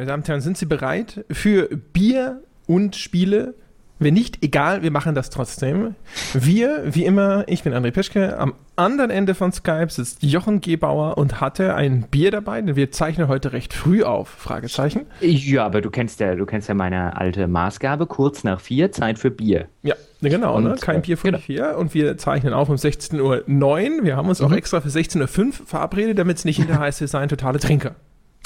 Meine Damen und Herren, sind Sie bereit für Bier und Spiele? Wenn nicht, egal, wir machen das trotzdem. Wir, wie immer, ich bin André Peschke, am anderen Ende von Skype sitzt Jochen Gebauer und hatte ein Bier dabei, denn wir zeichnen heute recht früh auf, Fragezeichen. Ja, aber du kennst ja, du kennst ja meine alte Maßgabe, kurz nach vier, Zeit für Bier. Ja, genau, ne? kein Bier vor genau. vier und wir zeichnen auf um 16.09 Uhr. Wir haben uns mhm. auch extra für 16.05 Uhr verabredet, damit es nicht hinterher heißt, wir seien totale Trinker.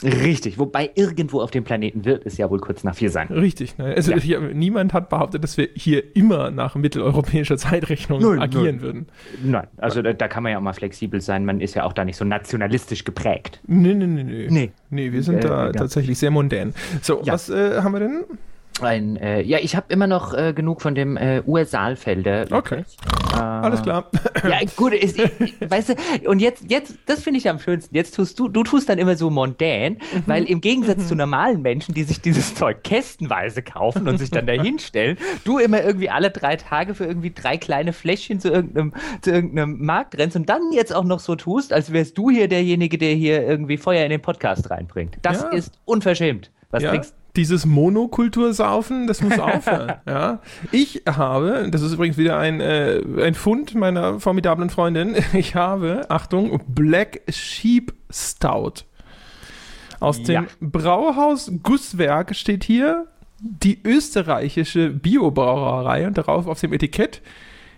Richtig, wobei irgendwo auf dem Planeten wird es ja wohl kurz nach vier sein. Richtig, ne? also ja. hier, niemand hat behauptet, dass wir hier immer nach mitteleuropäischer Zeitrechnung nein, agieren nein. würden. Nein, also da, da, kann man ja auch mal flexibel sein, man ist ja auch da nicht so nationalistisch geprägt. Nee, nee, nee, nee. Nee, nee wir sind äh, da ja. tatsächlich sehr mondän. So, was äh, haben wir denn? Ein, äh, ja, ich habe immer noch äh, genug von dem äh, Ursaalfelder. Okay. Äh, Alles klar. Ja, gut, ist, weißt du, und jetzt, jetzt, das finde ich am schönsten. Jetzt tust du, du tust dann immer so mondän, mhm. weil im Gegensatz mhm. zu normalen Menschen, die sich dieses Zeug kästenweise kaufen und sich dann dahin stellen, du immer irgendwie alle drei Tage für irgendwie drei kleine Fläschchen zu irgendeinem, zu irgendeinem Markt rennst und dann jetzt auch noch so tust, als wärst du hier derjenige, der hier irgendwie Feuer in den Podcast reinbringt. Das ja. ist unverschämt. Was ja. trinkst dieses Monokultursaufen, das muss aufhören. ja. Ich habe, das ist übrigens wieder ein, äh, ein Fund meiner formidablen Freundin, ich habe, Achtung, Black Sheep Stout. Aus ja. dem Brauhaus Gusswerk steht hier die österreichische Biobrauerei und darauf auf dem Etikett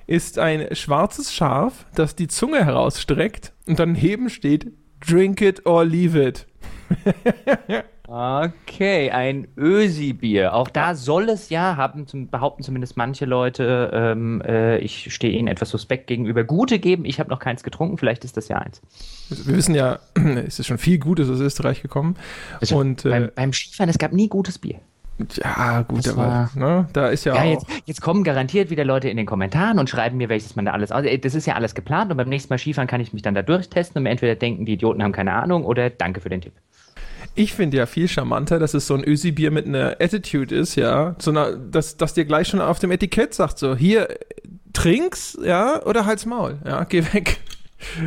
ist ein schwarzes Schaf, das die Zunge herausstreckt und daneben steht Drink it or leave it. Okay, ein Ösi-Bier. Auch da soll es ja, haben, zum, behaupten zumindest manche Leute, ähm, äh, ich stehe ihnen etwas suspekt gegenüber, gute geben. Ich habe noch keins getrunken, vielleicht ist das ja eins. Wir wissen ja, es ist schon viel Gutes aus Österreich gekommen. Also und, beim, äh, beim Skifahren, es gab nie gutes Bier. Ja, gut, das aber ne, da ist ja, ja auch. Jetzt, jetzt, kommen garantiert wieder Leute in den Kommentaren und schreiben mir, welches man da alles aus. Das ist ja alles geplant und beim nächsten Mal Skifahren kann ich mich dann da durchtesten und mir entweder denken, die Idioten haben keine Ahnung oder danke für den Tipp. Ich finde ja viel charmanter, dass es so ein Ösi-Bier mit einer Attitude ist, ja. So eine, dass, dass dir gleich schon auf dem Etikett sagt, so, hier, trink's, ja, oder halt's Maul, ja, geh weg.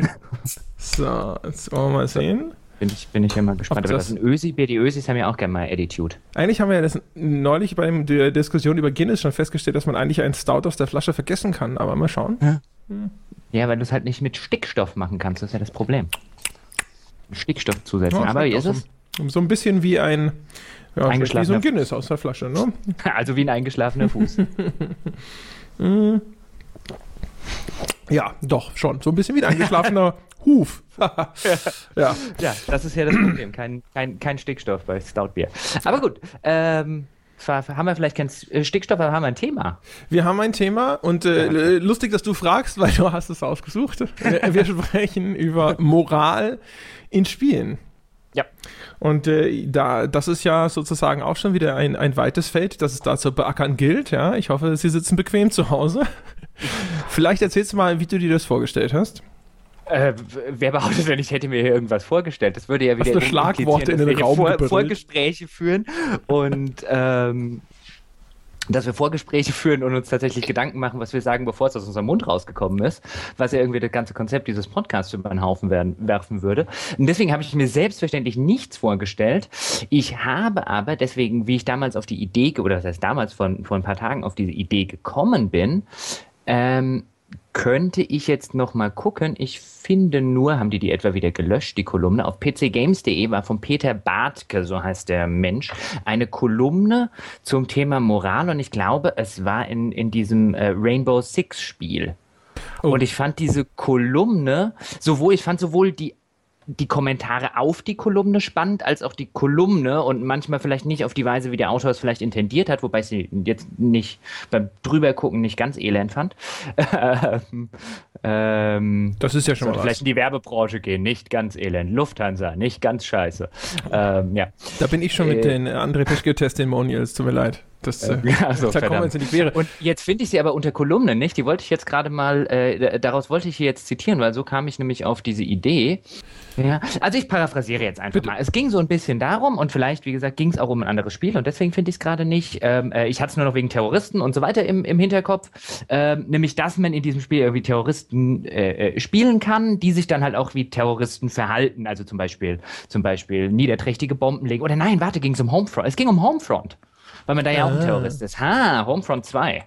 so, jetzt wollen wir mal sehen. Bin ich, bin ich ja mal gespannt. Aber das, das ist ein Ösi-Bier. Die Ösis haben ja auch gerne mal Attitude. Eigentlich haben wir ja das neulich bei der Diskussion über Guinness schon festgestellt, dass man eigentlich einen Stout aus der Flasche vergessen kann. Aber mal schauen. Ja, hm. ja weil du es halt nicht mit Stickstoff machen kannst. Das ist ja das Problem. Stickstoff zusetzen. Ja, Aber wie ist es? So ein bisschen wie ein, ja, wie so ein Guinness aus der Flasche, ne? Also wie ein eingeschlafener Fuß. Mhm. ja, doch, schon. So ein bisschen wie ein eingeschlafener Huf. ja. ja, das ist ja das Problem. Kein, kein, kein Stickstoff bei Stoutbier. Aber gut, ähm, haben wir vielleicht kein äh, Stickstoff, aber haben wir ein Thema. Wir haben ein Thema und äh, lustig, dass du fragst, weil du hast es ausgesucht. Wir, wir sprechen über Moral in Spielen. Ja. Und äh, da, das ist ja sozusagen auch schon wieder ein, ein weites Feld, das es da zu beackern gilt. Ja, ich hoffe, Sie sitzen bequem zu Hause. Vielleicht erzählst du mal, wie du dir das vorgestellt hast. Äh, wer behauptet denn, ich hätte mir hier irgendwas vorgestellt? Das würde ja wieder Hast Schlagworte in den Raum Vor Vorgespräche führen und ähm, dass wir Vorgespräche führen und uns tatsächlich Gedanken machen, was wir sagen, bevor es aus unserem Mund rausgekommen ist, was ja irgendwie das ganze Konzept dieses Podcasts über den Haufen werden, werfen würde. Und deswegen habe ich mir selbstverständlich nichts vorgestellt. Ich habe aber deswegen, wie ich damals auf die Idee, oder das heißt damals von, vor ein paar Tagen auf diese Idee gekommen bin, ähm, könnte ich jetzt noch mal gucken. Ich finde nur, haben die die etwa wieder gelöscht, die Kolumne. Auf pcgames.de war von Peter Bartke, so heißt der Mensch, eine Kolumne zum Thema Moral und ich glaube, es war in, in diesem äh, Rainbow Six Spiel. Oh. Und ich fand diese Kolumne, sowohl, ich fand sowohl die die Kommentare auf die Kolumne spannend, als auch die Kolumne und manchmal vielleicht nicht auf die Weise, wie der Autor es vielleicht intendiert hat, wobei ich sie jetzt nicht beim drübergucken nicht ganz elend fand. ähm, das ist ja schon mal vielleicht in die Werbebranche gehen, nicht ganz elend. Lufthansa, nicht ganz scheiße. Ähm, ja. Da bin ich schon mit äh, den André Peschke Testimonials, tut mir leid. Das, äh, also, da kommen wir uns in die Quere. Und jetzt finde ich sie aber unter Kolumnen, nicht? Die wollte ich jetzt gerade mal, äh, daraus wollte ich hier jetzt zitieren, weil so kam ich nämlich auf diese Idee. Ja, also ich paraphrasiere jetzt einfach Bitte. mal. Es ging so ein bisschen darum und vielleicht, wie gesagt, ging es auch um ein anderes Spiel und deswegen finde ich es gerade nicht. Ähm, äh, ich hatte es nur noch wegen Terroristen und so weiter im, im Hinterkopf. Ähm, nämlich, dass man in diesem Spiel irgendwie Terroristen äh, äh, spielen kann, die sich dann halt auch wie Terroristen verhalten. Also zum Beispiel, zum Beispiel niederträchtige Bomben legen. Oder nein, warte, ging es um Homefront. Es ging um Homefront weil man da ja ah. auch ein ah. Terrorist ist. Ha, Homefront 2.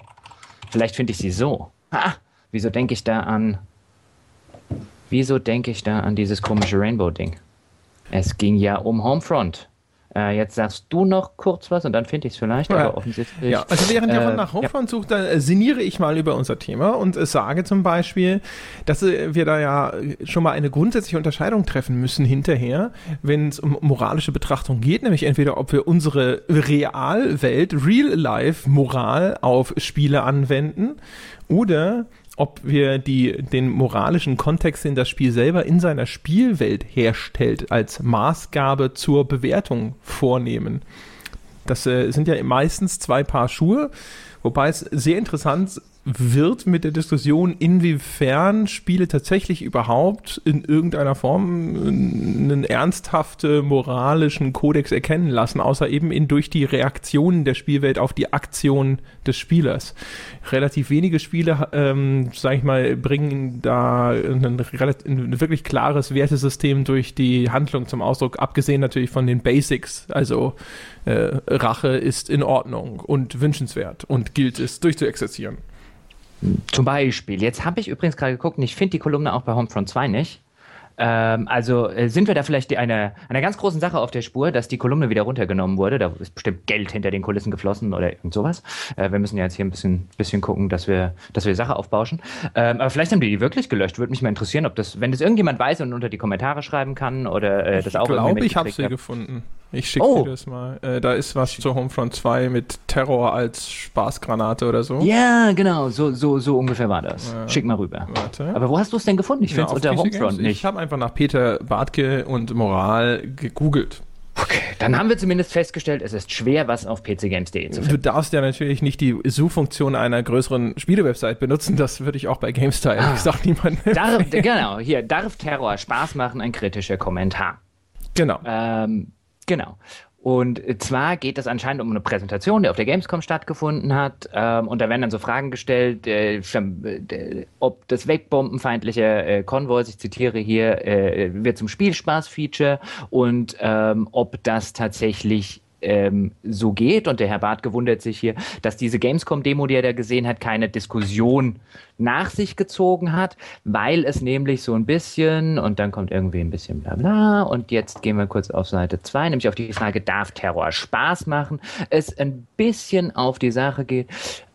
Vielleicht finde ich sie so. Ha, wieso denke ich da an. Wieso denke ich da an dieses komische Rainbow-Ding? Es ging ja um Homefront. Äh, jetzt sagst du noch kurz was und dann finde ich es vielleicht, ja. aber offensichtlich. Ja, also während Jochen äh, nach Hauptfront ja. sucht, dann äh, sinniere ich mal über unser Thema und äh, sage zum Beispiel, dass äh, wir da ja schon mal eine grundsätzliche Unterscheidung treffen müssen hinterher, wenn es um moralische Betrachtung geht, nämlich entweder ob wir unsere Realwelt, Real-Life-Moral auf Spiele anwenden oder ob wir die, den moralischen Kontext, den das Spiel selber in seiner Spielwelt herstellt, als Maßgabe zur Bewertung vornehmen. Das äh, sind ja meistens zwei Paar Schuhe, wobei es sehr interessant wird mit der Diskussion, inwiefern Spiele tatsächlich überhaupt in irgendeiner Form einen ernsthaften moralischen Kodex erkennen lassen, außer eben in, durch die Reaktionen der Spielwelt auf die Aktion des Spielers. Relativ wenige Spiele, ähm, sag ich mal, bringen da ein, ein wirklich klares Wertesystem durch die Handlung zum Ausdruck, abgesehen natürlich von den Basics, also äh, Rache ist in Ordnung und wünschenswert und gilt es durchzuexerzieren. Zum Beispiel. Jetzt habe ich übrigens gerade geguckt und ich finde die Kolumne auch bei Homefront 2 nicht. Ähm, also äh, sind wir da vielleicht eine, einer ganz großen Sache auf der Spur, dass die Kolumne wieder runtergenommen wurde. Da ist bestimmt Geld hinter den Kulissen geflossen oder irgend sowas. Äh, wir müssen ja jetzt hier ein bisschen, bisschen gucken, dass wir, dass wir Sache aufbauschen. Ähm, aber vielleicht haben die die wirklich gelöscht. Würde mich mal interessieren, ob das, wenn das irgendjemand weiß und unter die Kommentare schreiben kann oder äh, das auch Ich glaube, ich habe sie gefunden. Ich schicke oh. dir das mal. Äh, da ist was zu Homefront 2 mit Terror als Spaßgranate oder so. Ja, genau. So, so, so ungefähr war das. Ja. Schick mal rüber. Warte. Aber wo hast du es denn gefunden? Ich finde es unter Homefront nicht. Ich habe einfach nach Peter Bartke und Moral gegoogelt. Okay, dann haben wir zumindest festgestellt, es ist schwer, was auf pcgames.de zu finden. Du darfst ja natürlich nicht die Suchfunktion einer größeren Spielewebsite benutzen. Das würde ich auch bei ehrlich ah. gesagt niemandem darf, Genau, hier, darf Terror Spaß machen? Ein kritischer Kommentar. Genau. Ähm, Genau. Und zwar geht es anscheinend um eine Präsentation, die auf der Gamescom stattgefunden hat. Ähm, und da werden dann so Fragen gestellt, äh, äh, ob das wegbombenfeindliche äh, Konvois, ich zitiere hier, äh, wird zum Spielspaß-Feature und ähm, ob das tatsächlich ähm, so geht. Und der Herr Barth gewundert sich hier, dass diese Gamescom-Demo, die er da gesehen hat, keine Diskussion nach sich gezogen hat, weil es nämlich so ein bisschen, und dann kommt irgendwie ein bisschen bla bla, und jetzt gehen wir kurz auf Seite 2, nämlich auf die Frage, darf Terror Spaß machen, es ein bisschen auf die Sache geht,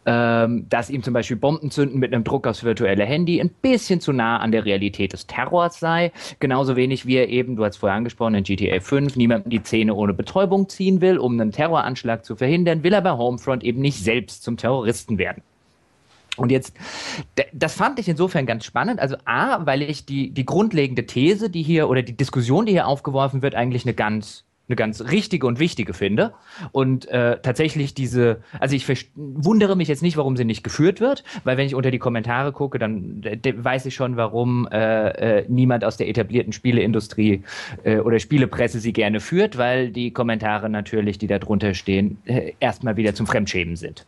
ähm, dass ihm zum Beispiel Bombenzünden mit einem Druck aufs virtuelle Handy ein bisschen zu nah an der Realität des Terrors sei. Genauso wenig wie er eben, du hast vorher angesprochen, in GTA 5 niemandem die Zähne ohne Betäubung ziehen will, um einen Terroranschlag zu verhindern, will er bei Homefront eben nicht selbst zum Terroristen werden. Und jetzt, das fand ich insofern ganz spannend. Also A, weil ich die, die grundlegende These, die hier, oder die Diskussion, die hier aufgeworfen wird, eigentlich eine ganz eine ganz richtige und wichtige finde. Und äh, tatsächlich diese, also ich wundere mich jetzt nicht, warum sie nicht geführt wird, weil wenn ich unter die Kommentare gucke, dann weiß ich schon, warum äh, äh, niemand aus der etablierten Spieleindustrie äh, oder Spielepresse sie gerne führt, weil die Kommentare natürlich, die da drunter stehen, äh, erstmal wieder zum Fremdschämen sind.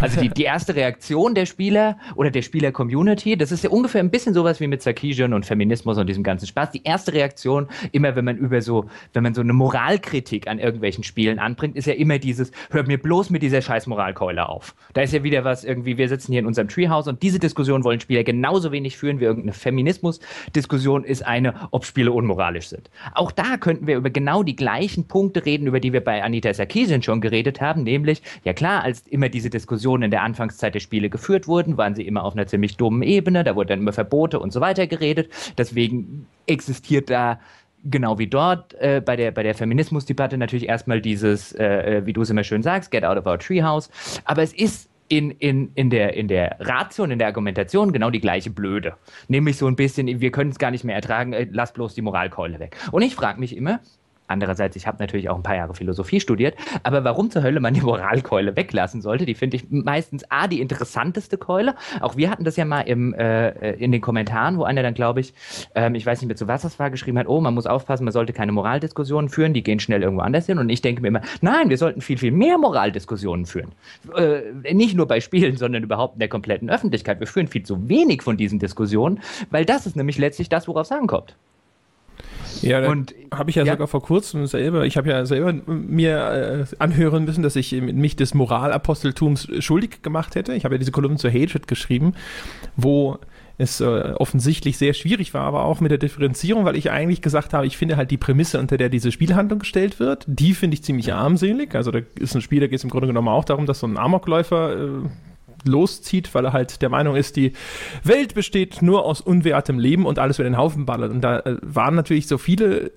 Also die, die erste Reaktion der Spieler oder der Spieler-Community, das ist ja ungefähr ein bisschen sowas wie mit Sarkisian und Feminismus und diesem ganzen Spaß. Die erste Reaktion, immer wenn man über so, wenn man so eine Moralkritik an irgendwelchen Spielen anbringt, ist ja immer dieses, hört mir bloß mit dieser scheiß Moralkeule auf. Da ist ja wieder was irgendwie, wir sitzen hier in unserem Treehouse und diese Diskussion wollen Spieler genauso wenig führen wie irgendeine Feminismus-Diskussion ist eine, ob Spiele unmoralisch sind. Auch da könnten wir über genau die gleichen Punkte reden, über die wir bei Anita Sarkeesian schon geredet haben, nämlich, ja klar, als immer diese Diskussion Diskussionen in der Anfangszeit der Spiele geführt wurden, waren sie immer auf einer ziemlich dummen Ebene. Da wurden dann immer Verbote und so weiter geredet. Deswegen existiert da genau wie dort äh, bei der, bei der Feminismusdebatte natürlich erstmal dieses, äh, äh, wie du es immer schön sagst, get out of our treehouse. Aber es ist in, in, in, der, in der Ratio und in der Argumentation genau die gleiche Blöde. Nämlich so ein bisschen, wir können es gar nicht mehr ertragen, äh, lass bloß die Moralkeule weg. Und ich frage mich immer, Andererseits, ich habe natürlich auch ein paar Jahre Philosophie studiert, aber warum zur Hölle man die Moralkeule weglassen sollte, die finde ich meistens A, die interessanteste Keule. Auch wir hatten das ja mal im, äh, in den Kommentaren, wo einer dann, glaube ich, ähm, ich weiß nicht mehr zu was das war, geschrieben hat, oh, man muss aufpassen, man sollte keine Moraldiskussionen führen, die gehen schnell irgendwo anders hin. Und ich denke mir immer, nein, wir sollten viel, viel mehr Moraldiskussionen führen. Äh, nicht nur bei Spielen, sondern überhaupt in der kompletten Öffentlichkeit. Wir führen viel zu wenig von diesen Diskussionen, weil das ist nämlich letztlich das, worauf es ankommt. Ja, und habe ich ja, ja, sogar vor kurzem selber, ich habe ja selber mir äh, anhören müssen, dass ich mich des Moralaposteltums schuldig gemacht hätte. Ich habe ja diese Kolumnen zur Hatred geschrieben, wo es äh, offensichtlich sehr schwierig war, aber auch mit der Differenzierung, weil ich eigentlich gesagt habe, ich finde halt die Prämisse, unter der diese Spielhandlung gestellt wird, die finde ich ziemlich armselig. Also da ist ein Spiel, da geht es im Grunde genommen auch darum, dass so ein Amokläufer äh, loszieht, weil er halt der Meinung ist, die Welt besteht nur aus unwertem Leben und alles über den Haufen ballert. Und da äh, waren natürlich so viele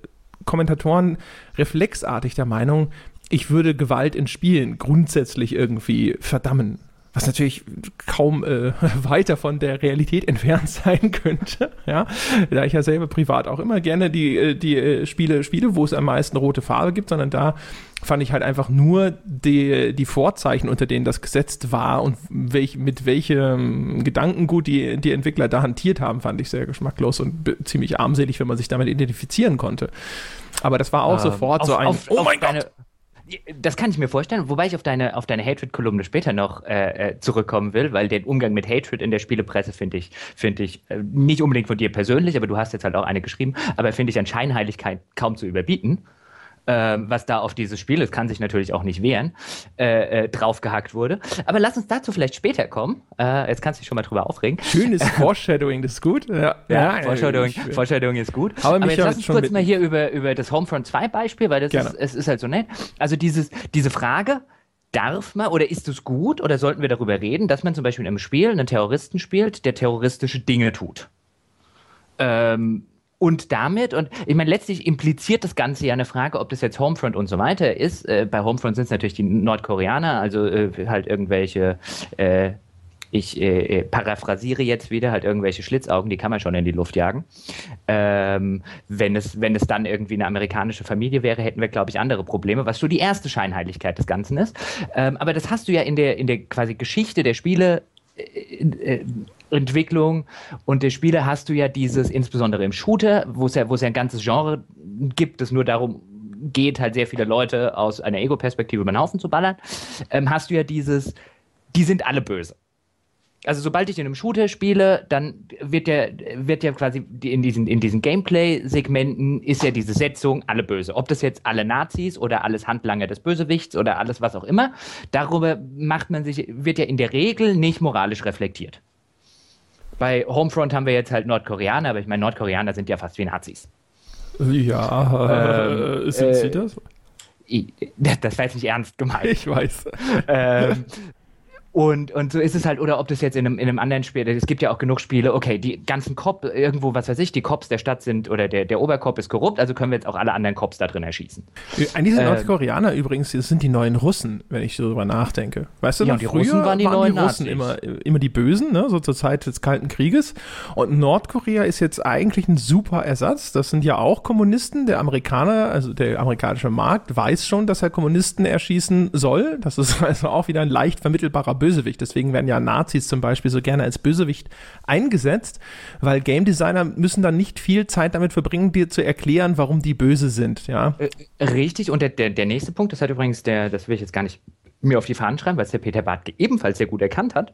Kommentatoren reflexartig der Meinung, ich würde Gewalt in Spielen grundsätzlich irgendwie verdammen was natürlich kaum äh, weiter von der Realität entfernt sein könnte, ja, da ich ja selber privat auch immer gerne die, äh, die äh, Spiele spiele, wo es am meisten rote Farbe gibt, sondern da fand ich halt einfach nur die, die Vorzeichen, unter denen das gesetzt war und welch, mit welchem Gedankengut die, die Entwickler da hantiert haben, fand ich sehr geschmacklos und ziemlich armselig, wenn man sich damit identifizieren konnte. Aber das war auch ähm, sofort auf, so ein, auf, oh mein Gott! Das kann ich mir vorstellen, wobei ich auf deine, auf deine Hatred-Kolumne später noch äh, äh, zurückkommen will, weil den Umgang mit Hatred in der Spielepresse finde ich, finde ich äh, nicht unbedingt von dir persönlich, aber du hast jetzt halt auch eine geschrieben, aber finde ich an Scheinheiligkeit kaum zu überbieten äh, was da auf dieses Spiel, es kann sich natürlich auch nicht wehren, äh, äh, draufgehackt wurde. Aber lass uns dazu vielleicht später kommen. Äh, jetzt kannst du dich schon mal drüber aufregen. Schönes Foreshadowing, das ist gut. Ja, ja, ja Foreshadowing, Foreshadowing ist gut. Aber, Aber jetzt lass uns kurz mal hier über, über das Homefront 2 Beispiel, weil das ist, es ist halt so nett. Also dieses, diese Frage, darf man oder ist es gut oder sollten wir darüber reden, dass man zum Beispiel in einem Spiel einen Terroristen spielt, der terroristische Dinge tut? Ähm, und damit, und ich meine, letztlich impliziert das Ganze ja eine Frage, ob das jetzt Homefront und so weiter ist. Äh, bei Homefront sind es natürlich die Nordkoreaner, also äh, halt irgendwelche, äh, ich äh, äh, paraphrasiere jetzt wieder, halt irgendwelche Schlitzaugen, die kann man schon in die Luft jagen. Ähm, wenn, es, wenn es dann irgendwie eine amerikanische Familie wäre, hätten wir, glaube ich, andere Probleme, was so die erste Scheinheiligkeit des Ganzen ist. Ähm, aber das hast du ja in der, in der quasi Geschichte der Spiele äh, Entwicklung und der Spiele hast du ja dieses, insbesondere im Shooter, wo es ja, wo es ja ein ganzes Genre gibt, das nur darum geht, halt sehr viele Leute aus einer Ego-Perspektive über den Haufen zu ballern, ähm, hast du ja dieses, die sind alle böse. Also sobald ich in einem Shooter spiele, dann wird ja, wird ja quasi in diesen, in diesen Gameplay-Segmenten ist ja diese Setzung alle böse. Ob das jetzt alle Nazis oder alles Handlanger des Bösewichts oder alles was auch immer, darüber macht man sich, wird ja in der Regel nicht moralisch reflektiert. Bei Homefront haben wir jetzt halt Nordkoreaner, aber ich meine, Nordkoreaner sind ja fast wie Nazis. Ja, ähm, sind äh, sie das? Das war jetzt nicht ernst gemeint. Ich weiß. Ähm, und, und so ist es halt, oder ob das jetzt in einem, in einem anderen Spiel, es gibt ja auch genug Spiele, okay, die ganzen Cop, irgendwo, was weiß ich, die Cops der Stadt sind oder der, der Oberkop ist korrupt, also können wir jetzt auch alle anderen Cops da drin erschießen. Eigentlich sind äh, Nordkoreaner übrigens, das sind die neuen Russen, wenn ich so drüber nachdenke. Weißt du, ja, die Russen waren die waren neuen die Russen immer, immer die Bösen, ne? so zur Zeit des Kalten Krieges. Und Nordkorea ist jetzt eigentlich ein super Ersatz. Das sind ja auch Kommunisten. Der Amerikaner, also der amerikanische Markt, weiß schon, dass er Kommunisten erschießen soll. Das ist also auch wieder ein leicht vermittelbarer Bösewicht. Deswegen werden ja Nazis zum Beispiel so gerne als Bösewicht eingesetzt, weil Game Designer müssen dann nicht viel Zeit damit verbringen, dir zu erklären, warum die böse sind. Ja? Äh, richtig. Und der, der, der nächste Punkt, das hat übrigens der, das will ich jetzt gar nicht mir auf die Fahnen schreiben, weil es der Peter Bartke ebenfalls sehr gut erkannt hat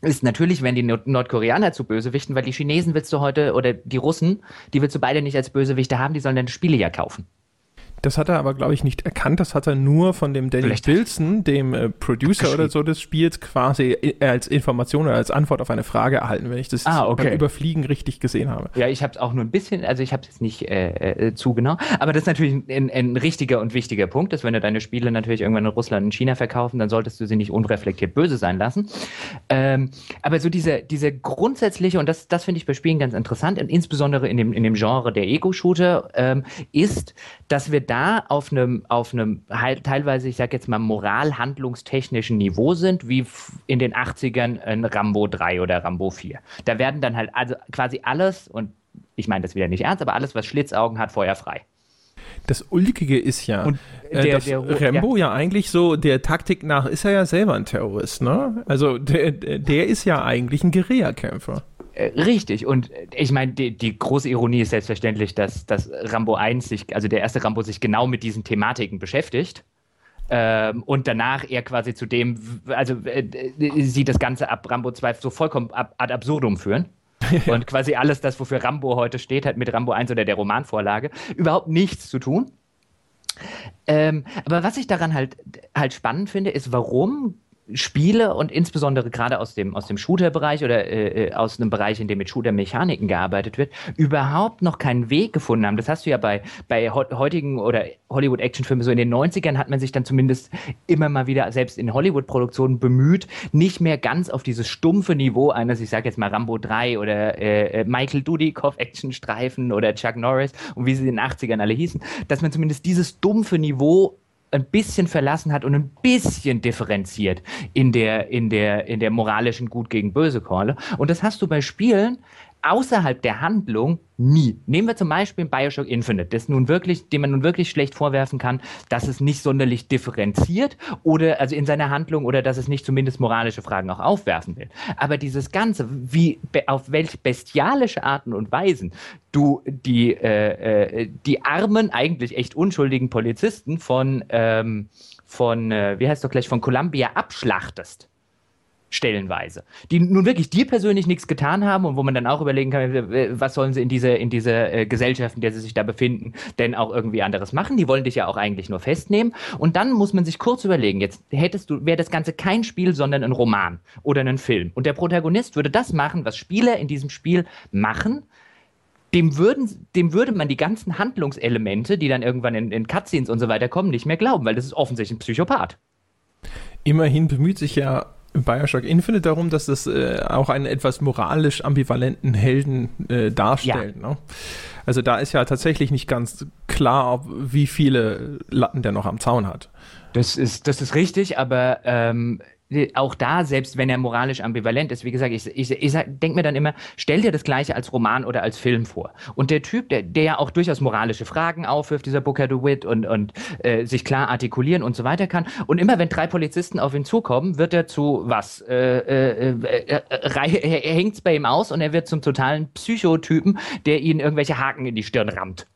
ist natürlich, wenn die Nordkoreaner zu Bösewichten, weil die Chinesen willst du heute oder die Russen, die willst du beide nicht als Bösewichte haben, die sollen deine Spiele ja kaufen. Das hat er aber, glaube ich, nicht erkannt. Das hat er nur von dem Danny Vielleicht. Bilson, dem äh, Producer oder so des Spiels, quasi äh, als Information oder als Antwort auf eine Frage erhalten, wenn ich das ah, okay. beim Überfliegen richtig gesehen habe. Ja, ich habe es auch nur ein bisschen, also ich habe es jetzt nicht äh, äh, zu genau. Aber das ist natürlich ein, ein, richtiger und wichtiger Punkt, dass wenn du deine Spiele natürlich irgendwann in Russland und China verkaufen, dann solltest du sie nicht unreflektiert böse sein lassen. Ähm, aber so diese, diese grundsätzliche, und das, das finde ich bei Spielen ganz interessant, und insbesondere in dem, in dem Genre der Ego-Shooter, ähm, ist, dass wir da auf einem, auf einem teilweise, ich sag jetzt mal, moral-handlungstechnischen Niveau sind, wie in den 80ern ein Rambo 3 oder Rambo 4. Da werden dann halt also quasi alles, und ich meine das wieder nicht ernst, aber alles, was Schlitzaugen hat, feuerfrei. das Ulkige ist ja, und äh, der, dass der, Rambo ja. ja. eigentlich so, der Taktik nach ist er ja selber ein Terrorist, ne? Also der, der ist ja eigentlich ein Guerillakämpfer. Äh, richtig, und ich meine, die, die, große Ironie ist selbstverständlich, dass, dass Rambo 1 sich, also der erste Rambo sich genau mit diesen Thematiken beschäftigt. Ähm, und danach er quasi zu dem, also äh, sie das Ganze ab Rambo 2 so vollkommen ab, ad absurdum führen. und quasi alles das, wofür Rambo heute steht, hat mit Rambo 1 oder der Romanvorlage überhaupt nichts zu tun. Ähm, aber was ich daran halt, halt spannend finde, ist, warum Spiele und insbesondere gerade aus dem, aus dem Shooter-Bereich oder äh, äh, aus einem Bereich, in dem mit Shooter-Mechaniken gearbeitet wird, überhaupt noch keinen Weg gefunden haben. Das hast du ja bei, bei heutigen oder Hollywood-Actionfilmen so in den 90ern hat man sich dann zumindest immer mal wieder, selbst in Hollywood-Produktionen bemüht, nicht mehr ganz auf dieses stumpfe Niveau eines, ich sage jetzt mal Rambo 3 oder äh, äh, Michael Dudikoff-Actionstreifen oder Chuck Norris und wie sie in den 80ern alle hießen, dass man zumindest dieses dumpfe Niveau ein bisschen verlassen hat und ein bisschen differenziert in der, in der, in der moralischen Gut gegen Böse Keule. Und das hast du bei Spielen, außerhalb der Handlung nie. Nehmen wir zum Beispiel Bioshock Infinite, das nun wirklich, dem man nun wirklich schlecht vorwerfen kann, dass es nicht sonderlich differenziert oder also in seiner Handlung oder dass es nicht zumindest moralische Fragen auch aufwerfen will. Aber dieses Ganze, wie auf welch bestialische Arten und Weisen du die, äh, äh, die armen, eigentlich echt unschuldigen Polizisten von, ähm, von äh, wie heißt doch gleich, von Columbia abschlachtest stellenweise, die nun wirklich dir persönlich nichts getan haben und wo man dann auch überlegen kann, was sollen sie in dieser in diese äh, Gesellschaft, in der sie sich da befinden, denn auch irgendwie anderes machen. Die wollen dich ja auch eigentlich nur festnehmen. Und dann muss man sich kurz überlegen, jetzt hättest du, wäre das Ganze kein Spiel, sondern ein Roman oder ein Film. Und der Protagonist würde das machen, was Spieler in diesem Spiel machen, dem, würden, dem würde man die ganzen Handlungselemente, die dann irgendwann in, in Cutscenes und so weiter kommen, nicht mehr glauben, weil das ist offensichtlich ein Psychopath. Immerhin bemüht sich ja Bioshock Infinite darum, dass das äh, auch einen etwas moralisch ambivalenten Helden äh, darstellt. Ja. Ne? Also da ist ja tatsächlich nicht ganz klar, ob, wie viele Latten der noch am Zaun hat. Das ist, das ist richtig, aber ähm, auch da, selbst wenn er moralisch ambivalent ist, wie gesagt, ich, ich, ich denke mir dann immer, stell dir das Gleiche als Roman oder als Film vor. Und der Typ, der, der ja auch durchaus moralische Fragen aufwirft, dieser Booker DeWitt und, und äh, sich klar artikulieren und so weiter kann. Und immer wenn drei Polizisten auf ihn zukommen, wird er zu was? Äh, äh, äh, äh, hängt's bei ihm aus und er wird zum totalen Psychotypen, der ihnen irgendwelche Haken in die Stirn rammt.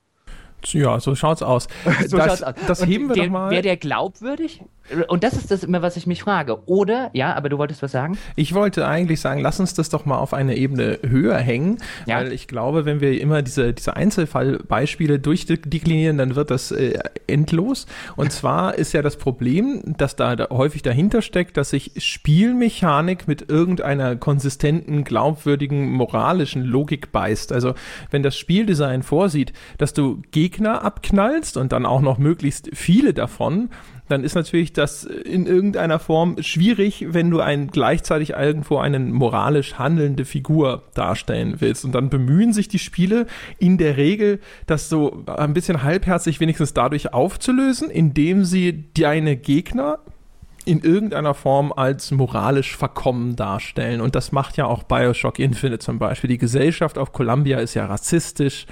Ja, so schaut's aus. so das, schaut's aus. das heben wir der, doch mal. Wäre der glaubwürdig? Und das ist das immer, was ich mich frage. Oder, ja, aber du wolltest was sagen? Ich wollte eigentlich sagen, lass uns das doch mal auf eine Ebene höher hängen, ja. weil ich glaube, wenn wir immer diese, diese Einzelfallbeispiele durchdeklinieren, dann wird das äh, endlos. Und zwar ist ja das Problem, dass da, da häufig dahinter steckt, dass sich Spielmechanik mit irgendeiner konsistenten, glaubwürdigen, moralischen Logik beißt. Also wenn das Spieldesign vorsieht, dass du Gegner abknallst und dann auch noch möglichst viele davon, dann ist natürlich das in irgendeiner Form schwierig, wenn du ein, gleichzeitig irgendwo eine moralisch handelnde Figur darstellen willst. Und dann bemühen sich die Spiele in der Regel, das so ein bisschen halbherzig wenigstens dadurch aufzulösen, indem sie deine Gegner in irgendeiner Form als moralisch verkommen darstellen. Und das macht ja auch Bioshock Infinite zum Beispiel. Die Gesellschaft auf Columbia ist ja rassistisch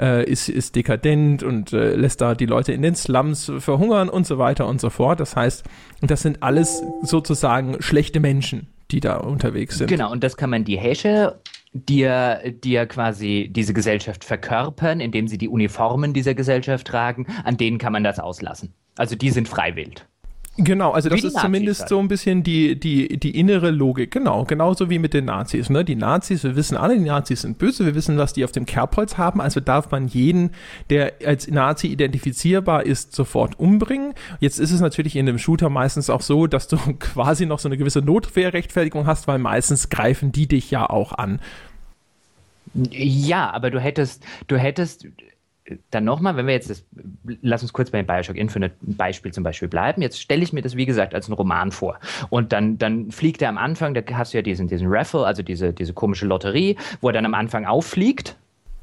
äh, ist, ist dekadent und äh, lässt da die Leute in den Slums verhungern und so weiter und so fort. Das heißt, das sind alles sozusagen schlechte Menschen, die da unterwegs sind. Genau, und das kann man die Häsche die ja, quasi diese Gesellschaft verkörpern, indem sie die Uniformen dieser Gesellschaft tragen, an denen kann man das auslassen. Also die sind freiwillig. Genau, also das ist Nazis zumindest halt. so ein bisschen die, die, die innere Logik. Genau, genauso wie mit den Nazis. Ne? Die Nazis, wir wissen alle, die Nazis sind böse, wir wissen, was die auf dem Kerbholz haben, also darf man jeden, der als Nazi identifizierbar ist, sofort umbringen. Jetzt ist es natürlich in dem Shooter meistens auch so, dass du quasi noch so eine gewisse Notwehrrechtfertigung hast, weil meistens greifen die dich ja auch an. Ja, aber du hättest, du hättest, dann nochmal, wenn wir jetzt das, lass uns kurz bei Bioshock Infinite Beispiel zum Beispiel bleiben. Jetzt stelle ich mir das, wie gesagt, als einen Roman vor. Und dann, dann fliegt er am Anfang, da hast du ja diesen, diesen Raffle, also diese, diese komische Lotterie, wo er dann am Anfang auffliegt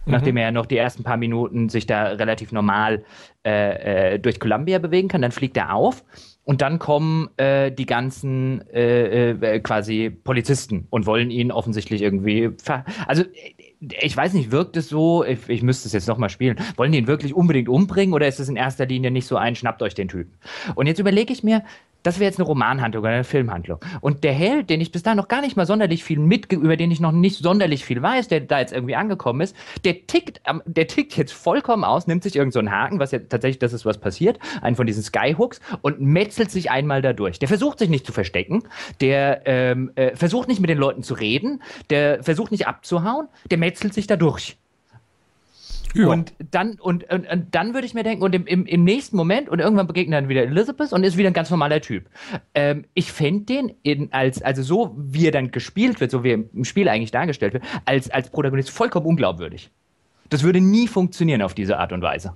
nachdem mhm. er noch die ersten paar Minuten sich da relativ normal äh, äh, durch Columbia bewegen kann. Dann fliegt er auf und dann kommen äh, die ganzen äh, äh, quasi Polizisten und wollen ihn offensichtlich irgendwie. Also ich weiß nicht, wirkt es so? Ich, ich müsste es jetzt nochmal spielen. Wollen die ihn wirklich unbedingt umbringen oder ist es in erster Linie nicht so ein, schnappt euch den Typen? Und jetzt überlege ich mir, das wäre jetzt eine Romanhandlung oder eine Filmhandlung. Und der Held, den ich bis dahin noch gar nicht mal sonderlich viel mit, über den ich noch nicht sonderlich viel weiß, der da jetzt irgendwie angekommen ist, der tickt, der tickt jetzt vollkommen aus, nimmt sich irgendeinen so Haken, was ja tatsächlich, das ist was passiert, einen von diesen Skyhooks und metzelt sich einmal dadurch. Der versucht sich nicht zu verstecken, der ähm, äh, versucht nicht mit den Leuten zu reden, der versucht nicht abzuhauen, der metzelt sich dadurch. Ja. Und dann, und, und, und dann würde ich mir denken, und im, im, im, nächsten Moment, und irgendwann begegnet dann wieder Elizabeth und ist wieder ein ganz normaler Typ. Ähm, ich fände den in, als, also so wie er dann gespielt wird, so wie er im Spiel eigentlich dargestellt wird, als, als Protagonist vollkommen unglaubwürdig. Das würde nie funktionieren auf diese Art und Weise.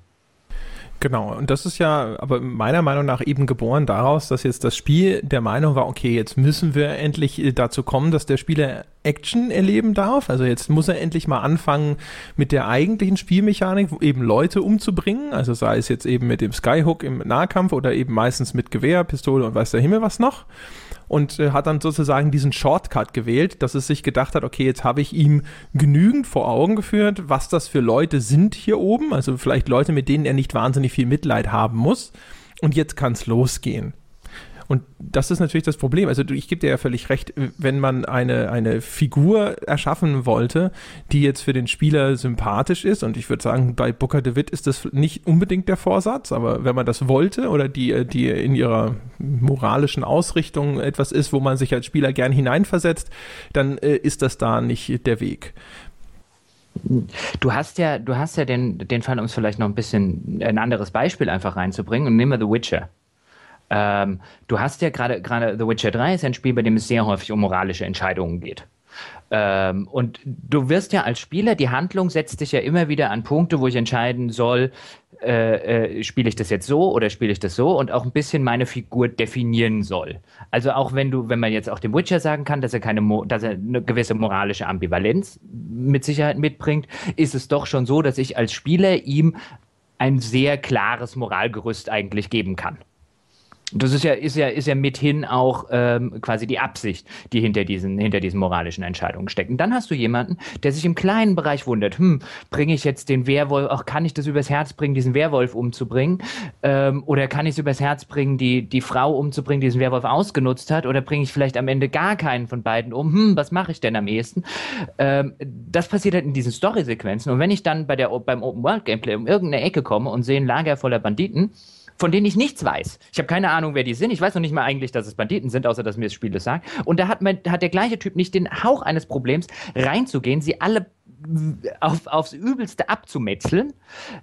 Genau, und das ist ja aber meiner Meinung nach eben geboren daraus, dass jetzt das Spiel der Meinung war, okay, jetzt müssen wir endlich äh, dazu kommen, dass der Spieler Action erleben darf. Also jetzt muss er endlich mal anfangen mit der eigentlichen Spielmechanik, eben Leute umzubringen. Also sei es jetzt eben mit dem Skyhook im Nahkampf oder eben meistens mit Gewehr, Pistole und weiß der Himmel was noch und äh, hat dann sozusagen diesen Shortcut gewählt, dass es sich gedacht hat, okay, jetzt habe ich ihm genügend vor Augen geführt, was das für Leute sind hier oben, also vielleicht Leute, mit denen er nicht wahnsinnig viel Mitleid haben muss. Und jetzt kann es losgehen. Und das ist natürlich das Problem. Also ich gebe dir ja völlig recht, wenn man eine, eine Figur erschaffen wollte, die jetzt für den Spieler sympathisch ist, und ich würde sagen, bei Booker DeWitt ist das nicht unbedingt der Vorsatz, aber wenn man das wollte oder die, die in ihrer moralischen Ausrichtung etwas ist, wo man sich als Spieler gern hineinversetzt, dann äh, ist das da nicht der Weg. Du hast ja, du hast ja den, den Fall, um es vielleicht noch ein bisschen ein anderes Beispiel einfach reinzubringen, und nehmen wir The Witcher. Ähm, du hast ja gerade, gerade The Witcher 3 ist ein Spiel, bei dem es sehr häufig um moralische Entscheidungen geht. Ähm, und du wirst ja als Spieler, die Handlung setzt dich ja immer wieder an Punkte, wo ich entscheiden soll, äh, äh, spiele ich das jetzt so oder spiele ich das so und auch ein bisschen meine Figur definieren soll. Also auch wenn du, wenn man jetzt auch dem Witcher sagen kann, dass er keine, Mo dass er eine gewisse moralische Ambivalenz mit Sicherheit mitbringt, ist es doch schon so, dass ich als Spieler ihm ein sehr klares Moralgerüst eigentlich geben kann. Das ist ja, ist ja, ist ja mithin auch ähm, quasi die Absicht, die hinter diesen, hinter diesen moralischen Entscheidungen steckt. Und dann hast du jemanden, der sich im kleinen Bereich wundert, hm, bringe ich jetzt den Werwolf, auch kann ich das übers Herz bringen, diesen Werwolf umzubringen? Ähm, oder kann ich es übers Herz bringen, die, die Frau umzubringen, die diesen Werwolf ausgenutzt hat? Oder bringe ich vielleicht am Ende gar keinen von beiden um? Hm, was mache ich denn am ehesten? Ähm, das passiert halt in diesen Story-Sequenzen. Und wenn ich dann bei der, beim Open-World-Gameplay um irgendeine Ecke komme und sehe ein Lager voller Banditen, von denen ich nichts weiß. Ich habe keine Ahnung, wer die sind. Ich weiß noch nicht mal eigentlich, dass es Banditen sind, außer dass mir das Spiel das sagt. Und da hat, man, hat der gleiche Typ nicht den Hauch eines Problems, reinzugehen, sie alle auf, aufs Übelste abzumetzeln.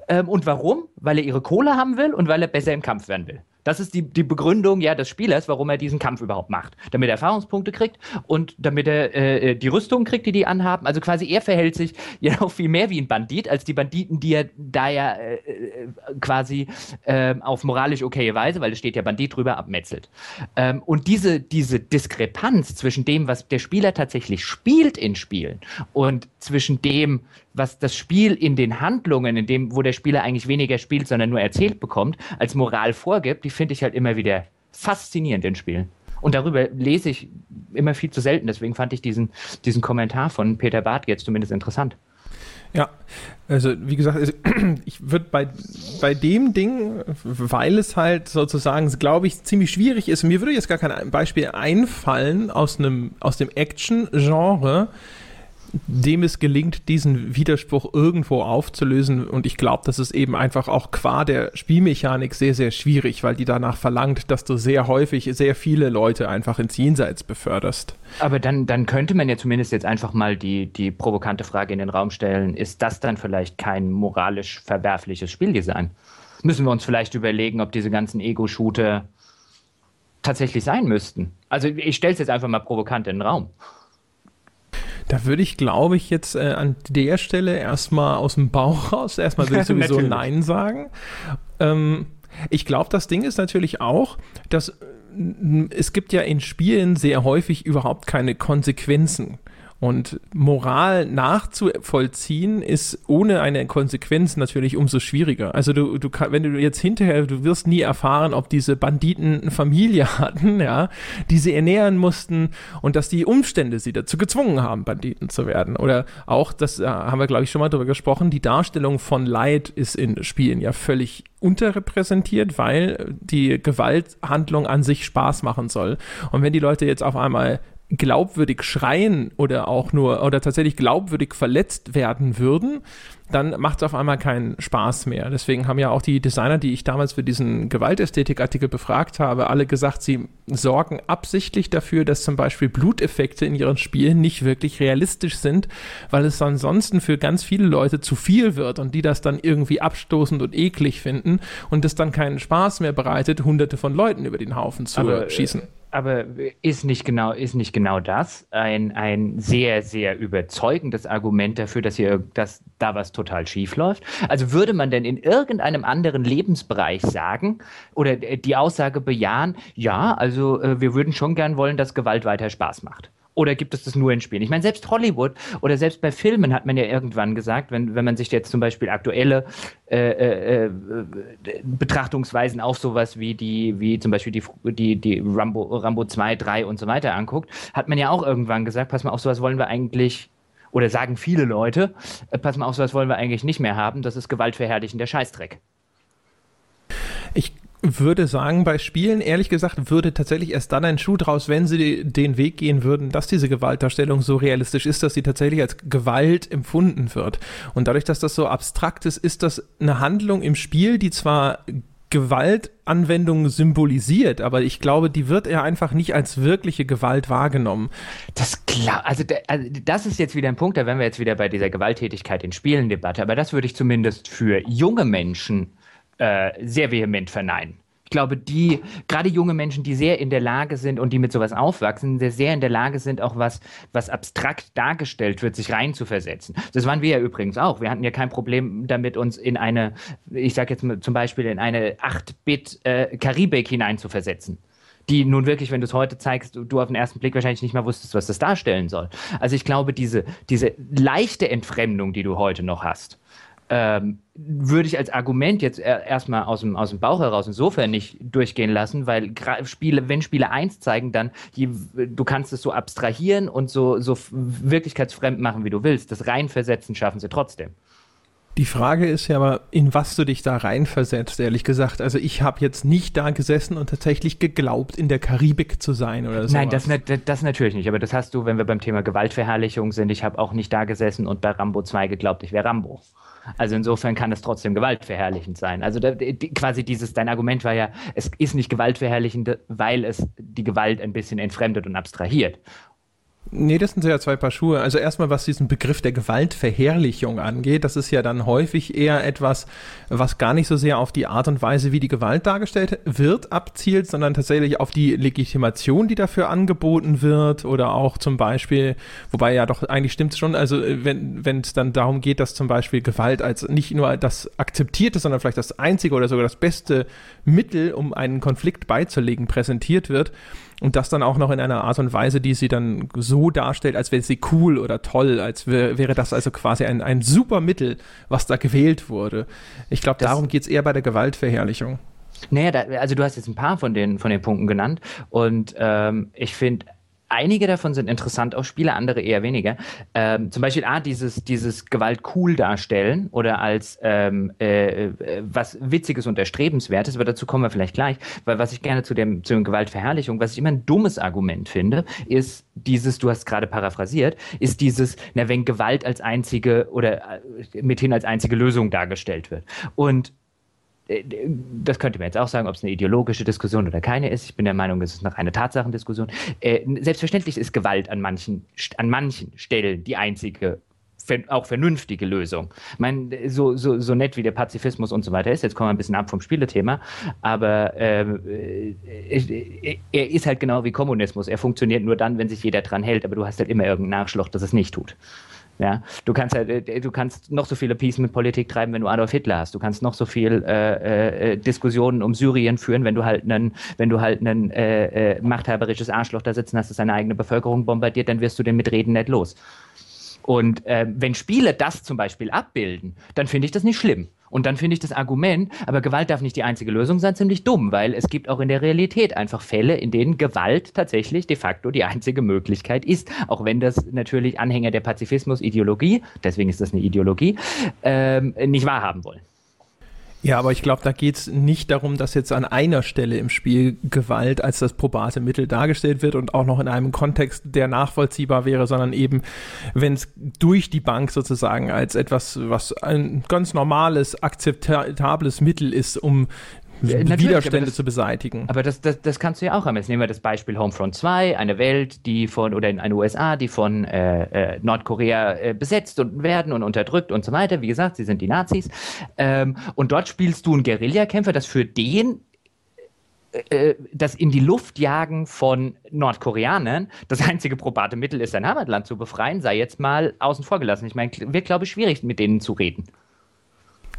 Ähm, und warum? Weil er ihre Kohle haben will und weil er besser im Kampf werden will. Das ist die, die Begründung ja des Spielers, warum er diesen Kampf überhaupt macht. Damit er Erfahrungspunkte kriegt und damit er äh, die Rüstung kriegt, die die anhaben. Also quasi er verhält sich ja noch viel mehr wie ein Bandit, als die Banditen, die er da ja äh, äh quasi äh, auf moralisch okaye Weise, weil es steht ja Bandit drüber, abmetzelt. Ähm, und diese, diese Diskrepanz zwischen dem, was der Spieler tatsächlich spielt in Spielen und zwischen dem, was das Spiel in den Handlungen, in dem, wo der Spieler eigentlich weniger spielt, sondern nur erzählt bekommt, als Moral vorgibt, die finde ich halt immer wieder faszinierend in Spielen. Und darüber lese ich immer viel zu selten. Deswegen fand ich diesen, diesen Kommentar von Peter Barth jetzt zumindest interessant. Ja, also wie gesagt, ich würde bei, bei dem Ding, weil es halt sozusagen, glaube ich, ziemlich schwierig ist, mir würde jetzt gar kein Beispiel einfallen aus, einem, aus dem Action-Genre, dem es gelingt, diesen Widerspruch irgendwo aufzulösen. Und ich glaube, das ist eben einfach auch qua der Spielmechanik sehr, sehr schwierig, weil die danach verlangt, dass du sehr häufig sehr viele Leute einfach ins Jenseits beförderst. Aber dann, dann könnte man ja zumindest jetzt einfach mal die, die provokante Frage in den Raum stellen, ist das dann vielleicht kein moralisch verwerfliches Spieldesign? Müssen wir uns vielleicht überlegen, ob diese ganzen Ego-Shooter tatsächlich sein müssten? Also ich stelle es jetzt einfach mal provokant in den Raum. Da würde ich, glaube ich, jetzt äh, an der Stelle erstmal aus dem Bauch raus, erstmal würde ich sowieso Nein sagen. Ähm, ich glaube, das Ding ist natürlich auch, dass äh, es gibt ja in Spielen sehr häufig überhaupt keine Konsequenzen. Und Moral nachzuvollziehen ist ohne eine Konsequenz natürlich umso schwieriger. Also du, du wenn du jetzt hinterher, du wirst nie erfahren, ob diese Banditen eine Familie hatten, ja, die sie ernähren mussten und dass die Umstände sie dazu gezwungen haben, Banditen zu werden. Oder auch, das äh, haben wir, glaube ich, schon mal drüber gesprochen, die Darstellung von Leid ist in Spielen ja völlig unterrepräsentiert, weil die Gewalthandlung an sich Spaß machen soll. Und wenn die Leute jetzt auf einmal glaubwürdig schreien oder auch nur oder tatsächlich glaubwürdig verletzt werden würden, dann macht es auf einmal keinen Spaß mehr. Deswegen haben ja auch die Designer, die ich damals für diesen Gewaltästhetik-Artikel befragt habe, alle gesagt, sie sorgen absichtlich dafür, dass zum Beispiel Bluteffekte in ihren Spielen nicht wirklich realistisch sind, weil es ansonsten für ganz viele Leute zu viel wird und die das dann irgendwie abstoßend und eklig finden und es dann keinen Spaß mehr bereitet, hunderte von Leuten über den Haufen zu Aber, schießen aber ist nicht genau, ist nicht genau das ein, ein sehr, sehr überzeugendes Argument dafür, dass hier, dass da was total schief läuft? Also würde man denn in irgendeinem anderen Lebensbereich sagen oder die Aussage bejahen, ja, also äh, wir würden schon gern wollen, dass Gewalt weiter Spaß macht? Oder gibt es das nur in Spielen? Ich meine, selbst Hollywood oder selbst bei Filmen hat man ja irgendwann gesagt, wenn, wenn man sich jetzt zum Beispiel aktuelle äh, äh, äh Betrachtungsweisen auf sowas wie die, wie zum Beispiel die, die, die Rambo, Rambo 2, 3 und so weiter anguckt, hat man ja auch irgendwann gesagt, pass mal auf, sowas wollen wir eigentlich oder sagen viele Leute, äh, pass mal auf, sowas wollen wir eigentlich nicht mehr haben, das ist gewaltverherrlichender Scheißdreck. Ich würde sagen, bei Spielen, ehrlich gesagt, würde tatsächlich erst dann ein Schuh draus, wenn sie den Weg gehen würden, dass diese Gewaltdarstellung so realistisch ist, dass sie tatsächlich als Gewalt empfunden wird. Und dadurch, dass das so abstrakt ist, ist das eine Handlung im Spiel, die zwar Gewaltanwendung symbolisiert, aber ich glaube, die wird er einfach nicht als wirkliche Gewalt wahrgenommen. Das klar, also, also, das ist jetzt wieder ein Punkt, da wären wir jetzt wieder bei dieser Gewalttätigkeit in Spielen-Debatte, aber das würde ich zumindest für junge Menschen äh, sehr vehement verneinen. Ich glaube, die, gerade junge Menschen, die sehr in der Lage sind und die mit sowas aufwachsen, sehr, sehr in der Lage sind, auch was, was abstrakt dargestellt wird, sich reinzuversetzen. Das waren wir ja übrigens auch. Wir hatten ja kein Problem damit, uns in eine, ich sag jetzt zum Beispiel in eine 8-Bit-Karibik äh, hineinzuversetzen die nun wirklich, wenn du es heute zeigst, du, du, auf den ersten Blick wahrscheinlich nicht mal wusstest, was das darstellen soll. Also ich glaube, diese, diese leichte Entfremdung, die du heute noch hast, ähm, würde ich als Argument jetzt erstmal aus dem, aus dem Bauch heraus insofern nicht durchgehen lassen, weil Spiele, wenn Spiele eins zeigen, dann je, du kannst es so abstrahieren und so, so wirklichkeitsfremd machen, wie du willst. Das Reinversetzen schaffen sie trotzdem. Die Frage ist ja aber, in was du dich da reinversetzt, ehrlich gesagt. Also ich habe jetzt nicht da gesessen und tatsächlich geglaubt, in der Karibik zu sein oder so. Nein, das, das natürlich nicht. Aber das hast du, wenn wir beim Thema Gewaltverherrlichung sind. Ich habe auch nicht da gesessen und bei Rambo 2 geglaubt, ich wäre Rambo. Also insofern kann es trotzdem gewaltverherrlichend sein. Also da, die, quasi dieses, dein Argument war ja, es ist nicht gewaltverherrlichend, weil es die Gewalt ein bisschen entfremdet und abstrahiert. Nee, das sind ja zwei Paar Schuhe. Also erstmal, was diesen Begriff der Gewaltverherrlichung angeht, das ist ja dann häufig eher etwas, was gar nicht so sehr auf die Art und Weise, wie die Gewalt dargestellt wird, abzielt, sondern tatsächlich auf die Legitimation, die dafür angeboten wird oder auch zum Beispiel, wobei ja doch eigentlich stimmt es schon, also äh, wenn wenn es dann darum geht, dass zum Beispiel Gewalt als nicht nur das akzeptierte, sondern vielleicht das einzige oder sogar das beste Mittel, um einen Konflikt beizulegen, präsentiert wird, und das dann auch noch in einer Art und Weise, die sie dann so darstellt, als wäre sie cool oder toll, als wär, wäre das also quasi ein, ein super Mittel, was da gewählt wurde. Ich glaube, darum geht es eher bei der Gewaltverherrlichung. Naja, da, also du hast jetzt ein paar von den, von den Punkten genannt und ähm, ich finde, Einige davon sind interessant auch Spiele, andere eher weniger. Ähm, zum Beispiel ah, dieses, dieses Gewalt cool darstellen oder als ähm, äh, äh, was Witziges und Erstrebenswertes, aber dazu kommen wir vielleicht gleich, weil was ich gerne zu dem, zu dem Gewaltverherrlichung, was ich immer ein dummes Argument finde, ist dieses, du hast gerade paraphrasiert, ist dieses, na, wenn Gewalt als einzige oder äh, mithin als einzige Lösung dargestellt wird. Und das könnte man jetzt auch sagen, ob es eine ideologische Diskussion oder keine ist. Ich bin der Meinung, es ist noch eine Tatsachendiskussion. Äh, selbstverständlich ist Gewalt an manchen, an manchen Stellen die einzige auch vernünftige Lösung. Ich meine, so, so, so nett wie der Pazifismus und so weiter ist, jetzt kommen wir ein bisschen ab vom Spielethema, aber äh, er ist halt genau wie Kommunismus. Er funktioniert nur dann, wenn sich jeder dran hält, aber du hast halt immer irgendein Nachschlucht, dass es nicht tut. Ja, du kannst ja, äh, du kannst noch so viele Peace-Politik treiben, wenn du Adolf Hitler hast. Du kannst noch so viel äh, äh, Diskussionen um Syrien führen, wenn du halt einen, wenn du halt einen äh, äh, machthaberisches Arschloch da sitzen hast, das seine eigene Bevölkerung bombardiert, dann wirst du den mit Reden nicht los. Und äh, wenn Spiele das zum Beispiel abbilden, dann finde ich das nicht schlimm. Und dann finde ich das Argument, aber Gewalt darf nicht die einzige Lösung sein, ziemlich dumm, weil es gibt auch in der Realität einfach Fälle, in denen Gewalt tatsächlich de facto die einzige Möglichkeit ist. Auch wenn das natürlich Anhänger der Pazifismus-Ideologie, deswegen ist das eine Ideologie, ähm, nicht wahrhaben wollen. Ja, aber ich glaube, da geht es nicht darum, dass jetzt an einer Stelle im Spiel Gewalt als das probate Mittel dargestellt wird und auch noch in einem Kontext, der nachvollziehbar wäre, sondern eben, wenn es durch die Bank sozusagen als etwas, was ein ganz normales, akzeptables Mittel ist, um Natürlich, Widerstände das, zu beseitigen. Aber das, das, das kannst du ja auch haben. Jetzt nehmen wir das Beispiel Homefront 2, eine Welt, die von, oder in eine USA, die von äh, äh, Nordkorea äh, besetzt und werden und unterdrückt und so weiter. Wie gesagt, sie sind die Nazis. Ähm, und dort spielst du einen Guerillakämpfer, das für den äh, äh, das in die Luft jagen von Nordkoreanern das einzige probate Mittel ist, sein Heimatland zu befreien, sei jetzt mal außen vor gelassen. Ich meine, wird, glaube ich, schwierig, mit denen zu reden.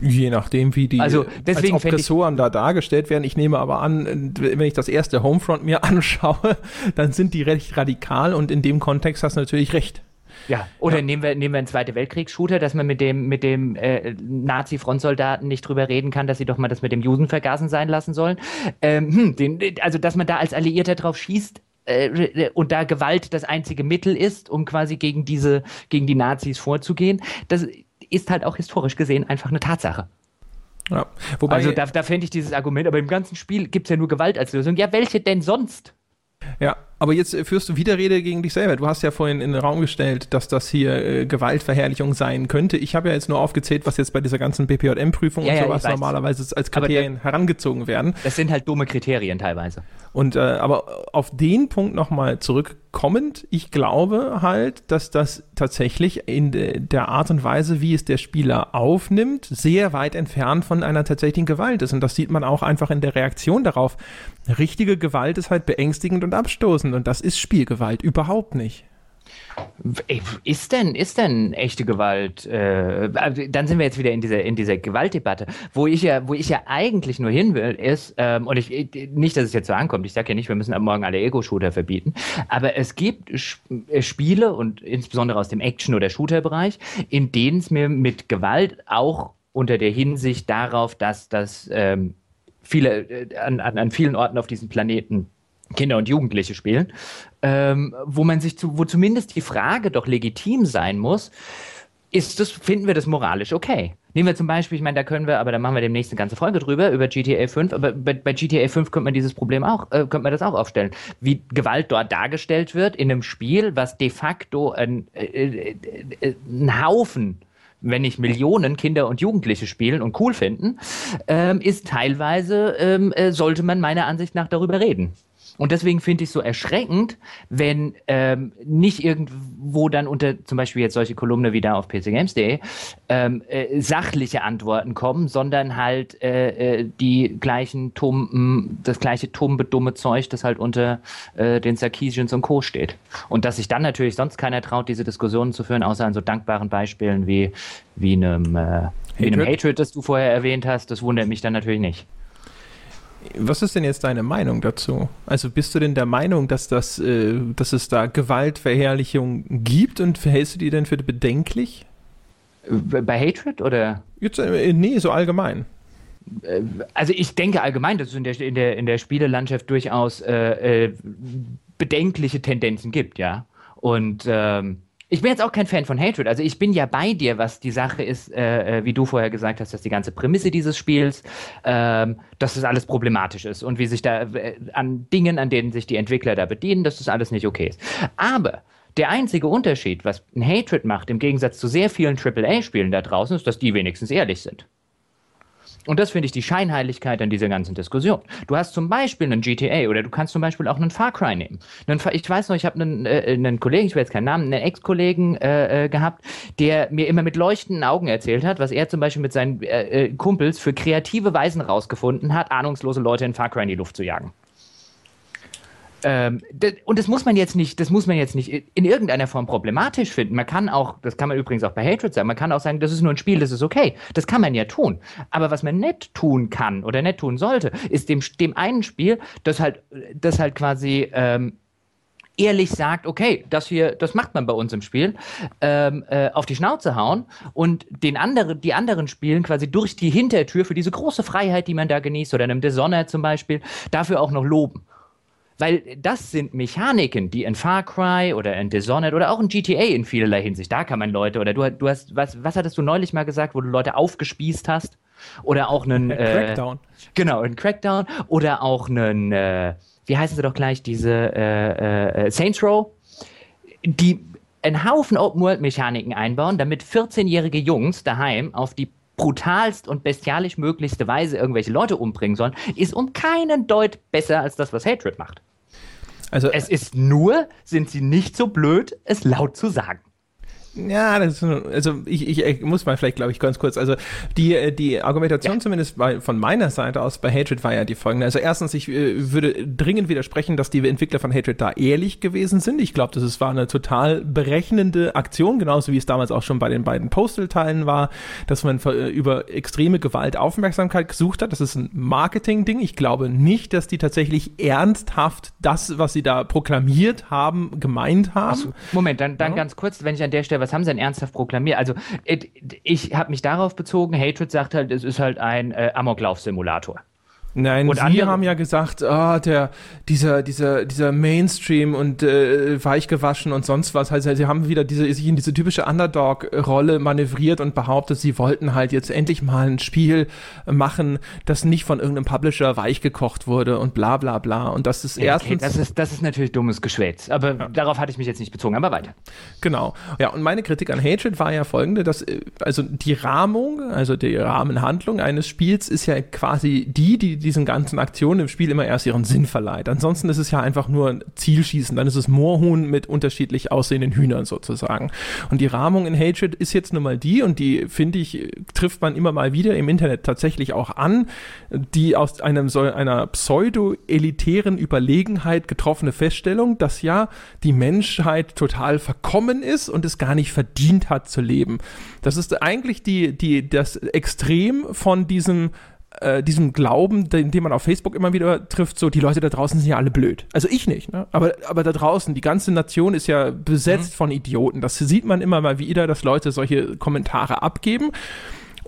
Je nachdem, wie die also deswegen als Oppressoren da dargestellt werden. Ich nehme aber an, wenn ich das erste Homefront mir anschaue, dann sind die recht radikal und in dem Kontext hast du natürlich recht. Ja, oder ja. nehmen wir nehmen wir einen Zweite Weltkriegs-Shooter, dass man mit dem mit dem äh, Nazi-Frontsoldaten nicht drüber reden kann, dass sie doch mal das mit dem Juden vergasen sein lassen sollen. Ähm, hm, den, also dass man da als Alliierter drauf schießt, äh, und da Gewalt das einzige Mittel ist, um quasi gegen diese, gegen die Nazis vorzugehen, das ist halt auch historisch gesehen einfach eine Tatsache. Ja. Wobei, also da, da fände ich dieses Argument, aber im ganzen Spiel gibt es ja nur Gewalt als Lösung. Ja, welche denn sonst? Ja, aber jetzt führst du Widerrede gegen dich selber. Du hast ja vorhin in den Raum gestellt, dass das hier äh, Gewaltverherrlichung sein könnte. Ich habe ja jetzt nur aufgezählt, was jetzt bei dieser ganzen BPJM-Prüfung ja, und ja, sowas normalerweise als Kriterien der, herangezogen werden. Das sind halt dumme Kriterien teilweise. Und äh, aber auf den Punkt nochmal zurückkommend, ich glaube halt, dass das tatsächlich in de, der Art und Weise, wie es der Spieler aufnimmt, sehr weit entfernt von einer tatsächlichen Gewalt ist. Und das sieht man auch einfach in der Reaktion darauf. Richtige Gewalt ist halt beängstigend und abstoßend und das ist Spielgewalt überhaupt nicht. Ist denn, ist denn echte Gewalt? Äh, dann sind wir jetzt wieder in dieser, in dieser Gewaltdebatte. Wo ich ja, wo ich ja eigentlich nur hin will, ist, ähm, und ich, nicht, dass es jetzt so ankommt, ich sage ja nicht, wir müssen am Morgen alle Ego-Shooter verbieten, aber es gibt äh, Spiele und insbesondere aus dem Action- oder Shooter-Bereich, in denen es mir mit Gewalt auch unter der Hinsicht darauf, dass das ähm, viele, äh, an, an vielen Orten auf diesem Planeten Kinder und Jugendliche spielen, ähm, wo man sich zu, wo zumindest die Frage doch legitim sein muss, ist das, finden wir das moralisch okay? Nehmen wir zum Beispiel, ich meine, da können wir, aber da machen wir demnächst eine ganze Folge drüber, über GTA 5, aber bei, bei GTA 5 könnte man dieses Problem auch, äh, könnte man das auch aufstellen. Wie Gewalt dort dargestellt wird in einem Spiel, was de facto ein, äh, äh, äh ein Haufen wenn nicht Millionen Kinder und Jugendliche spielen und cool finden, ähm, ist teilweise, ähm, äh, sollte man meiner Ansicht nach darüber reden. Und deswegen finde ich es so erschreckend, wenn ähm, nicht irgendwo dann unter zum Beispiel jetzt solche Kolumne wie da auf pcgames.de ähm, äh, sachliche Antworten kommen, sondern halt äh, äh, die gleichen tumpen, das gleiche tumbe, dumme Zeug, das halt unter äh, den Sarkeesians und Co. steht. Und dass sich dann natürlich sonst keiner traut, diese Diskussionen zu führen, außer an so dankbaren Beispielen wie, wie einem, äh, wie einem Hatred, das du vorher erwähnt hast, das wundert mich dann natürlich nicht. Was ist denn jetzt deine Meinung dazu? Also bist du denn der Meinung, dass, das, äh, dass es da Gewaltverherrlichung gibt und verhältst du die denn für bedenklich? Bei Hatred oder? Jetzt, äh, nee, so allgemein. Äh, also ich denke allgemein, dass es in der, in der, in der Spielelandschaft durchaus äh, äh bedenkliche Tendenzen gibt, ja. Und ähm, ich bin jetzt auch kein Fan von Hatred. Also ich bin ja bei dir, was die Sache ist, äh, äh, wie du vorher gesagt hast, dass die ganze Prämisse dieses Spiels, ähm, dass das alles problematisch ist und wie sich da äh, an Dingen, an denen sich die Entwickler da bedienen, dass das alles nicht okay ist. Aber der einzige Unterschied, was ein Hatred macht, im Gegensatz zu sehr vielen AAA-Spielen da draußen, ist, dass die wenigstens ehrlich sind. Und das finde ich die Scheinheiligkeit an dieser ganzen Diskussion. Du hast zum Beispiel einen GTA oder du kannst zum Beispiel auch einen Far Cry nehmen. ich weiß noch, ich habe einen, äh, einen Kollegen, ich will jetzt keinen Namen, einen Ex-Kollegen äh, äh, gehabt, der mir immer mit leuchtenden Augen erzählt hat, was er zum Beispiel mit seinen äh, äh Kumpels für kreative Weisen rausgefunden hat, ahnungslose Leute in Far Cry in die Luft zu jagen. Ähm, und das muss man jetzt nicht, das muss man jetzt nicht in irgendeiner Form problematisch finden. Man kann auch, das kann man übrigens auch bei Hatred sagen, man kann auch sagen, das ist nur ein Spiel, das ist okay. Das kann man ja tun. Aber was man nicht tun kann oder nicht tun sollte, ist dem, dem einen Spiel, das halt, das halt quasi ähm, ehrlich sagt, okay, das hier, das macht man bei uns im Spiel, ähm, äh, auf die Schnauze hauen und den anderen, die anderen Spielen quasi durch die Hintertür für diese große Freiheit, die man da genießt, oder einem Dishonored zum Beispiel, dafür auch noch loben. Weil das sind Mechaniken, die in Far Cry oder in Dishonored oder auch in GTA in vielerlei Hinsicht, da kann man Leute, oder du, du hast, was, was hattest du neulich mal gesagt, wo du Leute aufgespießt hast? Oder auch einen. Äh, Crackdown. Genau, einen Crackdown. Oder auch einen, äh, wie heißen sie doch gleich, diese äh, äh, Saints Row, die einen Haufen Open-World-Mechaniken einbauen, damit 14-jährige Jungs daheim auf die brutalst und bestialisch möglichste Weise irgendwelche Leute umbringen sollen, ist um keinen Deut besser als das, was Hatred macht. Also, es ist nur, sind sie nicht so blöd, es laut zu sagen. Ja, das ist, also ich, ich, muss mal vielleicht, glaube ich, ganz kurz. Also die, die Argumentation ja. zumindest bei, von meiner Seite aus bei Hatred war ja die folgende. Also erstens, ich äh, würde dringend widersprechen, dass die Entwickler von Hatred da ehrlich gewesen sind. Ich glaube, das ist, war eine total berechnende Aktion, genauso wie es damals auch schon bei den beiden Postal-Teilen war, dass man für, äh, über extreme Gewalt Aufmerksamkeit gesucht hat. Das ist ein Marketing-Ding. Ich glaube nicht, dass die tatsächlich ernsthaft das, was sie da proklamiert haben, gemeint haben. So, Moment, dann, dann ja. ganz kurz, wenn ich an der Stelle was haben sie denn ernsthaft proklamiert? Also ich habe mich darauf bezogen, Hatred sagt halt, es ist halt ein äh, Amoklauf-Simulator. Nein, und Sie andere, haben ja gesagt, ah, der, dieser, dieser, dieser Mainstream und äh, weichgewaschen und sonst was. Also sie haben wieder diese, sich in diese typische Underdog-Rolle manövriert und behauptet, sie wollten halt jetzt endlich mal ein Spiel machen, das nicht von irgendeinem Publisher weichgekocht wurde und bla bla bla. Und das ist okay, erstens. Das ist, das ist natürlich dummes Geschwätz, aber ja. darauf hatte ich mich jetzt nicht bezogen, aber weiter. Genau. Ja, und meine Kritik an Hatred war ja folgende, dass äh, also die Rahmung, also die Rahmenhandlung eines Spiels ist ja quasi die, die diesen ganzen Aktionen im Spiel immer erst ihren Sinn verleiht. Ansonsten ist es ja einfach nur ein Zielschießen. Dann ist es Moorhuhn mit unterschiedlich aussehenden Hühnern sozusagen. Und die Rahmung in Hatred ist jetzt nun mal die, und die finde ich, trifft man immer mal wieder im Internet tatsächlich auch an, die aus einem so einer pseudo-elitären Überlegenheit getroffene Feststellung, dass ja die Menschheit total verkommen ist und es gar nicht verdient hat zu leben. Das ist eigentlich die, die, das Extrem von diesem äh, diesem Glauben, den, den man auf Facebook immer wieder trifft, so die Leute da draußen sind ja alle blöd. Also ich nicht, ne? aber, aber da draußen, die ganze Nation ist ja besetzt mhm. von Idioten. Das sieht man immer mal wieder, dass Leute solche Kommentare abgeben.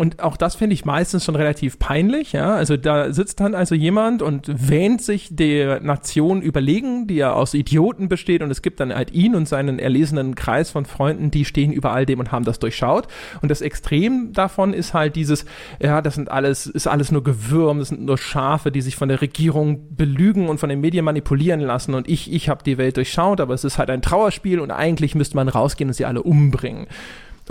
Und auch das finde ich meistens schon relativ peinlich, ja. Also da sitzt dann also jemand und wähnt sich der Nation überlegen, die ja aus Idioten besteht und es gibt dann halt ihn und seinen erlesenen Kreis von Freunden, die stehen über all dem und haben das durchschaut. Und das Extrem davon ist halt dieses, ja, das sind alles, ist alles nur Gewürm, das sind nur Schafe, die sich von der Regierung belügen und von den Medien manipulieren lassen und ich, ich habe die Welt durchschaut, aber es ist halt ein Trauerspiel und eigentlich müsste man rausgehen und sie alle umbringen.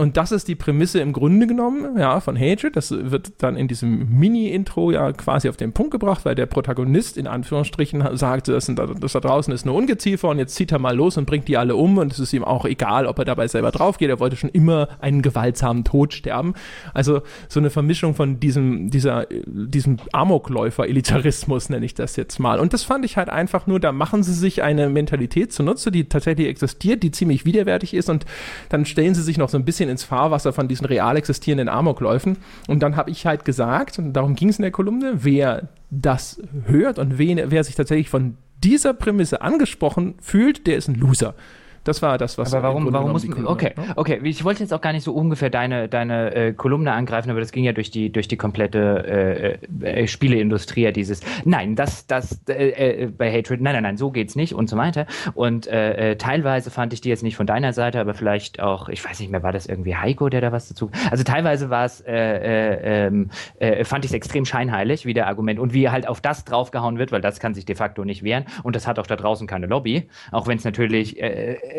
Und das ist die Prämisse im Grunde genommen, ja, von Hatred. Das wird dann in diesem Mini-Intro ja quasi auf den Punkt gebracht, weil der Protagonist in Anführungsstrichen sagt, das, sind, das da draußen ist eine Ungeziefer und jetzt zieht er mal los und bringt die alle um und es ist ihm auch egal, ob er dabei selber drauf geht. Er wollte schon immer einen gewaltsamen Tod sterben. Also so eine Vermischung von diesem, dieser, diesem Amokläufer-Elitarismus nenne ich das jetzt mal. Und das fand ich halt einfach nur, da machen sie sich eine Mentalität zunutze, die tatsächlich existiert, die ziemlich widerwärtig ist und dann stellen sie sich noch so ein bisschen ins Fahrwasser von diesen real existierenden Amokläufen. Und dann habe ich halt gesagt, und darum ging es in der Kolumne, wer das hört und wen, wer sich tatsächlich von dieser Prämisse angesprochen fühlt, der ist ein Loser. Das war das, was. Aber warum, warum muss man, okay, ne? okay. Ich wollte jetzt auch gar nicht so ungefähr deine, deine äh, Kolumne angreifen, aber das ging ja durch die, durch die komplette äh, äh, Spieleindustrie, ja, dieses, nein, das, das, äh, äh, bei Hatred, nein, nein, nein, so geht's nicht und so weiter. Und äh, teilweise fand ich die jetzt nicht von deiner Seite, aber vielleicht auch, ich weiß nicht mehr, war das irgendwie Heiko, der da was dazu. Also teilweise war es, ähm, fand ich es extrem scheinheilig, wie der Argument und wie halt auf das draufgehauen wird, weil das kann sich de facto nicht wehren und das hat auch da draußen keine Lobby, auch wenn es natürlich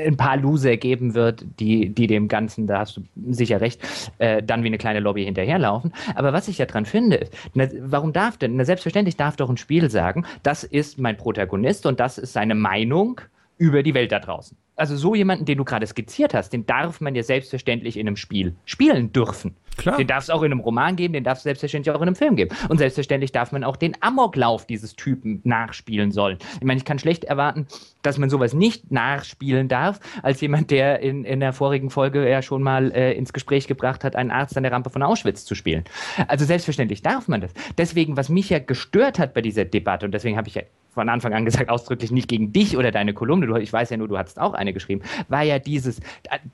ein paar Loser geben wird, die, die dem Ganzen, da hast du sicher recht, äh, dann wie eine kleine Lobby hinterherlaufen. Aber was ich ja dran finde, ist, na, warum darf denn, na, selbstverständlich darf doch ein Spiel sagen, das ist mein Protagonist und das ist seine Meinung über die Welt da draußen. Also so jemanden, den du gerade skizziert hast, den darf man ja selbstverständlich in einem Spiel spielen dürfen. Klar. Den darf es auch in einem Roman geben, den darf es selbstverständlich auch in einem Film geben. Und selbstverständlich darf man auch den Amoklauf dieses Typen nachspielen sollen. Ich meine, ich kann schlecht erwarten, dass man sowas nicht nachspielen darf, als jemand, der in, in der vorigen Folge ja schon mal äh, ins Gespräch gebracht hat, einen Arzt an der Rampe von Auschwitz zu spielen. Also selbstverständlich darf man das. Deswegen, was mich ja gestört hat bei dieser Debatte, und deswegen habe ich ja von Anfang an gesagt, ausdrücklich nicht gegen dich oder deine Kolumne, du, ich weiß ja nur, du hattest auch eine geschrieben, war ja dieses,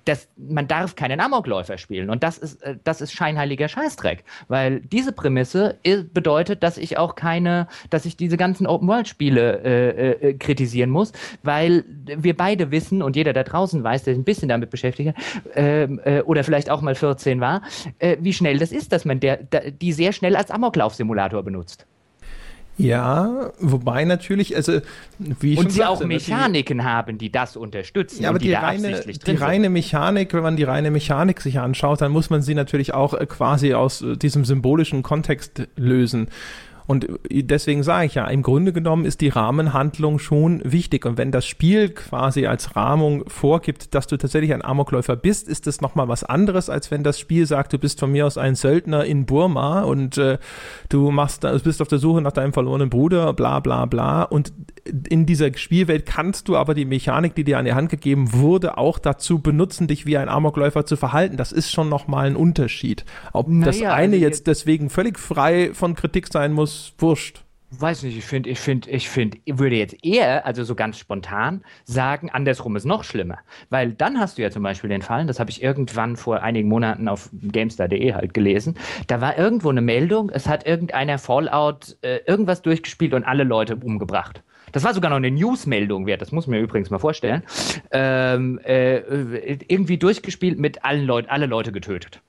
dass man darf keinen Amokläufer spielen. Und das ist, äh, das ist scheinheiliger Scheißdreck. Weil diese Prämisse bedeutet, dass ich auch keine, dass ich diese ganzen Open-World-Spiele äh, äh, kritisieren muss, weil wir beide wissen und jeder da draußen weiß, der sich ein bisschen damit beschäftigt ähm, äh, oder vielleicht auch mal 14 war, äh, wie schnell das ist, dass man der, die sehr schnell als Amoklauf-Simulator benutzt. Ja, wobei natürlich, also wie ich Und sie sagte, auch Mechaniken die, haben, die das unterstützen. Ja, aber die, die reine, die reine Mechanik, wenn man die reine Mechanik sich anschaut, dann muss man sie natürlich auch äh, quasi aus äh, diesem symbolischen Kontext lösen. Und deswegen sage ich ja, im Grunde genommen ist die Rahmenhandlung schon wichtig. Und wenn das Spiel quasi als Rahmung vorgibt, dass du tatsächlich ein Amokläufer bist, ist das nochmal was anderes, als wenn das Spiel sagt, du bist von mir aus ein Söldner in Burma und äh, du machst, bist auf der Suche nach deinem verlorenen Bruder, bla bla bla. Und in dieser Spielwelt kannst du aber die Mechanik, die dir an die Hand gegeben wurde, auch dazu benutzen, dich wie ein Amokläufer zu verhalten. Das ist schon nochmal ein Unterschied. Ob naja, das eine also jetzt deswegen völlig frei von Kritik sein muss, wurscht. Weiß nicht, ich finde, ich finde, ich finde, ich würde jetzt eher, also so ganz spontan, sagen, andersrum ist noch schlimmer. Weil dann hast du ja zum Beispiel den Fall, das habe ich irgendwann vor einigen Monaten auf GameStar.de halt gelesen, da war irgendwo eine Meldung, es hat irgendeiner Fallout äh, irgendwas durchgespielt und alle Leute umgebracht. Das war sogar noch eine Newsmeldung wert, das muss man mir übrigens mal vorstellen. Ähm, äh, irgendwie durchgespielt mit allen Leuten, alle Leute getötet.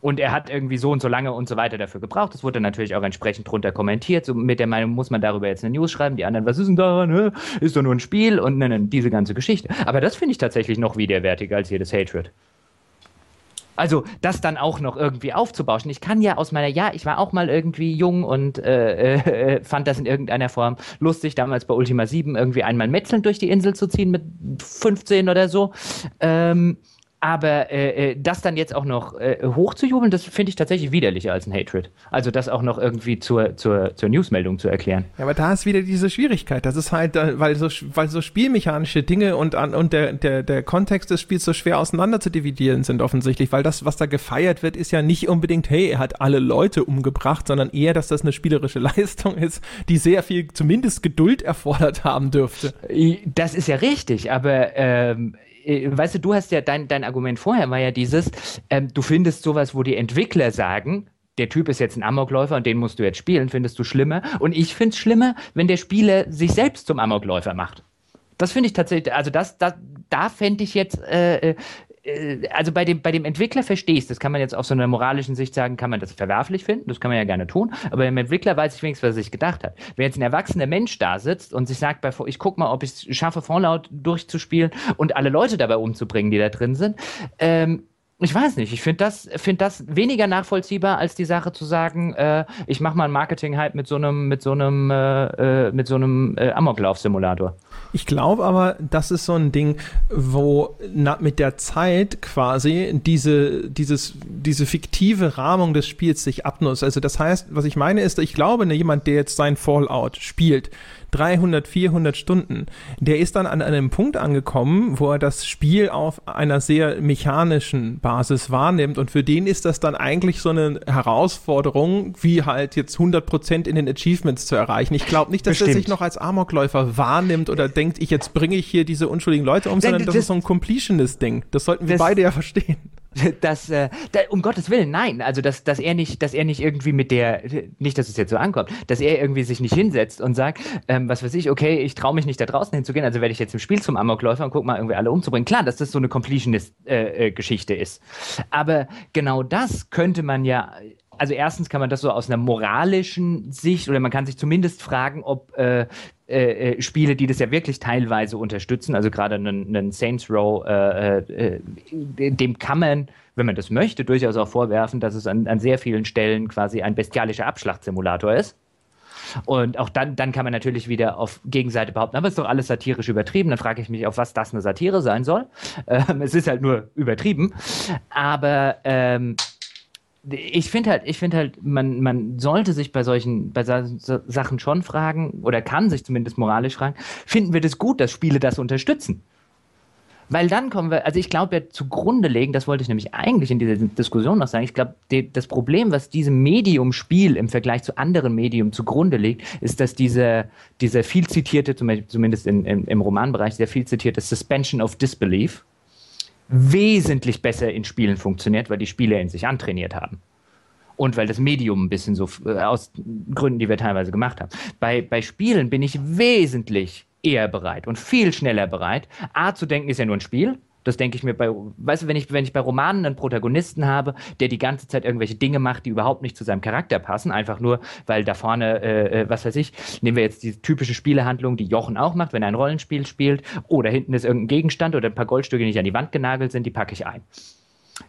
Und er hat irgendwie so und so lange und so weiter dafür gebraucht. Das wurde natürlich auch entsprechend drunter kommentiert. So mit der Meinung, muss man darüber jetzt eine News schreiben. Die anderen, was ist denn daran? Hä? Ist doch nur ein Spiel und ne, ne, diese ganze Geschichte. Aber das finde ich tatsächlich noch widerwärtiger als jedes Hatred. Also das dann auch noch irgendwie aufzubauschen. Ich kann ja aus meiner, ja, ich war auch mal irgendwie jung und äh, äh, fand das in irgendeiner Form lustig, damals bei Ultima 7 irgendwie einmal metzelnd durch die Insel zu ziehen mit 15 oder so. Ähm, aber äh, äh, das dann jetzt auch noch äh, hochzujubeln, das finde ich tatsächlich widerlicher als ein Hatred. Also das auch noch irgendwie zur, zur, zur Newsmeldung zu erklären. Ja, aber da ist wieder diese Schwierigkeit. Das ist halt, weil so, weil so spielmechanische Dinge und, und der, der, der Kontext des Spiels so schwer auseinander zu dividieren sind offensichtlich, weil das, was da gefeiert wird, ist ja nicht unbedingt, hey, er hat alle Leute umgebracht, sondern eher, dass das eine spielerische Leistung ist, die sehr viel zumindest Geduld erfordert haben dürfte. Das ist ja richtig, aber ähm, äh, weißt du, du hast ja dein, dein Argument vorher war ja dieses, ähm, du findest sowas, wo die Entwickler sagen, der Typ ist jetzt ein Amokläufer und den musst du jetzt spielen, findest du schlimmer. Und ich finde es schlimmer, wenn der Spieler sich selbst zum Amokläufer macht. Das finde ich tatsächlich, also das, das da fände ich jetzt, äh, äh also bei dem, bei dem Entwickler verstehe ich. Das kann man jetzt aus so einer moralischen Sicht sagen, kann man das verwerflich finden. Das kann man ja gerne tun. Aber dem Entwickler weiß ich wenigstens, was er sich gedacht hat. Wenn jetzt ein erwachsener Mensch da sitzt und sich sagt, ich guck mal, ob ich es schaffe, Fallout durchzuspielen und alle Leute dabei umzubringen, die da drin sind, ähm, ich weiß nicht, ich finde das, find das weniger nachvollziehbar, als die Sache zu sagen, äh, ich mache mal ein Marketing-Hype mit so einem, mit so einem, äh, äh, mit so einem äh, Amoklauf-Simulator. Ich glaube aber, das ist so ein Ding, wo na, mit der Zeit quasi diese, dieses, diese fiktive Rahmung des Spiels sich abnutzt. Also das heißt, was ich meine ist, ich glaube, ne, jemand, der jetzt sein Fallout spielt, 300, 400 Stunden. Der ist dann an einem Punkt angekommen, wo er das Spiel auf einer sehr mechanischen Basis wahrnimmt und für den ist das dann eigentlich so eine Herausforderung, wie halt jetzt 100 Prozent in den Achievements zu erreichen. Ich glaube nicht, dass Bestimmt. er sich noch als Amokläufer wahrnimmt oder denkt, ich jetzt bringe ich hier diese unschuldigen Leute um, sondern das, das ist so ein Completionist-Ding. Das sollten wir das, beide ja verstehen. dass, äh, da, um Gottes Willen, nein, also dass, dass er nicht, dass er nicht irgendwie mit der, nicht, dass es jetzt so ankommt, dass er irgendwie sich nicht hinsetzt und sagt, ähm, was weiß ich, okay, ich traue mich nicht da draußen hinzugehen, also werde ich jetzt im Spiel zum Amokläufer und guck mal irgendwie alle umzubringen. Klar, dass das so eine Completionist-Geschichte äh, äh, ist. Aber genau das könnte man ja also erstens kann man das so aus einer moralischen Sicht oder man kann sich zumindest fragen, ob äh, äh, äh, Spiele, die das ja wirklich teilweise unterstützen, also gerade einen, Saints Row, äh, äh, dem kann man, wenn man das möchte, durchaus auch vorwerfen, dass es an, an sehr vielen Stellen quasi ein bestialischer Abschlachtsimulator ist. Und auch dann, dann kann man natürlich wieder auf Gegenseite behaupten, aber es ist doch alles satirisch übertrieben. Dann frage ich mich, auf was das eine Satire sein soll. Ähm, es ist halt nur übertrieben. Aber ähm, ich finde halt, ich finde halt, man, man sollte sich bei solchen, bei Sachen schon fragen, oder kann sich zumindest moralisch fragen, finden wir das gut, dass Spiele das unterstützen? Weil dann kommen wir, also ich glaube ja zugrunde legen, das wollte ich nämlich eigentlich in dieser Diskussion noch sagen, ich glaube, das Problem, was diesem Medium Spiel im Vergleich zu anderen Medium zugrunde liegt, ist, dass diese, dieser viel zitierte, zumindest in, in, im Romanbereich, sehr viel zitierte Suspension of Disbelief, wesentlich besser in Spielen funktioniert, weil die Spieler in sich antrainiert haben. Und weil das Medium ein bisschen so, äh, aus Gründen, die wir teilweise gemacht haben. Bei, bei Spielen bin ich wesentlich eher bereit und viel schneller bereit. A, zu denken ist ja nur ein Spiel. Das denke ich mir bei, weißt du, wenn ich, wenn ich bei Romanen einen Protagonisten habe, der die ganze Zeit irgendwelche Dinge macht, die überhaupt nicht zu seinem Charakter passen, einfach nur, weil da vorne, äh, äh was weiß ich, nehmen wir jetzt die typische Spielehandlung, die Jochen auch macht, wenn er ein Rollenspiel spielt, oder hinten ist irgendein Gegenstand oder ein paar Goldstücke, die nicht an die Wand genagelt sind, die packe ich ein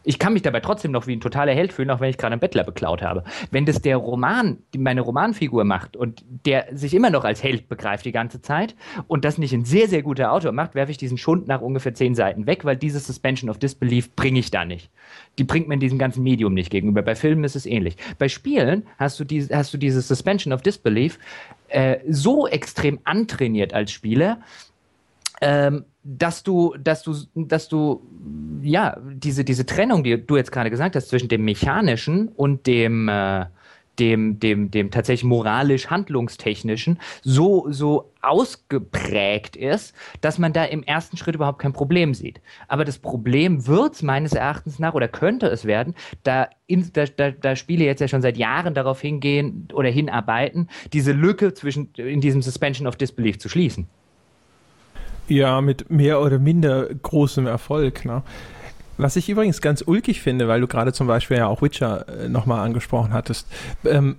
ich kann mich dabei trotzdem noch wie ein totaler Held fühlen, auch wenn ich gerade einen Bettler beklaut habe. Wenn das der Roman, meine Romanfigur macht und der sich immer noch als Held begreift die ganze Zeit und das nicht ein sehr, sehr guter Autor macht, werfe ich diesen Schund nach ungefähr zehn Seiten weg, weil diese Suspension of Disbelief bringe ich da nicht. Die bringt mir in diesem ganzen Medium nicht gegenüber. Bei Filmen ist es ähnlich. Bei Spielen hast du, die, hast du diese Suspension of Disbelief äh, so extrem antrainiert als Spieler, ähm, dass du, dass du, dass du, ja, diese, diese Trennung, die du jetzt gerade gesagt hast, zwischen dem Mechanischen und dem, äh, dem, dem, dem tatsächlich moralisch-handlungstechnischen so, so ausgeprägt ist, dass man da im ersten Schritt überhaupt kein Problem sieht. Aber das Problem wird meines Erachtens nach oder könnte es werden, da, in, da, da, da Spiele jetzt ja schon seit Jahren darauf hingehen oder hinarbeiten, diese Lücke zwischen in diesem Suspension of Disbelief zu schließen. Ja, mit mehr oder minder großem Erfolg. Ne? Was ich übrigens ganz ulkig finde, weil du gerade zum Beispiel ja auch Witcher äh, nochmal angesprochen hattest. Ähm,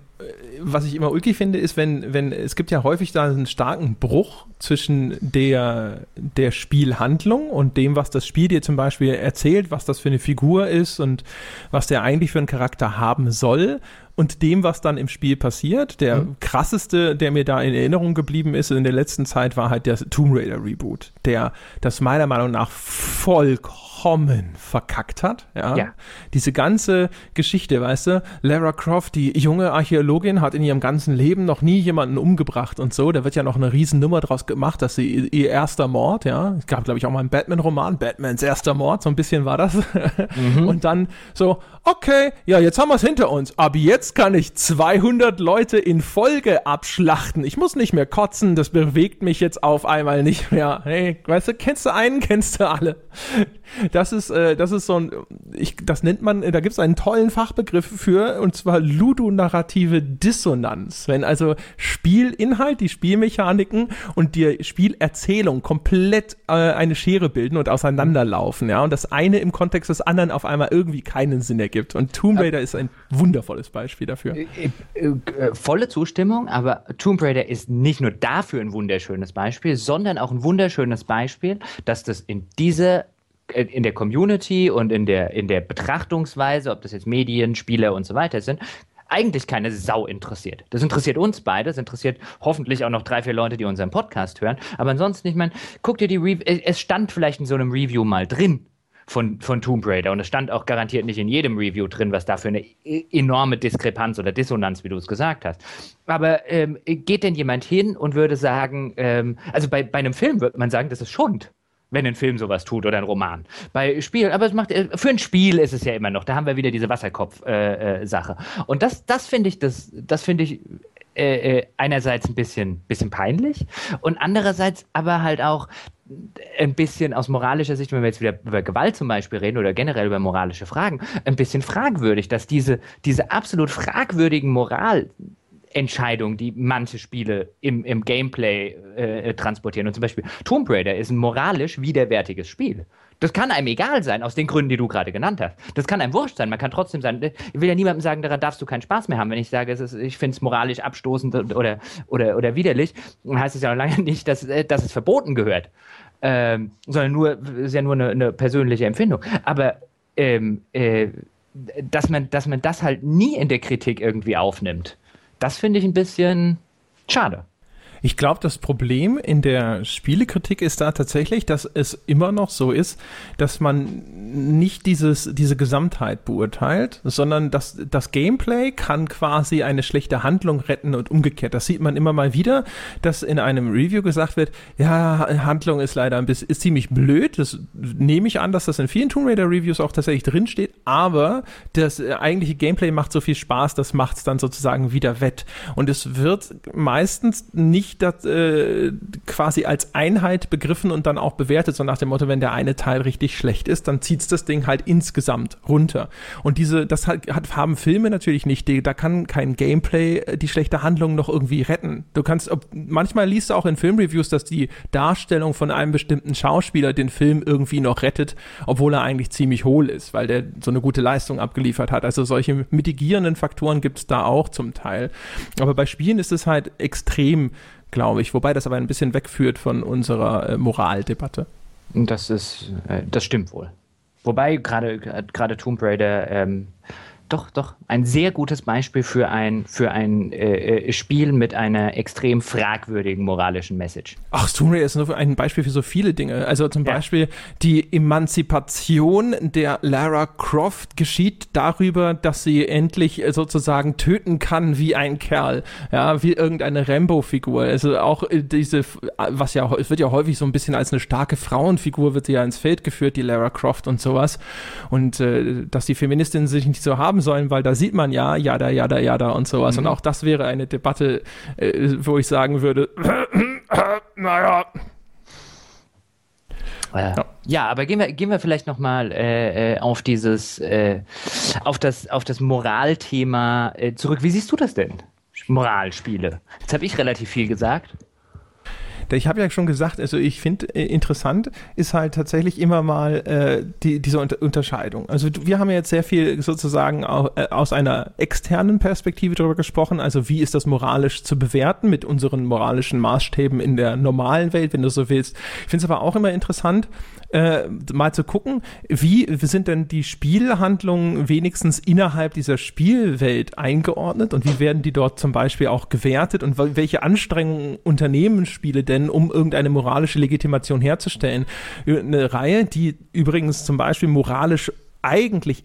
was ich immer ulkig finde, ist, wenn, wenn, es gibt ja häufig da einen starken Bruch zwischen der, der Spielhandlung und dem, was das Spiel dir zum Beispiel erzählt, was das für eine Figur ist und was der eigentlich für einen Charakter haben soll und dem, was dann im Spiel passiert. Der mhm. krasseste, der mir da in Erinnerung geblieben ist in der letzten Zeit, war halt der Tomb Raider Reboot, der das meiner Meinung nach vollkommen verkackt hat. Ja? ja. Diese ganze Geschichte, weißt du, Lara Croft, die junge Archäologin, hat in ihrem ganzen Leben noch nie jemanden umgebracht und so. Da wird ja noch eine Riesennummer draus gemacht, dass sie ihr erster Mord, ja, es gab, glaube ich, auch mal einen Batman-Roman, Batmans erster Mord, so ein bisschen war das. Mhm. Und dann so, okay, ja, jetzt haben wir es hinter uns, aber jetzt kann ich 200 Leute in Folge abschlachten. Ich muss nicht mehr kotzen, das bewegt mich jetzt auf einmal nicht mehr. Hey, weißt du, kennst du einen, kennst du alle. Das ist, äh, das ist so ein, ich, das nennt man, da gibt es einen tollen Fachbegriff für, und zwar ludonarrative Dissonanz. Wenn also Spielinhalt, die Spielmechaniken und die Spielerzählung komplett äh, eine Schere bilden und auseinanderlaufen, ja, und das eine im Kontext des anderen auf einmal irgendwie keinen Sinn ergibt. Und Tomb Raider ist ein wundervolles Beispiel dafür. Äh, äh, äh, volle Zustimmung, aber Tomb Raider ist nicht nur dafür ein wunderschönes Beispiel, sondern auch ein wunderschönes Beispiel, dass das in diese in der Community und in der, in der Betrachtungsweise, ob das jetzt Medien, Spieler und so weiter sind, eigentlich keine Sau interessiert. Das interessiert uns beide, das interessiert hoffentlich auch noch drei, vier Leute, die unseren Podcast hören. Aber ansonsten, ich meine, guck dir die Review, es stand vielleicht in so einem Review mal drin von, von Tomb Raider und es stand auch garantiert nicht in jedem Review drin, was da für eine e-, enorme Diskrepanz oder Dissonanz, wie du es gesagt hast. Aber ähm, geht denn jemand hin und würde sagen, ähm, also bei, bei einem Film würde man sagen, das ist Schund wenn ein Film sowas tut oder ein Roman. Bei Spielen, aber es macht äh, für ein Spiel ist es ja immer noch. Da haben wir wieder diese Wasserkopf-Sache. Äh, äh, und das, das finde ich, das, das finde ich äh, äh, einerseits ein bisschen, bisschen peinlich und andererseits aber halt auch ein bisschen aus moralischer Sicht, wenn wir jetzt wieder über Gewalt zum Beispiel reden oder generell über moralische Fragen, ein bisschen fragwürdig, dass diese, diese absolut fragwürdigen Moral, Entscheidung, die manche Spiele im, im Gameplay äh, äh, transportieren. Und zum Beispiel Tomb Raider ist ein moralisch widerwärtiges Spiel. Das kann einem egal sein, aus den Gründen, die du gerade genannt hast. Das kann einem wurscht sein. Man kann trotzdem sagen, ich will ja niemandem sagen, daran darfst du keinen Spaß mehr haben. Wenn ich sage, ist, ich finde es moralisch abstoßend oder, oder, oder widerlich, dann heißt es ja noch lange nicht, dass, äh, dass es verboten gehört. Ähm, sondern nur, ist ja nur eine, eine persönliche Empfindung. Aber ähm, äh, dass man, dass man das halt nie in der Kritik irgendwie aufnimmt das finde ich ein bisschen, Schade. Ich glaube, das Problem in der Spielekritik ist da tatsächlich, dass es immer noch so ist, dass man nicht dieses, diese Gesamtheit beurteilt, sondern dass das Gameplay kann quasi eine schlechte Handlung retten und umgekehrt. Das sieht man immer mal wieder, dass in einem Review gesagt wird, ja, Handlung ist leider ein bisschen, ist ziemlich blöd. Das nehme ich an, dass das in vielen Tomb Raider Reviews auch tatsächlich drinsteht, aber das eigentliche Gameplay macht so viel Spaß, das macht es dann sozusagen wieder wett. Und es wird meistens nicht nicht das, äh, quasi als Einheit begriffen und dann auch bewertet, so nach dem Motto, wenn der eine Teil richtig schlecht ist, dann zieht das Ding halt insgesamt runter. Und diese, das hat, haben Filme natürlich nicht, die, da kann kein Gameplay äh, die schlechte Handlung noch irgendwie retten. Du kannst, ob, manchmal liest du auch in Filmreviews, dass die Darstellung von einem bestimmten Schauspieler den Film irgendwie noch rettet, obwohl er eigentlich ziemlich hohl ist, weil der so eine gute Leistung abgeliefert hat. Also solche mitigierenden Faktoren gibt es da auch zum Teil. Aber bei Spielen ist es halt extrem glaube ich. Wobei das aber ein bisschen wegführt von unserer äh, Moraldebatte. Das ist, äh, das stimmt wohl. Wobei gerade gerade Tomb Raider ähm, doch, doch, ein sehr gutes Beispiel für ein, für ein äh, äh, Spiel mit einer extrem fragwürdigen moralischen Message. Ach, Tomb Raider ist nur ein Beispiel für so viele Dinge. Also zum ja. Beispiel die Emanzipation der Lara Croft geschieht darüber, dass sie endlich äh, sozusagen töten kann wie ein Kerl. Ja, wie irgendeine Rambo-Figur. Also auch äh, diese, was ja, es wird ja häufig so ein bisschen als eine starke Frauenfigur wird sie ja ins Feld geführt, die Lara Croft und sowas. Und äh, dass die Feministinnen sich nicht so haben sollen, weil da sieht man ja, ja, da, ja, da, ja, da und sowas. Mhm. Und auch das wäre eine Debatte, äh, wo ich sagen würde, naja. Ja. ja, aber gehen wir, gehen wir vielleicht nochmal äh, äh, auf dieses, äh, auf das, auf das Moralthema äh, zurück. Wie siehst du das denn? Moralspiele. Jetzt habe ich relativ viel gesagt. Ich habe ja schon gesagt, also ich finde äh, interessant ist halt tatsächlich immer mal äh, die, diese Unter Unterscheidung. Also wir haben ja jetzt sehr viel sozusagen äh, aus einer externen Perspektive darüber gesprochen, also wie ist das moralisch zu bewerten mit unseren moralischen Maßstäben in der normalen Welt, wenn du so willst. Ich finde es aber auch immer interessant, äh, mal zu gucken, wie sind denn die Spielhandlungen wenigstens innerhalb dieser Spielwelt eingeordnet und wie werden die dort zum Beispiel auch gewertet und welche Anstrengungen unternehmen Spiele denn, um irgendeine moralische Legitimation herzustellen. Eine Reihe, die übrigens zum Beispiel moralisch eigentlich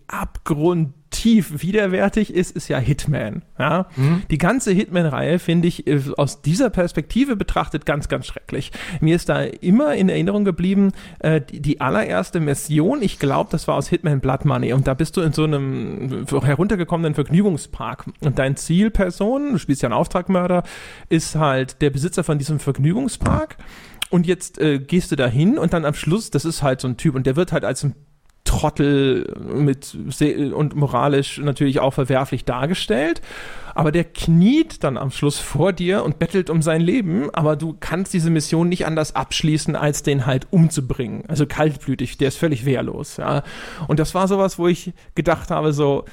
abgrundtief widerwärtig ist, ist ja Hitman. Ja? Mhm. Die ganze Hitman-Reihe finde ich äh, aus dieser Perspektive betrachtet ganz, ganz schrecklich. Mir ist da immer in Erinnerung geblieben, äh, die, die, allererste Mission, ich glaube, das war aus Hitman Blood Money und da bist du in so einem heruntergekommenen Vergnügungspark und dein Zielperson, du spielst ja einen Auftragmörder, ist halt der Besitzer von diesem Vergnügungspark. Und jetzt äh, gehst du da hin und dann am Schluss, das ist halt so ein Typ und der wird halt als ein Trottel mit und moralisch natürlich auch verwerflich dargestellt. Aber der kniet dann am Schluss vor dir und bettelt um sein Leben, aber du kannst diese Mission nicht anders abschließen, als den halt umzubringen. Also kaltblütig, der ist völlig wehrlos, ja. Und das war sowas, wo ich gedacht habe, so,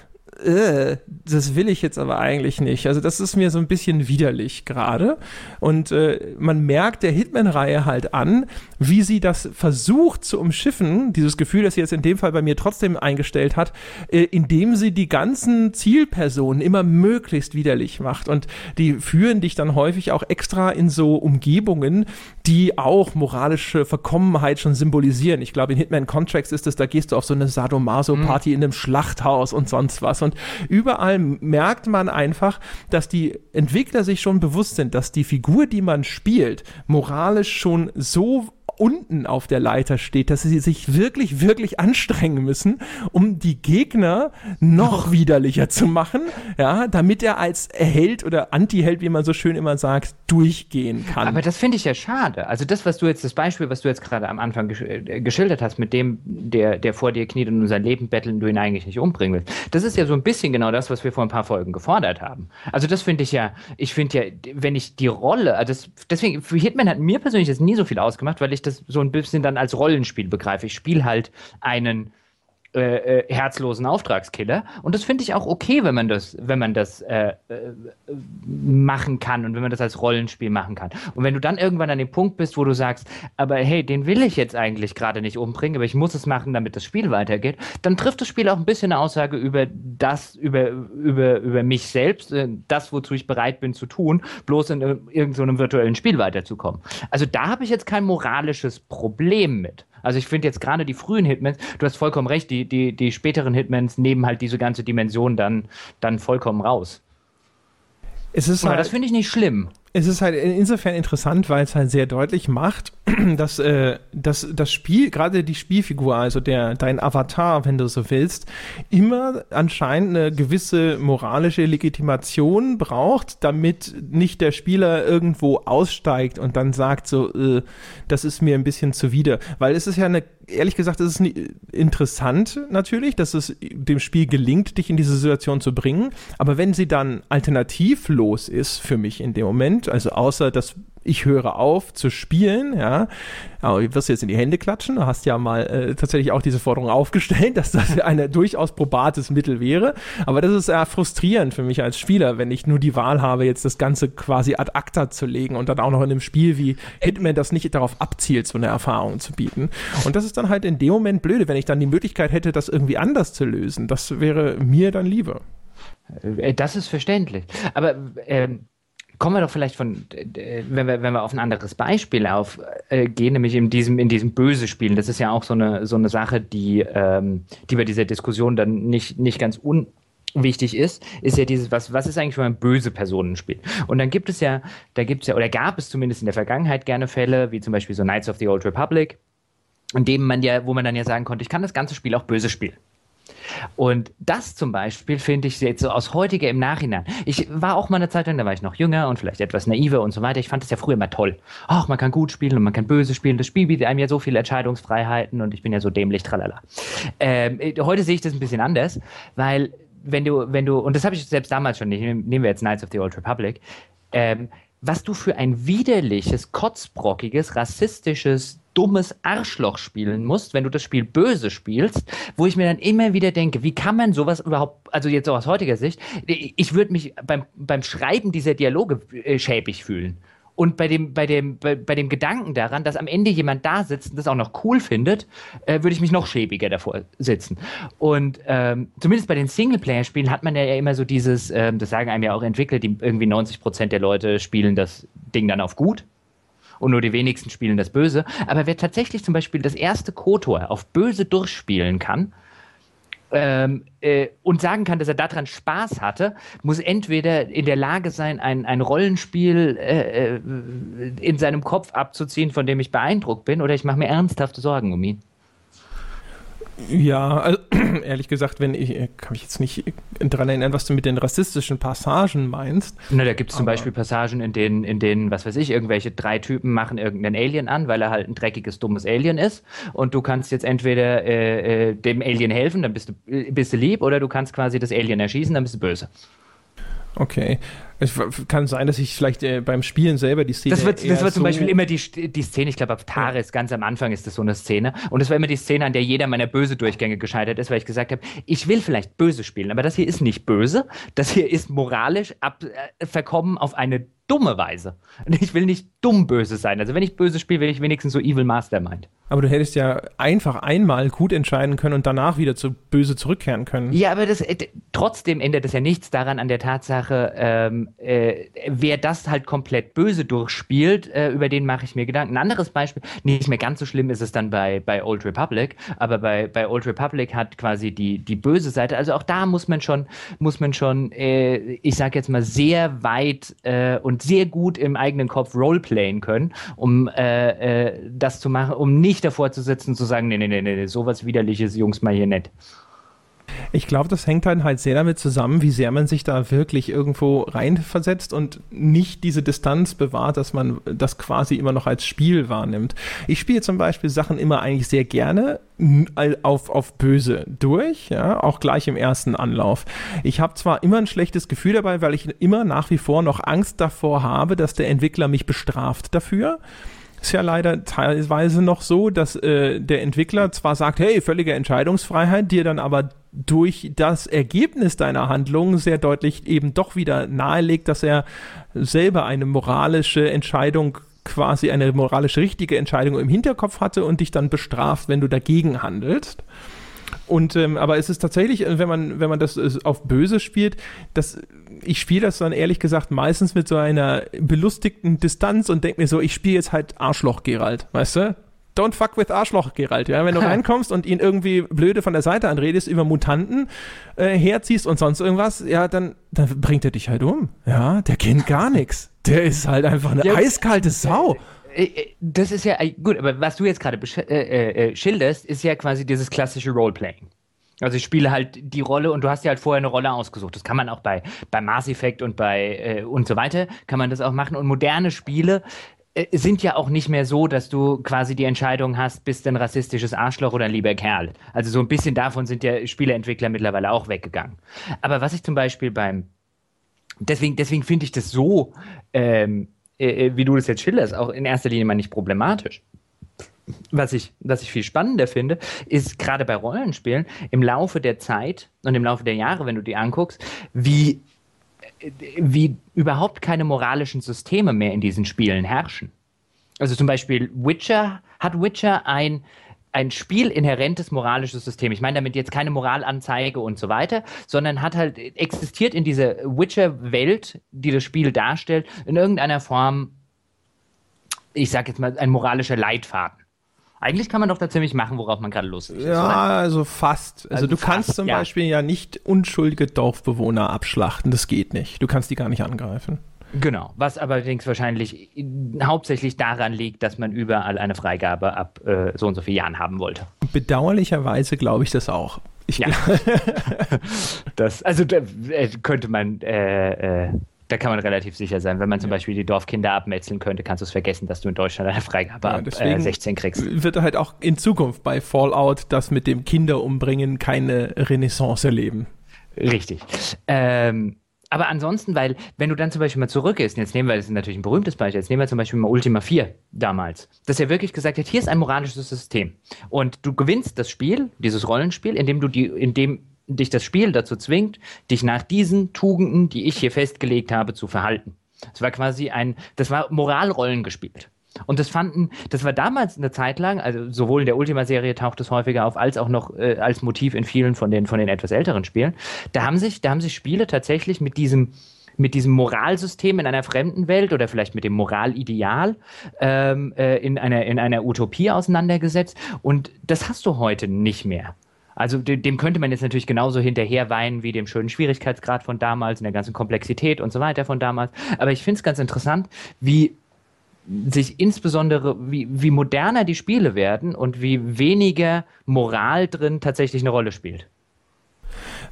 äh, das will ich jetzt aber eigentlich nicht. Also das ist mir so ein bisschen widerlich gerade. Und äh, man merkt der Hitman-Reihe halt an, wie sie das versucht zu umschiffen, dieses Gefühl, das sie jetzt in dem Fall bei mir trotzdem eingestellt hat, äh, indem sie die ganzen Zielpersonen immer möglichst widerlich macht. Und die führen dich dann häufig auch extra in so Umgebungen, die auch moralische Verkommenheit schon symbolisieren. Ich glaube, in Hitman Contracts ist es, da gehst du auf so eine Sadomaso-Party mhm. in einem Schlachthaus und sonst was. Und überall merkt man einfach, dass die Entwickler sich schon bewusst sind, dass die Figur, die man spielt, moralisch schon so unten auf der Leiter steht, dass sie sich wirklich, wirklich anstrengen müssen, um die Gegner noch widerlicher zu machen, ja, damit er als Held oder Anti-Held, wie man so schön immer sagt, durchgehen kann. Aber das finde ich ja schade. Also das, was du jetzt, das Beispiel, was du jetzt gerade am Anfang gesch äh, geschildert hast, mit dem, der, der vor dir kniet und um sein Leben bettelt und du ihn eigentlich nicht umbringen willst, das ist ja so ein bisschen genau das, was wir vor ein paar Folgen gefordert haben. Also das finde ich ja, ich finde ja, wenn ich die Rolle, also das, deswegen, für Hitman hat mir persönlich das nie so viel ausgemacht, weil ich das so ein bisschen dann als Rollenspiel begreife. Ich spiele halt einen äh, äh, herzlosen Auftragskiller. Und das finde ich auch okay, wenn man das, wenn man das äh, äh, machen kann und wenn man das als Rollenspiel machen kann. Und wenn du dann irgendwann an dem Punkt bist, wo du sagst, aber hey, den will ich jetzt eigentlich gerade nicht umbringen, aber ich muss es machen, damit das Spiel weitergeht, dann trifft das Spiel auch ein bisschen eine Aussage über das, über, über, über mich selbst, äh, das, wozu ich bereit bin zu tun, bloß in irgendeinem so virtuellen Spiel weiterzukommen. Also da habe ich jetzt kein moralisches Problem mit. Also ich finde jetzt gerade die frühen Hitmans, du hast vollkommen recht, die, die, die späteren Hitmans nehmen halt diese ganze Dimension dann, dann vollkommen raus. Es ist halt, das finde ich nicht schlimm es ist halt insofern interessant, weil es halt sehr deutlich macht, dass, äh, dass das Spiel, gerade die Spielfigur, also der, dein Avatar, wenn du so willst, immer anscheinend eine gewisse moralische Legitimation braucht, damit nicht der Spieler irgendwo aussteigt und dann sagt so, äh, das ist mir ein bisschen zuwider. Weil es ist ja eine ehrlich gesagt, es ist interessant natürlich, dass es dem Spiel gelingt, dich in diese Situation zu bringen. Aber wenn sie dann alternativlos ist für mich in dem Moment, also außer dass ich höre auf zu spielen, ja. Aber du wirst jetzt in die Hände klatschen. Du hast ja mal äh, tatsächlich auch diese Forderung aufgestellt, dass das ein durchaus probates Mittel wäre. Aber das ist sehr frustrierend für mich als Spieler, wenn ich nur die Wahl habe, jetzt das Ganze quasi ad acta zu legen und dann auch noch in einem Spiel wie Hitman das nicht darauf abzielt, so eine Erfahrung zu bieten. Und das ist dann halt in dem Moment blöde, wenn ich dann die Möglichkeit hätte, das irgendwie anders zu lösen. Das wäre mir dann lieber. Äh, das ist verständlich. Aber ähm, Kommen wir doch vielleicht von, wenn wir, wenn wir auf ein anderes Beispiel aufgehen, äh, nämlich in diesem, in diesem Böse Spielen. Das ist ja auch so eine, so eine Sache, die, ähm, die bei dieser Diskussion dann nicht, nicht ganz unwichtig ist, ist ja dieses, was, was ist eigentlich für ein böse Personenspiel? Und dann gibt es ja, da gibt es ja, oder gab es zumindest in der Vergangenheit gerne Fälle, wie zum Beispiel so Knights of the Old Republic, in dem man ja, wo man dann ja sagen konnte, ich kann das ganze Spiel auch böse spielen. Und das zum Beispiel finde ich jetzt so aus heutiger im Nachhinein. Ich war auch mal eine Zeit lang, da war ich noch jünger und vielleicht etwas naiver und so weiter. Ich fand das ja früher immer toll. Ach, man kann gut spielen und man kann böse spielen. Das Spiel bietet einem ja so viele Entscheidungsfreiheiten und ich bin ja so dämlich, tralala. Ähm, heute sehe ich das ein bisschen anders, weil wenn du, wenn du, und das habe ich selbst damals schon nehmen wir jetzt Knights of the Old Republic, ähm, was du für ein widerliches, kotzbrockiges, rassistisches, dummes Arschloch spielen musst, wenn du das Spiel böse spielst, wo ich mir dann immer wieder denke, wie kann man sowas überhaupt, also jetzt auch aus heutiger Sicht, ich würde mich beim, beim Schreiben dieser Dialoge äh, schäbig fühlen. Und bei dem, bei, dem, bei, bei, dem Gedanken daran, dass am Ende jemand da sitzt und das auch noch cool findet, äh, würde ich mich noch schäbiger davor sitzen. Und ähm, zumindest bei den Singleplayer-Spielen hat man ja immer so dieses, ähm, das sagen einem ja auch entwickelt, die irgendwie 90 Prozent der Leute spielen das Ding dann auf gut und nur die wenigsten spielen das Böse. Aber wer tatsächlich zum Beispiel das erste Kotor auf Böse durchspielen kann, ähm, äh, und sagen kann, dass er daran Spaß hatte, muss entweder in der Lage sein, ein, ein Rollenspiel äh, äh in seinem Kopf abzuziehen, von dem ich beeindruckt bin, oder ich mache mir ernsthafte Sorgen um ihn. Ja, also, ehrlich gesagt, wenn ich, kann mich jetzt nicht daran erinnern, was du mit den rassistischen Passagen meinst. Na, da gibt es zum Beispiel Passagen, in denen, in denen, was weiß ich, irgendwelche drei Typen machen irgendeinen Alien an, weil er halt ein dreckiges, dummes Alien ist. Und du kannst jetzt entweder äh, äh dem Alien helfen, dann bist du, äh, bist du lieb, oder du kannst quasi das Alien erschießen, dann bist du böse. Okay. Es kann sein, dass ich vielleicht äh, beim Spielen selber die Szene. Das wird, das wird zum so Beispiel immer die, die Szene, ich glaube, auf Taris, ganz am Anfang ist das so eine Szene. Und das war immer die Szene, an der jeder meiner böse Durchgänge gescheitert ist, weil ich gesagt habe, ich will vielleicht böse spielen, aber das hier ist nicht böse. Das hier ist moralisch ab, äh, verkommen auf eine dumme Weise. Und ich will nicht dumm böse sein. Also wenn ich böse spiele, will ich wenigstens so Evil Mastermind. Aber du hättest ja einfach einmal gut entscheiden können und danach wieder zu böse zurückkehren können. Ja, aber das, äh, trotzdem ändert es ja nichts daran an der Tatsache, ähm, äh, wer das halt komplett böse durchspielt, äh, über den mache ich mir Gedanken. Ein anderes Beispiel, nicht mehr ganz so schlimm ist es dann bei, bei Old Republic, aber bei, bei Old Republic hat quasi die, die böse Seite, also auch da muss man schon, muss man schon, äh, ich sag jetzt mal, sehr weit äh, und sehr gut im eigenen Kopf roleplayen können, um äh, äh, das zu machen, um nicht davor zu sitzen und zu sagen, nee, nee, nee, nee, sowas widerliches, Jungs, mal hier nicht. Ich glaube, das hängt dann halt sehr damit zusammen, wie sehr man sich da wirklich irgendwo reinversetzt und nicht diese Distanz bewahrt, dass man das quasi immer noch als Spiel wahrnimmt. Ich spiele zum Beispiel Sachen immer eigentlich sehr gerne auf, auf böse durch, ja, auch gleich im ersten Anlauf. Ich habe zwar immer ein schlechtes Gefühl dabei, weil ich immer nach wie vor noch Angst davor habe, dass der Entwickler mich bestraft dafür ist ja leider teilweise noch so, dass äh, der Entwickler zwar sagt, hey, völlige Entscheidungsfreiheit, dir dann aber durch das Ergebnis deiner Handlung sehr deutlich eben doch wieder nahelegt, dass er selber eine moralische Entscheidung quasi eine moralisch richtige Entscheidung im Hinterkopf hatte und dich dann bestraft, wenn du dagegen handelst. Und ähm, aber es ist tatsächlich, wenn man wenn man das äh, auf böse spielt, das ich spiele das dann ehrlich gesagt meistens mit so einer belustigten Distanz und denke mir so, ich spiele jetzt halt Arschloch Gerald, weißt du? Don't fuck with Arschloch, Gerald. Ja, wenn du reinkommst und ihn irgendwie blöde von der Seite anredest, über Mutanten äh, herziehst und sonst irgendwas, ja, dann, dann bringt er dich halt um. Ja, der kennt gar nichts. Der ist halt einfach eine ja, eiskalte Sau. Äh, äh, das ist ja gut, aber was du jetzt gerade äh, äh, schilderst, ist ja quasi dieses klassische Roleplaying. Also ich spiele halt die Rolle und du hast dir halt vorher eine Rolle ausgesucht. Das kann man auch bei, bei Mass Effect und bei äh, und so weiter, kann man das auch machen. Und moderne Spiele äh, sind ja auch nicht mehr so, dass du quasi die Entscheidung hast, bist du ein rassistisches Arschloch oder ein lieber Kerl. Also so ein bisschen davon sind ja Spieleentwickler mittlerweile auch weggegangen. Aber was ich zum Beispiel beim deswegen, deswegen finde ich das so, ähm, äh, wie du das jetzt schilderst, auch in erster Linie mal nicht problematisch was ich, was ich viel spannender finde, ist gerade bei Rollenspielen im Laufe der Zeit und im Laufe der Jahre, wenn du die anguckst, wie, wie überhaupt keine moralischen Systeme mehr in diesen Spielen herrschen. Also zum Beispiel Witcher, hat Witcher ein, ein spielinhärentes moralisches System. Ich meine damit jetzt keine Moralanzeige und so weiter, sondern hat halt existiert in dieser Witcher-Welt, die das Spiel darstellt, in irgendeiner Form, ich sag jetzt mal, ein moralischer Leitfaden. Eigentlich kann man doch da ziemlich machen, worauf man gerade Lust ist. Ja, oder? also fast. Also, also du fast, kannst zum ja. Beispiel ja nicht unschuldige Dorfbewohner abschlachten. Das geht nicht. Du kannst die gar nicht angreifen. Genau, was allerdings wahrscheinlich hauptsächlich daran liegt, dass man überall eine Freigabe ab äh, so und so vielen Jahren haben wollte. Bedauerlicherweise glaube ich das auch. Ich ja. das, also da, äh, könnte man äh, äh da kann man relativ sicher sein. Wenn man zum ja. Beispiel die Dorfkinder abmetzeln könnte, kannst du es vergessen, dass du in Deutschland eine Freigabe ja, ab äh, 16 kriegst. Wird halt auch in Zukunft bei Fallout das mit dem Kinderumbringen keine Renaissance erleben. Richtig. Ähm, aber ansonsten, weil, wenn du dann zum Beispiel mal zurückgehst, jetzt nehmen wir, das ist natürlich ein berühmtes Beispiel, jetzt nehmen wir zum Beispiel mal Ultima 4 damals, dass er wirklich gesagt hat, hier ist ein moralisches System. Und du gewinnst das Spiel, dieses Rollenspiel, indem du die, indem dich das Spiel dazu zwingt, dich nach diesen Tugenden, die ich hier festgelegt habe, zu verhalten. Das war quasi ein, das war Moralrollen gespielt. Und das fanden, das war damals eine Zeit lang, also sowohl in der Ultima-Serie taucht es häufiger auf, als auch noch äh, als Motiv in vielen von den, von den etwas älteren Spielen. Da haben sich, da haben sich Spiele tatsächlich mit diesem, mit diesem Moralsystem in einer fremden Welt oder vielleicht mit dem Moralideal ähm, äh, in, einer, in einer Utopie auseinandergesetzt. Und das hast du heute nicht mehr. Also dem könnte man jetzt natürlich genauso hinterher weinen wie dem schönen Schwierigkeitsgrad von damals und der ganzen Komplexität und so weiter von damals. Aber ich finde es ganz interessant, wie sich insbesondere, wie, wie moderner die Spiele werden und wie weniger Moral drin tatsächlich eine Rolle spielt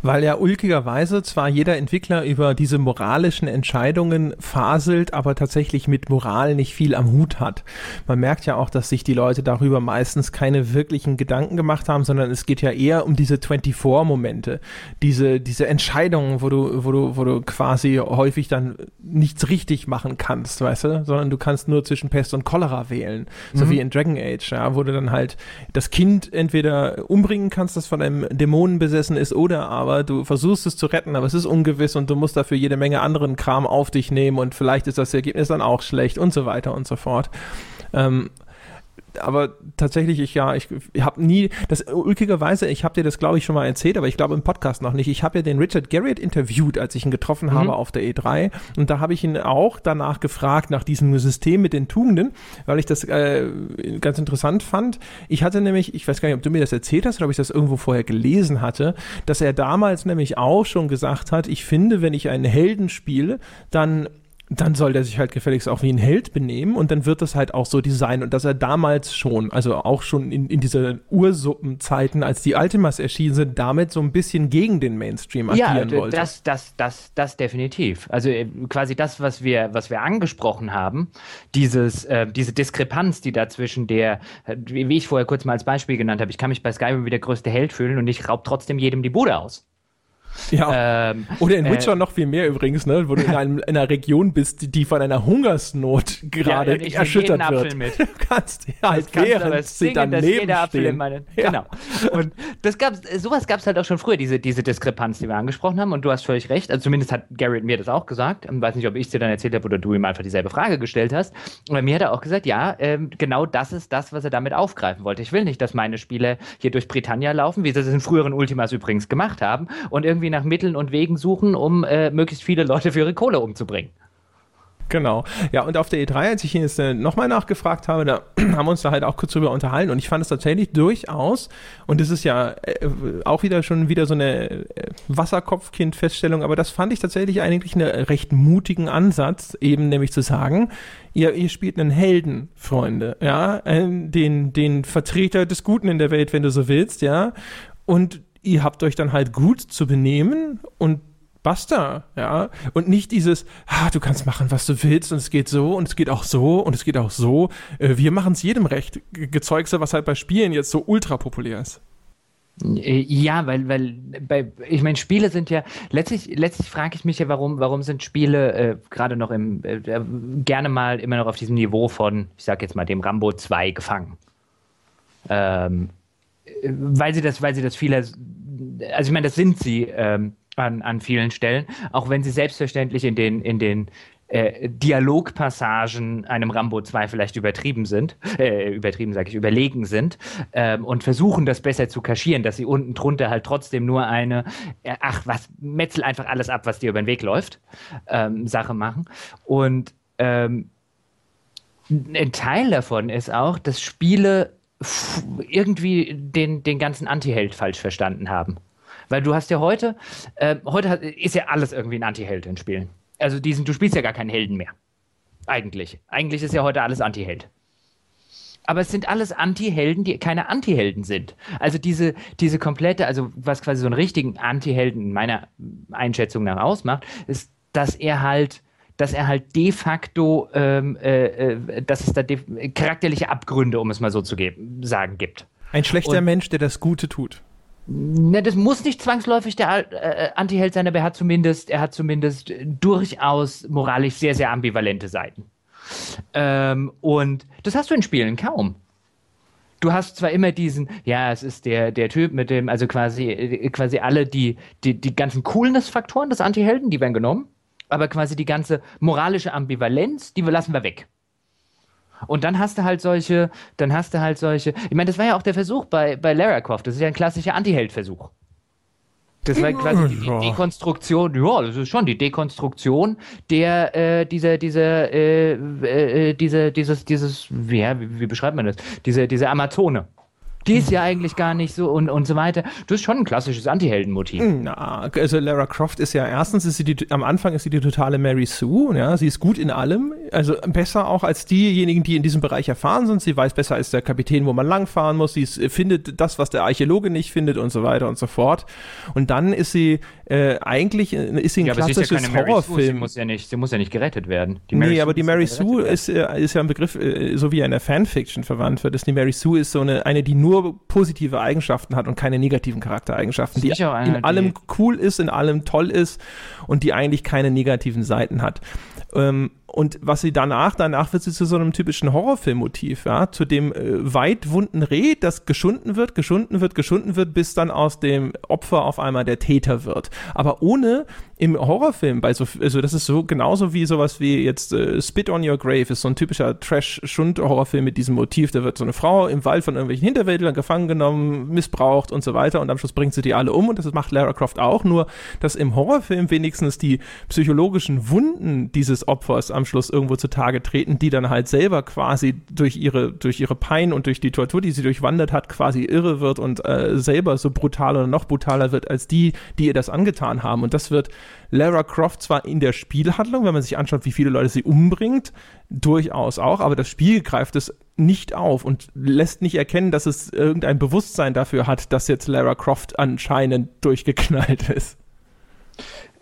weil ja ulkigerweise zwar jeder Entwickler über diese moralischen Entscheidungen faselt, aber tatsächlich mit Moral nicht viel am Hut hat. Man merkt ja auch, dass sich die Leute darüber meistens keine wirklichen Gedanken gemacht haben, sondern es geht ja eher um diese 24-Momente, diese, diese Entscheidungen, wo du, wo du, wo du quasi häufig dann nichts richtig machen kannst, weißt du, sondern du kannst nur zwischen Pest und Cholera wählen, mhm. so wie in Dragon Age, ja, wo du dann halt das Kind entweder umbringen kannst, das von einem Dämonen besessen ist, oder aber aber du versuchst es zu retten, aber es ist ungewiss und du musst dafür jede Menge anderen Kram auf dich nehmen und vielleicht ist das Ergebnis dann auch schlecht und so weiter und so fort. Ähm, aber tatsächlich, ich ja, ich, ich habe nie, das ulkigerweise, ich habe dir das glaube ich schon mal erzählt, aber ich glaube im Podcast noch nicht. Ich habe ja den Richard Garriott interviewt, als ich ihn getroffen mhm. habe auf der E3 und da habe ich ihn auch danach gefragt nach diesem System mit den Tugenden, weil ich das äh, ganz interessant fand. Ich hatte nämlich, ich weiß gar nicht, ob du mir das erzählt hast oder ob ich das irgendwo vorher gelesen hatte, dass er damals nämlich auch schon gesagt hat, ich finde, wenn ich einen Helden spiele, dann dann soll der sich halt gefälligst auch wie ein Held benehmen und dann wird das halt auch so designen und dass er damals schon, also auch schon in, in diese Ursuppenzeiten, als die Ultimas erschienen sind, damit so ein bisschen gegen den Mainstream agieren ja, wollte. das, das, das, das definitiv. Also äh, quasi das, was wir, was wir angesprochen haben, dieses, äh, diese Diskrepanz, die da zwischen der, wie ich vorher kurz mal als Beispiel genannt habe, ich kann mich bei Skyrim wie der größte Held fühlen und ich raub trotzdem jedem die Bude aus. Ja. Ähm, Oder in Witcher äh, noch viel mehr übrigens, ne? wo du in, einem, in einer Region bist, die von einer Hungersnot gerade ja, erschüttert wird. Mit. Du kannst halt das während sie daneben stehen. Meine, ja. Genau. Und das gab's, sowas gab es halt auch schon früher, diese, diese Diskrepanz, die wir angesprochen haben. Und du hast völlig recht. Also zumindest hat Garrett mir das auch gesagt. Ich weiß nicht, ob ich es dir dann erzählt habe oder du ihm einfach dieselbe Frage gestellt hast. Und mir hat er auch gesagt, ja, ähm, genau das ist das, was er damit aufgreifen wollte. Ich will nicht, dass meine Spiele hier durch Britannia laufen, wie sie es in früheren Ultimas übrigens gemacht haben, und irgendwie nach Mitteln und Wegen suchen, um äh, möglichst viele Leute für ihre Kohle umzubringen. Genau. Ja, und auf der E3, als ich ihn jetzt äh, nochmal nachgefragt habe, da haben wir uns da halt auch kurz drüber unterhalten und ich fand es tatsächlich durchaus, und das ist ja äh, auch wieder schon wieder so eine äh, Wasserkopfkind-Feststellung, aber das fand ich tatsächlich eigentlich einen recht mutigen Ansatz, eben nämlich zu sagen, ihr, ihr spielt einen Helden, Freunde, ja, äh, den, den Vertreter des Guten in der Welt, wenn du so willst, ja, und ihr habt euch dann halt gut zu benehmen und basta, ja. Und nicht dieses, ah, du kannst machen, was du willst und es geht so und es geht auch so und es geht auch so. Äh, wir machen es jedem recht. Gezeugse, was halt bei Spielen jetzt so ultra populär ist. Äh, ja, weil, weil bei, ich meine, Spiele sind ja, letztlich, letztlich frage ich mich ja, warum, warum sind Spiele äh, gerade noch im, äh, gerne mal immer noch auf diesem Niveau von, ich sag jetzt mal, dem Rambo 2 gefangen. Ähm, weil sie das, weil sie das viele, also ich meine, das sind sie ähm, an, an vielen Stellen, auch wenn sie selbstverständlich in den, in den äh, Dialogpassagen einem Rambo 2 vielleicht übertrieben sind, äh, übertrieben sage ich, überlegen sind ähm, und versuchen das besser zu kaschieren, dass sie unten drunter halt trotzdem nur eine, äh, ach was, metzel einfach alles ab, was dir über den Weg läuft, ähm, Sache machen. Und ähm, ein Teil davon ist auch, dass Spiele irgendwie den, den ganzen Anti-Held falsch verstanden haben. Weil du hast ja heute, äh, heute ist ja alles irgendwie ein Anti-Held in Spielen. Also diesen, du spielst ja gar keinen Helden mehr. Eigentlich. Eigentlich ist ja heute alles Anti-Held. Aber es sind alles Anti-Helden, die keine Anti-Helden sind. Also diese, diese komplette, also was quasi so einen richtigen Anti-Helden in meiner Einschätzung nach ausmacht, ist, dass er halt dass er halt de facto, ähm, äh, äh, dass es da charakterliche Abgründe, um es mal so zu geben, sagen gibt. Ein schlechter Und, Mensch, der das Gute tut. Ne, das muss nicht zwangsläufig der äh, Anti-Held sein, aber er hat zumindest, er hat zumindest durchaus moralisch sehr, sehr ambivalente Seiten. Ähm, und das hast du in Spielen kaum. Du hast zwar immer diesen, ja, es ist der, der Typ mit dem, also quasi, quasi alle die, die, die ganzen Coolness-Faktoren des Anti-Helden, die werden genommen aber quasi die ganze moralische Ambivalenz, die lassen wir weg. Und dann hast du halt solche, dann hast du halt solche, ich meine, das war ja auch der Versuch bei, bei Lara Croft, das ist ja ein klassischer Anti-Held-Versuch. Das war quasi die, die Dekonstruktion, ja, das ist schon die Dekonstruktion der, äh, dieser, dieser, äh, äh, diese, dieses, dieses, ja, wie, wie beschreibt man das? Diese, diese Amazone die ist ja eigentlich gar nicht so und, und so weiter. Das ist schon ein klassisches Anti-Helden-Motiv. Na, also Lara Croft ist ja erstens, ist sie die, am Anfang ist sie die totale Mary Sue, ja, sie ist gut in allem, also besser auch als diejenigen, die in diesem Bereich erfahren sind. Sie weiß besser als der Kapitän, wo man langfahren muss. Sie ist, findet das, was der Archäologe nicht findet und so weiter und so fort. Und dann ist sie äh, eigentlich äh, ist sie ein ja, klassisches ja Horrorfilm. Sie muss ja nicht, sie muss ja nicht gerettet werden. Die Mary nee, Sue aber die Mary Sue ist, äh, ist ja ein Begriff, äh, so wie er in der Fanfiction verwandt wird. Ist die Mary Sue ist so eine, eine, die nur positive Eigenschaften hat und keine negativen Charaktereigenschaften, die in allem cool ist, in allem toll ist und die eigentlich keine negativen Seiten hat. Ähm, und was sie danach, danach wird sie zu so einem typischen Horrorfilmmotiv, ja, zu dem äh, weitwunden Reh, das geschunden wird, geschunden wird, geschunden wird, bis dann aus dem Opfer auf einmal der Täter wird. Aber ohne im Horrorfilm, bei so, also das ist so genauso wie sowas wie jetzt äh, Spit on Your Grave, ist so ein typischer Trash-Schund-Horrorfilm mit diesem Motiv. Da wird so eine Frau im Wald von irgendwelchen Hinterwäldlern gefangen genommen, missbraucht und so weiter und am Schluss bringt sie die alle um und das macht Lara Croft auch, nur dass im Horrorfilm wenigstens die psychologischen Wunden dieses Opfers am am Schluss irgendwo zutage treten, die dann halt selber quasi durch ihre, durch ihre Pein und durch die Tortur, die sie durchwandert hat, quasi irre wird und äh, selber so brutal oder noch brutaler wird als die, die ihr das angetan haben. Und das wird Lara Croft zwar in der Spielhandlung, wenn man sich anschaut, wie viele Leute sie umbringt, durchaus auch, aber das Spiel greift es nicht auf und lässt nicht erkennen, dass es irgendein Bewusstsein dafür hat, dass jetzt Lara Croft anscheinend durchgeknallt ist.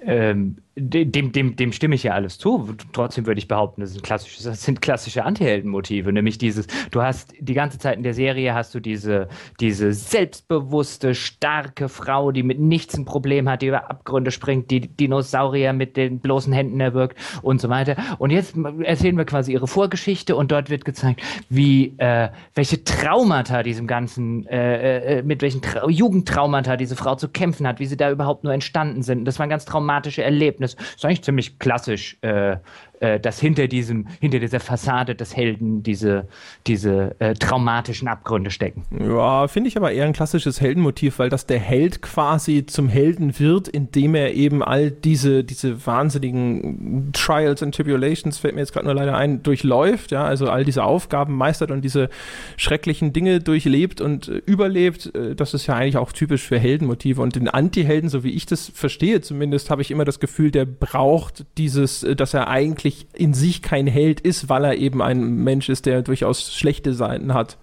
Ähm, dem, dem, dem stimme ich ja alles zu. Trotzdem würde ich behaupten, das sind klassische, das sind klassische Antiheldenmotive. Nämlich dieses, du hast die ganze Zeit in der Serie hast du diese, diese selbstbewusste, starke Frau, die mit nichts ein Problem hat, die über Abgründe springt, die Dinosaurier mit den bloßen Händen erwirkt und so weiter. Und jetzt erzählen wir quasi ihre Vorgeschichte und dort wird gezeigt, wie, äh, welche Traumata diesem ganzen, äh, äh, mit welchen Tra Jugendtraumata diese Frau zu kämpfen hat, wie sie da überhaupt nur entstanden sind. Das waren ganz traumatische Erlebnisse. Das ist eigentlich ziemlich klassisch äh, äh, dass hinter diesem, hinter dieser Fassade des Helden diese, diese äh, traumatischen Abgründe stecken. Ja, finde ich aber eher ein klassisches Heldenmotiv, weil das der Held quasi zum Helden wird, indem er eben all diese, diese wahnsinnigen Trials and Tribulations, fällt mir jetzt gerade nur leider ein, durchläuft, ja, also all diese Aufgaben meistert und diese schrecklichen Dinge durchlebt und äh, überlebt. Äh, das ist ja eigentlich auch typisch für Heldenmotive. Und den Anti-Helden, so wie ich das verstehe zumindest, habe ich immer das Gefühl, der braucht dieses, äh, dass er eigentlich eigentlich in sich kein Held ist, weil er eben ein Mensch ist, der durchaus schlechte Seiten hat.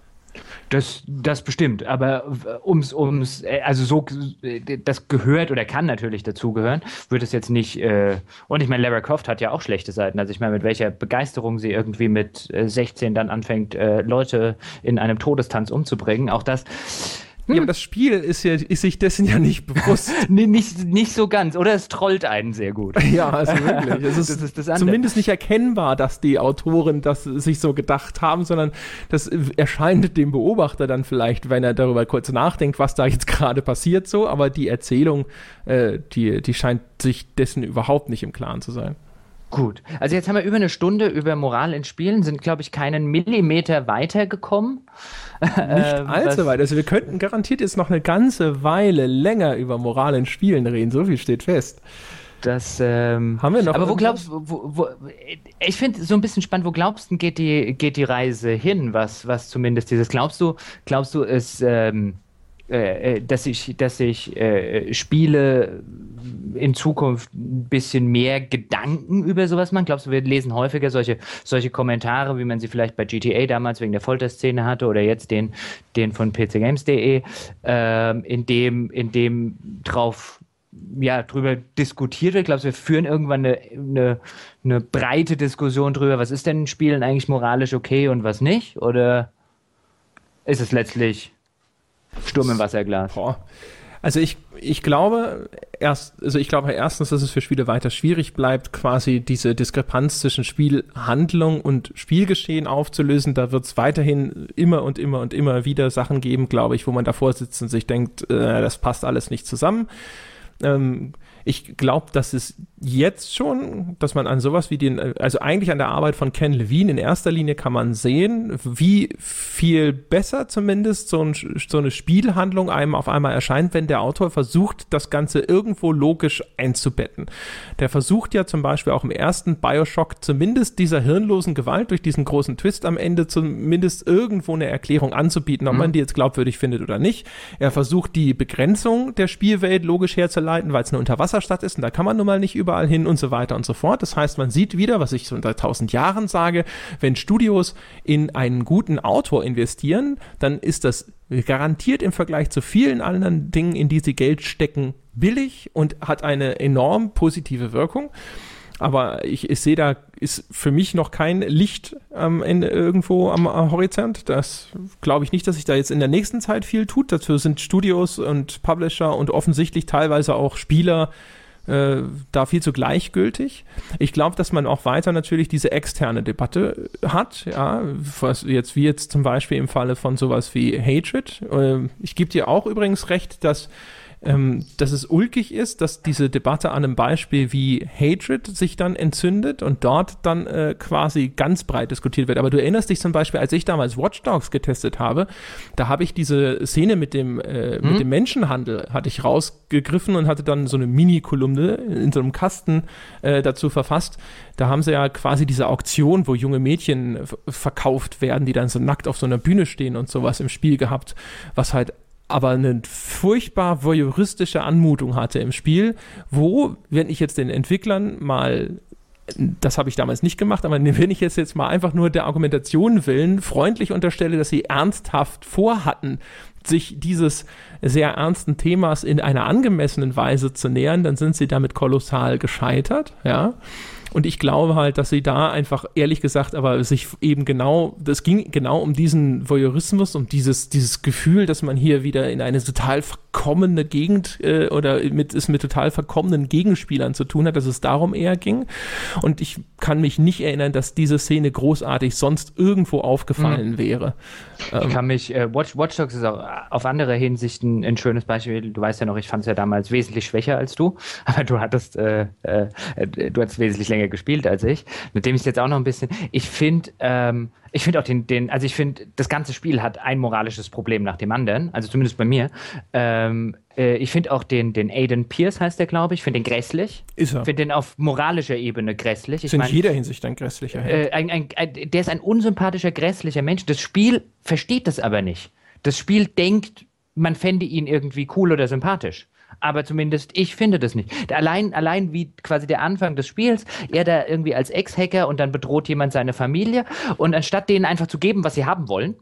Das, das bestimmt, aber ums, ums, also so, das gehört oder kann natürlich dazugehören, würde es jetzt nicht, äh, und ich meine, Lara Croft hat ja auch schlechte Seiten, also ich meine, mit welcher Begeisterung sie irgendwie mit 16 dann anfängt, äh, Leute in einem Todestanz umzubringen, auch das, hm. Ja, aber das Spiel ist, ja, ist sich dessen ja nicht bewusst. nee, nicht, nicht so ganz. Oder es trollt einen sehr gut. Ja, also wirklich. Es ist, das ist das zumindest nicht erkennbar, dass die Autoren das sich so gedacht haben, sondern das erscheint dem Beobachter dann vielleicht, wenn er darüber kurz nachdenkt, was da jetzt gerade passiert, so. Aber die Erzählung, äh, die, die scheint sich dessen überhaupt nicht im Klaren zu sein. Gut, also jetzt haben wir über eine Stunde über Moral in Spielen, sind, glaube ich, keinen Millimeter weitergekommen. Nicht ähm, allzu weit. Also wir könnten garantiert jetzt noch eine ganze Weile länger über Moral in Spielen reden, so viel steht fest. Das ähm, haben wir noch. Aber wo glaubst du, wo, wo, ich finde so ein bisschen spannend, wo glaubst du, geht die, geht die Reise hin, was, was zumindest dieses, glaubst du, glaubst du, es, ähm, äh, äh, dass ich, dass ich äh, Spiele in Zukunft ein bisschen mehr Gedanken über sowas machen? Glaubst du, wir lesen häufiger solche, solche Kommentare, wie man sie vielleicht bei GTA damals wegen der Folterszene hatte oder jetzt den, den von pcgames.de, äh, in dem, in dem drauf ja, drüber diskutiert wird. Glaubst du, wir führen irgendwann eine, eine, eine breite Diskussion drüber, was ist denn in Spielen eigentlich moralisch okay und was nicht? Oder ist es letztlich Sturm im Wasserglas. Boah. Also ich, ich glaube erst, also ich glaube erstens, dass es für Spiele weiter schwierig bleibt, quasi diese Diskrepanz zwischen Spielhandlung und Spielgeschehen aufzulösen. Da wird es weiterhin immer und immer und immer wieder Sachen geben, glaube ich, wo man davor sitzt und sich denkt, äh, das passt alles nicht zusammen. Ähm, ich glaube, dass es jetzt schon, dass man an sowas wie den, also eigentlich an der Arbeit von Ken Levine in erster Linie kann man sehen, wie viel besser zumindest so, ein, so eine Spielhandlung einem auf einmal erscheint, wenn der Autor versucht, das Ganze irgendwo logisch einzubetten. Der versucht ja zum Beispiel auch im ersten Bioshock zumindest dieser hirnlosen Gewalt durch diesen großen Twist am Ende zumindest irgendwo eine Erklärung anzubieten, ob mhm. man die jetzt glaubwürdig findet oder nicht. Er versucht die Begrenzung der Spielwelt logisch herzuleiten, weil es eine Unterwasserstadt ist und da kann man nun mal nicht über überall hin und so weiter und so fort. Das heißt, man sieht wieder, was ich so seit tausend Jahren sage, wenn Studios in einen guten Autor investieren, dann ist das garantiert im Vergleich zu vielen anderen Dingen, in die sie Geld stecken, billig und hat eine enorm positive Wirkung. Aber ich, ich sehe da ist für mich noch kein Licht am Ende irgendwo am, am Horizont. Das glaube ich nicht, dass sich da jetzt in der nächsten Zeit viel tut. Dazu sind Studios und Publisher und offensichtlich teilweise auch Spieler äh, da viel zu gleichgültig. Ich glaube, dass man auch weiter natürlich diese externe Debatte hat, ja, was jetzt wie jetzt zum Beispiel im Falle von sowas wie Hatred. Äh, ich gebe dir auch übrigens recht, dass ähm, dass es ulkig ist, dass diese Debatte an einem Beispiel wie Hatred sich dann entzündet und dort dann äh, quasi ganz breit diskutiert wird. Aber du erinnerst dich zum Beispiel, als ich damals Watch Dogs getestet habe, da habe ich diese Szene mit dem, äh, mhm. mit dem Menschenhandel, hatte ich rausgegriffen und hatte dann so eine Mini-Kolumne in so einem Kasten äh, dazu verfasst. Da haben sie ja quasi diese Auktion, wo junge Mädchen verkauft werden, die dann so nackt auf so einer Bühne stehen und sowas im Spiel gehabt, was halt aber eine furchtbar voyeuristische Anmutung hatte im Spiel, wo, wenn ich jetzt den Entwicklern mal das habe ich damals nicht gemacht, aber wenn ich jetzt, mal einfach nur der Argumentation willen freundlich unterstelle, dass sie ernsthaft vorhatten, sich dieses sehr ernsten Themas in einer angemessenen Weise zu nähern, dann sind sie damit kolossal gescheitert, ja. Und ich glaube halt, dass sie da einfach, ehrlich gesagt, aber sich eben genau, das ging genau um diesen Voyeurismus, um dieses, dieses Gefühl, dass man hier wieder in eine total verkommene Gegend äh, oder mit, es mit total verkommenen Gegenspielern zu tun hat, dass es darum eher ging. Und ich kann mich nicht erinnern, dass diese Szene großartig sonst irgendwo aufgefallen mhm. wäre. Ich ähm, kann mich, äh, Watch, Watch Dogs ist auch auf andere Hinsichten ein schönes Beispiel. Du weißt ja noch, ich fand es ja damals wesentlich schwächer als du, aber du hattest, äh, äh, du hattest wesentlich länger gespielt als ich. Mit dem ich jetzt auch noch ein bisschen, ich finde, ähm, ich finde auch den, den, also ich finde, das ganze Spiel hat ein moralisches Problem nach dem anderen, also zumindest bei mir. Ähm, äh, ich finde auch den, den Aiden Pierce heißt der, glaube ich, finde den grässlich. Ist er. Finde den auf moralischer Ebene grässlich. Ich ist in mein, jeder Hinsicht ein grässlicher äh, ein, ein, ein, Der ist ein unsympathischer, grässlicher Mensch. Das Spiel versteht das aber nicht. Das Spiel denkt, man fände ihn irgendwie cool oder sympathisch aber zumindest ich finde das nicht. Allein, allein wie quasi der Anfang des Spiels, er da irgendwie als Ex-Hacker und dann bedroht jemand seine Familie und anstatt denen einfach zu geben, was sie haben wollen,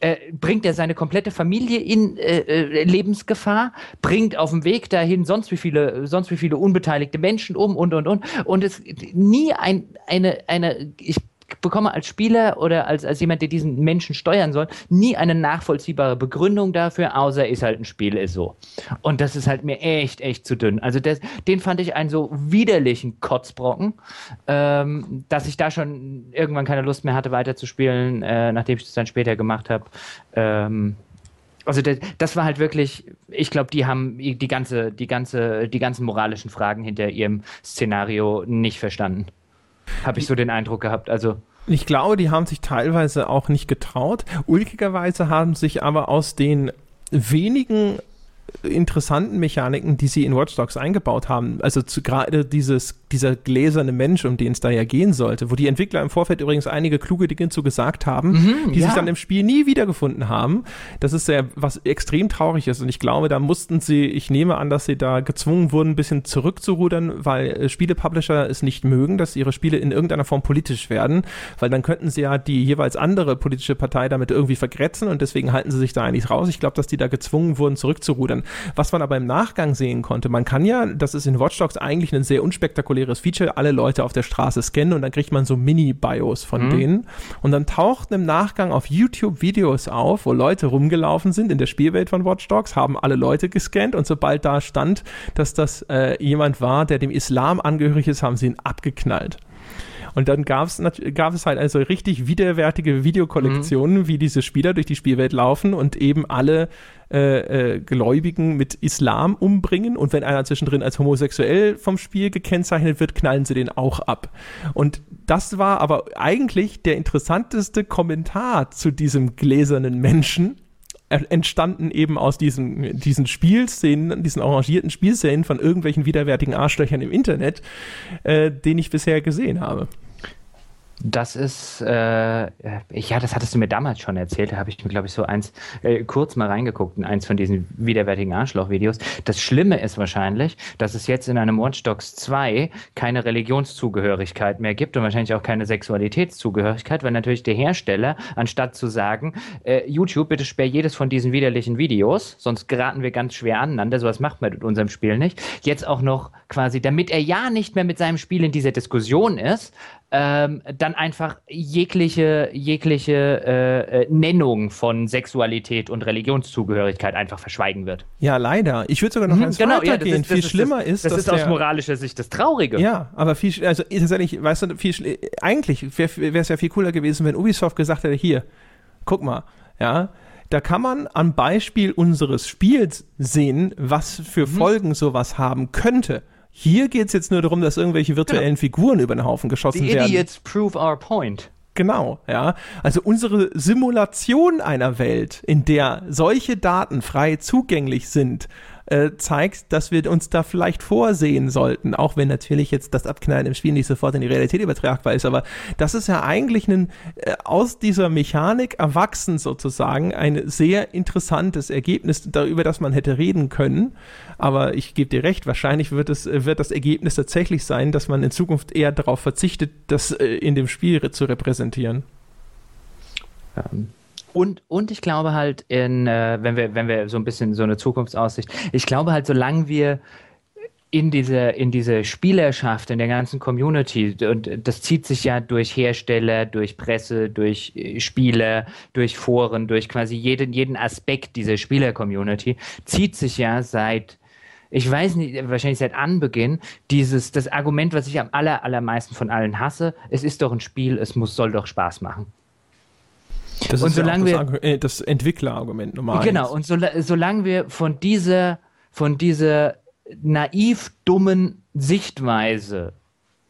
äh, bringt er seine komplette Familie in äh, äh, Lebensgefahr, bringt auf dem Weg dahin sonst wie viele, sonst wie viele unbeteiligte Menschen um und und und und es nie ein, eine, eine, ich bekomme als Spieler oder als, als jemand, der diesen Menschen steuern soll, nie eine nachvollziehbare Begründung dafür, außer ist halt ein Spiel, ist so. Und das ist halt mir echt, echt zu dünn. Also das, den fand ich einen so widerlichen Kotzbrocken, ähm, dass ich da schon irgendwann keine Lust mehr hatte, weiterzuspielen, äh, nachdem ich das dann später gemacht habe. Ähm, also das, das, war halt wirklich, ich glaube, die haben die ganze, die ganze, die ganzen moralischen Fragen hinter ihrem Szenario nicht verstanden. Habe ich so den Eindruck gehabt. Also. Ich glaube, die haben sich teilweise auch nicht getraut. Ulkigerweise haben sich aber aus den wenigen interessanten Mechaniken, die sie in Watch Dogs eingebaut haben. Also gerade dieses, dieser gläserne Mensch, um den es da ja gehen sollte, wo die Entwickler im Vorfeld übrigens einige kluge Dinge zu gesagt haben, mhm, die ja. sich dann im Spiel nie wiedergefunden haben. Das ist ja was extrem traurig ist. Und ich glaube, da mussten sie, ich nehme an, dass sie da gezwungen wurden, ein bisschen zurückzurudern, weil äh, Spielepublisher es nicht mögen, dass ihre Spiele in irgendeiner Form politisch werden, weil dann könnten sie ja die jeweils andere politische Partei damit irgendwie vergrätzen und deswegen halten sie sich da eigentlich raus. Ich glaube, dass die da gezwungen wurden, zurückzurudern. Was man aber im Nachgang sehen konnte, man kann ja, das ist in Watch Dogs eigentlich ein sehr unspektakuläres Feature, alle Leute auf der Straße scannen und dann kriegt man so Mini-Bios von mhm. denen. Und dann tauchten im Nachgang auf YouTube Videos auf, wo Leute rumgelaufen sind in der Spielwelt von Watch Dogs, haben alle Leute gescannt und sobald da stand, dass das äh, jemand war, der dem Islam angehörig ist, haben sie ihn abgeknallt. Und dann gab's, gab es halt also richtig widerwärtige Videokollektionen, mhm. wie diese Spieler durch die Spielwelt laufen und eben alle äh, äh, Gläubigen mit Islam umbringen. Und wenn einer zwischendrin als homosexuell vom Spiel gekennzeichnet wird, knallen sie den auch ab. Und das war aber eigentlich der interessanteste Kommentar zu diesem gläsernen Menschen, entstanden eben aus diesen, diesen Spielszenen, diesen arrangierten Spielszenen von irgendwelchen widerwärtigen Arschlöchern im Internet, äh, den ich bisher gesehen habe. Das ist, äh, ja, das hattest du mir damals schon erzählt. Da habe ich mir, glaube ich, so eins äh, kurz mal reingeguckt in eins von diesen widerwärtigen Arschloch-Videos. Das Schlimme ist wahrscheinlich, dass es jetzt in einem Watch Dogs 2 keine Religionszugehörigkeit mehr gibt und wahrscheinlich auch keine Sexualitätszugehörigkeit, weil natürlich der Hersteller, anstatt zu sagen, äh, YouTube, bitte sperr jedes von diesen widerlichen Videos, sonst geraten wir ganz schwer aneinander, sowas macht man mit unserem Spiel nicht, jetzt auch noch quasi, damit er ja nicht mehr mit seinem Spiel in dieser Diskussion ist, ähm, dann einfach jegliche, jegliche äh, äh, Nennung von Sexualität und Religionszugehörigkeit einfach verschweigen wird. Ja, leider. Ich würde sogar noch mhm, eins genau, ja, gehen. Ist, viel ist, schlimmer das, ist, das ist aus der, moralischer Sicht das Traurige. Ja, aber viel, also tatsächlich, weißt du, viel, eigentlich wäre es ja viel cooler gewesen, wenn Ubisoft gesagt hätte, hier, guck mal, ja, da kann man am Beispiel unseres Spiels sehen, was für mhm. Folgen sowas haben könnte. Hier geht es jetzt nur darum, dass irgendwelche virtuellen genau. Figuren über den Haufen geschossen The werden. Idiots prove our point. Genau, ja. Also unsere Simulation einer Welt, in der solche Daten frei zugänglich sind, äh, zeigt, dass wir uns da vielleicht vorsehen sollten, auch wenn natürlich jetzt das Abknallen im Spiel nicht sofort in die Realität übertragbar ist, aber das ist ja eigentlich ein, äh, aus dieser Mechanik erwachsen sozusagen ein sehr interessantes Ergebnis, darüber das man hätte reden können, aber ich gebe dir recht, wahrscheinlich wird, es, wird das Ergebnis tatsächlich sein, dass man in Zukunft eher darauf verzichtet, das äh, in dem Spiel zu repräsentieren. Ähm, und, und ich glaube halt, in, äh, wenn, wir, wenn wir so ein bisschen so eine Zukunftsaussicht, ich glaube halt, solange wir in diese, in diese Spielerschaft, in der ganzen Community, und das zieht sich ja durch Hersteller, durch Presse, durch äh, Spieler, durch Foren, durch quasi jeden, jeden Aspekt dieser Spieler-Community, zieht sich ja seit ich weiß nicht, wahrscheinlich seit Anbeginn, dieses, das Argument, was ich am aller, allermeisten von allen hasse, es ist doch ein Spiel, es muss, soll doch Spaß machen. Das und ist solange ja das, wir, das Entwicklerargument normal. Genau, und so, solange wir von dieser, von dieser naiv dummen Sichtweise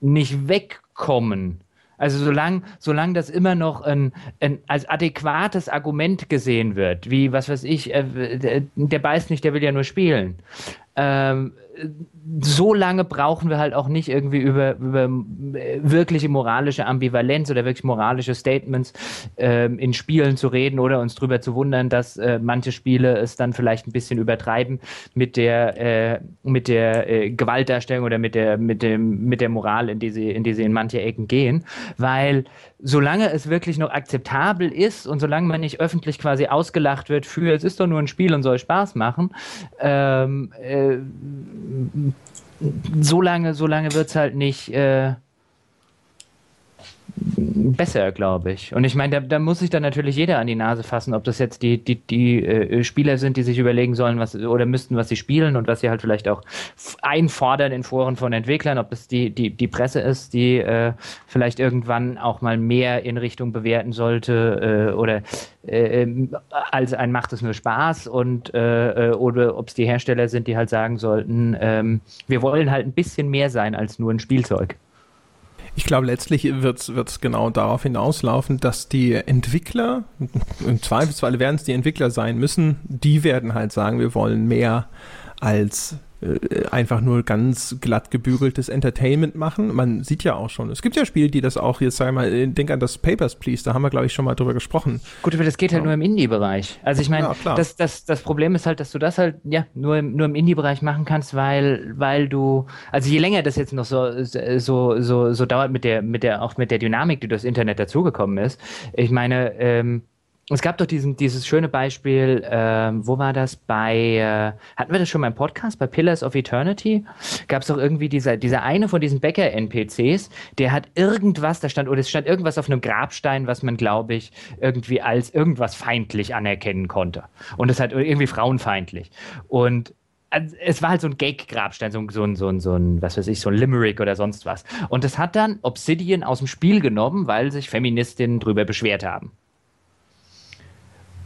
nicht wegkommen, also solange, solange das immer noch ein, ein, als adäquates Argument gesehen wird, wie, was weiß ich, äh, der, der beißt nicht, der will ja nur spielen. Ähm, so lange brauchen wir halt auch nicht irgendwie über, über äh, wirkliche moralische Ambivalenz oder wirklich moralische Statements ähm, in Spielen zu reden oder uns darüber zu wundern, dass äh, manche Spiele es dann vielleicht ein bisschen übertreiben mit der, äh, mit der äh, Gewaltdarstellung oder mit der, mit, dem, mit der Moral, in die, sie, in die sie in manche Ecken gehen. Weil solange es wirklich noch akzeptabel ist und solange man nicht öffentlich quasi ausgelacht wird für, es ist doch nur ein Spiel und soll Spaß machen, ähm, äh, so lange, so lange wird es halt nicht äh, besser, glaube ich. Und ich meine, da, da, muss sich dann natürlich jeder an die Nase fassen, ob das jetzt die, die, die äh, Spieler sind, die sich überlegen sollen, was oder müssten, was sie spielen und was sie halt vielleicht auch einfordern in Foren von Entwicklern, ob das die, die, die Presse ist, die äh, vielleicht irgendwann auch mal mehr in Richtung bewerten sollte äh, oder äh, ähm, als ein macht es nur Spaß und äh, äh oder ob es die Hersteller sind, die halt sagen sollten, ähm, wir wollen halt ein bisschen mehr sein als nur ein Spielzeug. Ich glaube, letztlich wird es genau darauf hinauslaufen, dass die Entwickler, im Zweifelsfall werden es die Entwickler sein müssen, die werden halt sagen, wir wollen mehr als einfach nur ganz glatt gebügeltes Entertainment machen. Man sieht ja auch schon, es gibt ja Spiele, die das auch, jetzt sag ich mal, äh, denk an das Papers, Please, da haben wir, glaube ich, schon mal drüber gesprochen. Gut, aber das geht halt ja. nur im Indie-Bereich. Also ich meine, ja, das, das, das Problem ist halt, dass du das halt, ja, nur im, nur im Indie-Bereich machen kannst, weil, weil du, also je länger das jetzt noch so, so, so, so dauert mit der, mit der, auch mit der Dynamik, die durchs Internet dazugekommen ist, ich meine, ähm, es gab doch diesen, dieses schöne Beispiel, äh, wo war das? Bei, äh, hatten wir das schon mal im Podcast? Bei Pillars of Eternity? Gab es doch irgendwie dieser, dieser eine von diesen Bäcker-NPCs, der hat irgendwas, da stand, oder es stand irgendwas auf einem Grabstein, was man, glaube ich, irgendwie als irgendwas feindlich anerkennen konnte. Und es hat irgendwie frauenfeindlich. Und also, es war halt so ein Gag-Grabstein, so, so, ein, so, ein, so ein, was weiß ich, so ein Limerick oder sonst was. Und das hat dann Obsidian aus dem Spiel genommen, weil sich Feministinnen drüber beschwert haben.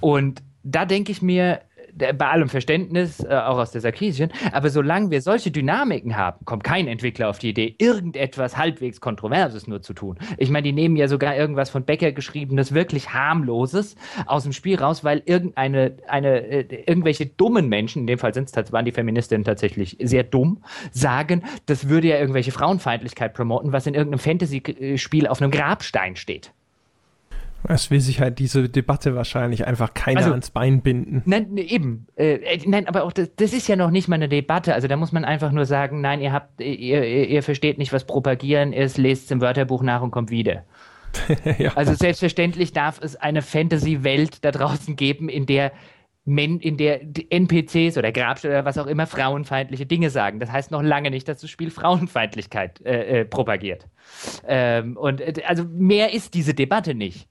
Und da denke ich mir, bei allem Verständnis, äh, auch aus der Sarkisien, aber solange wir solche Dynamiken haben, kommt kein Entwickler auf die Idee, irgendetwas halbwegs Kontroverses nur zu tun. Ich meine, die nehmen ja sogar irgendwas von Becker geschriebenes, wirklich harmloses aus dem Spiel raus, weil irgendeine, eine, äh, irgendwelche dummen Menschen, in dem Fall sind's, waren die Feministinnen tatsächlich sehr dumm, sagen, das würde ja irgendwelche Frauenfeindlichkeit promoten, was in irgendeinem Fantasy-Spiel auf einem Grabstein steht. Es will sich halt diese Debatte wahrscheinlich einfach keiner also, ans Bein binden. Nein, eben. Äh, äh, nein, aber auch das, das, ist ja noch nicht mal eine Debatte. Also da muss man einfach nur sagen, nein, ihr habt, ihr, ihr versteht nicht, was Propagieren ist, lest es im Wörterbuch nach und kommt wieder. ja. Also selbstverständlich darf es eine Fantasy-Welt da draußen geben, in der Men in der NPCs oder Grabstelle oder was auch immer frauenfeindliche Dinge sagen. Das heißt noch lange nicht, dass das Spiel Frauenfeindlichkeit äh, äh, propagiert. Ähm, und äh, also mehr ist diese Debatte nicht.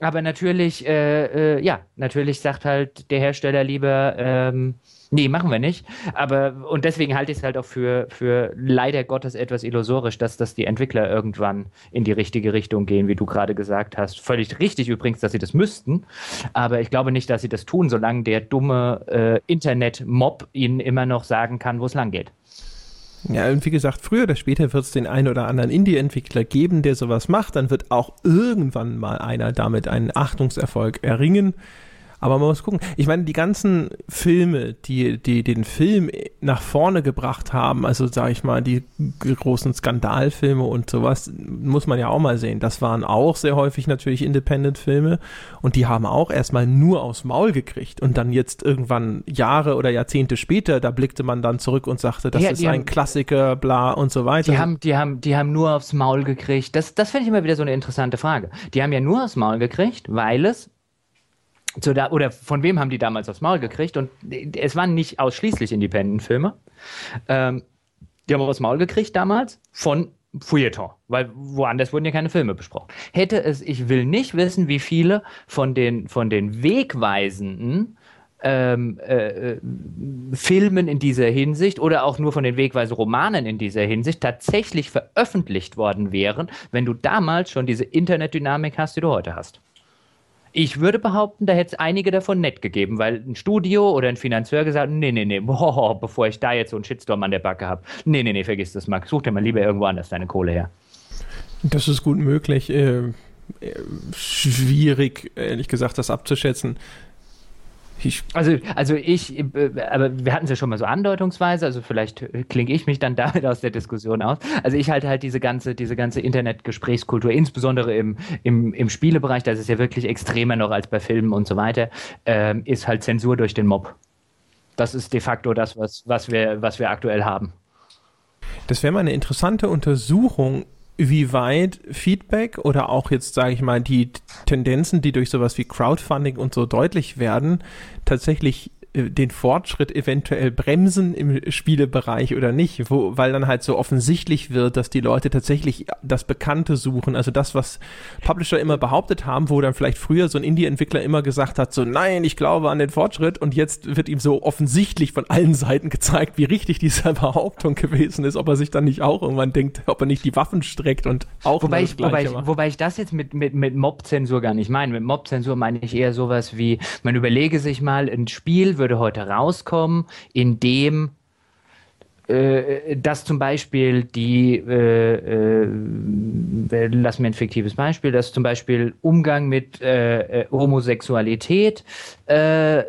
Aber natürlich, äh, äh, ja, natürlich sagt halt der Hersteller lieber, ähm, nee, machen wir nicht. Aber, und deswegen halte ich es halt auch für, für leider Gottes etwas illusorisch, dass, dass die Entwickler irgendwann in die richtige Richtung gehen, wie du gerade gesagt hast. Völlig richtig übrigens, dass sie das müssten. Aber ich glaube nicht, dass sie das tun, solange der dumme äh, Internet-Mob ihnen immer noch sagen kann, wo es lang geht. Ja, und wie gesagt, früher oder später wird es den einen oder anderen Indie-Entwickler geben, der sowas macht. Dann wird auch irgendwann mal einer damit einen Achtungserfolg erringen. Aber man muss gucken. Ich meine, die ganzen Filme, die, die den Film nach vorne gebracht haben, also sage ich mal, die großen Skandalfilme und sowas, muss man ja auch mal sehen. Das waren auch sehr häufig natürlich Independent-Filme und die haben auch erstmal nur aufs Maul gekriegt. Und dann jetzt irgendwann Jahre oder Jahrzehnte später, da blickte man dann zurück und sagte, das ja, ist ein haben, Klassiker, bla und so weiter. Die haben, die haben, die haben nur aufs Maul gekriegt. Das, das finde ich immer wieder so eine interessante Frage. Die haben ja nur aufs Maul gekriegt, weil es zu da, oder von wem haben die damals aufs Maul gekriegt? Und es waren nicht ausschließlich Independent-Filme. Ähm, die haben aufs Maul gekriegt damals von Feuilleton, weil woanders wurden ja keine Filme besprochen. Hätte es, ich will nicht wissen, wie viele von den, von den wegweisenden ähm, äh, Filmen in dieser Hinsicht oder auch nur von den wegweisenden Romanen in dieser Hinsicht tatsächlich veröffentlicht worden wären, wenn du damals schon diese Internetdynamik hast, die du heute hast. Ich würde behaupten, da hätte es einige davon nett gegeben, weil ein Studio oder ein Finanzeur gesagt, nee, nee, nee, boah, bevor ich da jetzt so einen Shitstorm an der Backe habe. Nee, nee, nee, vergiss das mal. Such dir mal lieber irgendwo anders deine Kohle her. Das ist gut möglich. Äh schwierig, ehrlich gesagt, das abzuschätzen. Ich also, also ich, äh, aber wir hatten es ja schon mal so andeutungsweise, also vielleicht klinge ich mich dann damit aus der Diskussion aus. Also ich halte halt diese ganze, diese ganze Internetgesprächskultur, insbesondere im, im, im Spielebereich, das ist ja wirklich extremer noch als bei Filmen und so weiter, äh, ist halt Zensur durch den Mob. Das ist de facto das, was, was, wir, was wir aktuell haben. Das wäre mal eine interessante Untersuchung, wie weit Feedback oder auch jetzt, sage ich mal, die Tendenzen, die durch sowas wie Crowdfunding und so deutlich werden, tatsächlich den Fortschritt eventuell bremsen im Spielebereich oder nicht, wo, weil dann halt so offensichtlich wird, dass die Leute tatsächlich das Bekannte suchen, also das, was Publisher immer behauptet haben, wo dann vielleicht früher so ein Indie-Entwickler immer gesagt hat, so nein, ich glaube an den Fortschritt und jetzt wird ihm so offensichtlich von allen Seiten gezeigt, wie richtig diese Behauptung gewesen ist, ob er sich dann nicht auch irgendwann denkt, ob er nicht die Waffen streckt und auch wobei ich, wobei, ich, wobei ich das jetzt mit, mit, mit Mob-Zensur gar nicht meine. Mit Mob-Zensur meine ich eher sowas wie, man überlege sich mal ein Spiel, würde heute rauskommen, in dem äh, dass zum Beispiel die, äh, äh, lass mir ein fiktives Beispiel, dass zum Beispiel Umgang mit äh, äh, Homosexualität äh,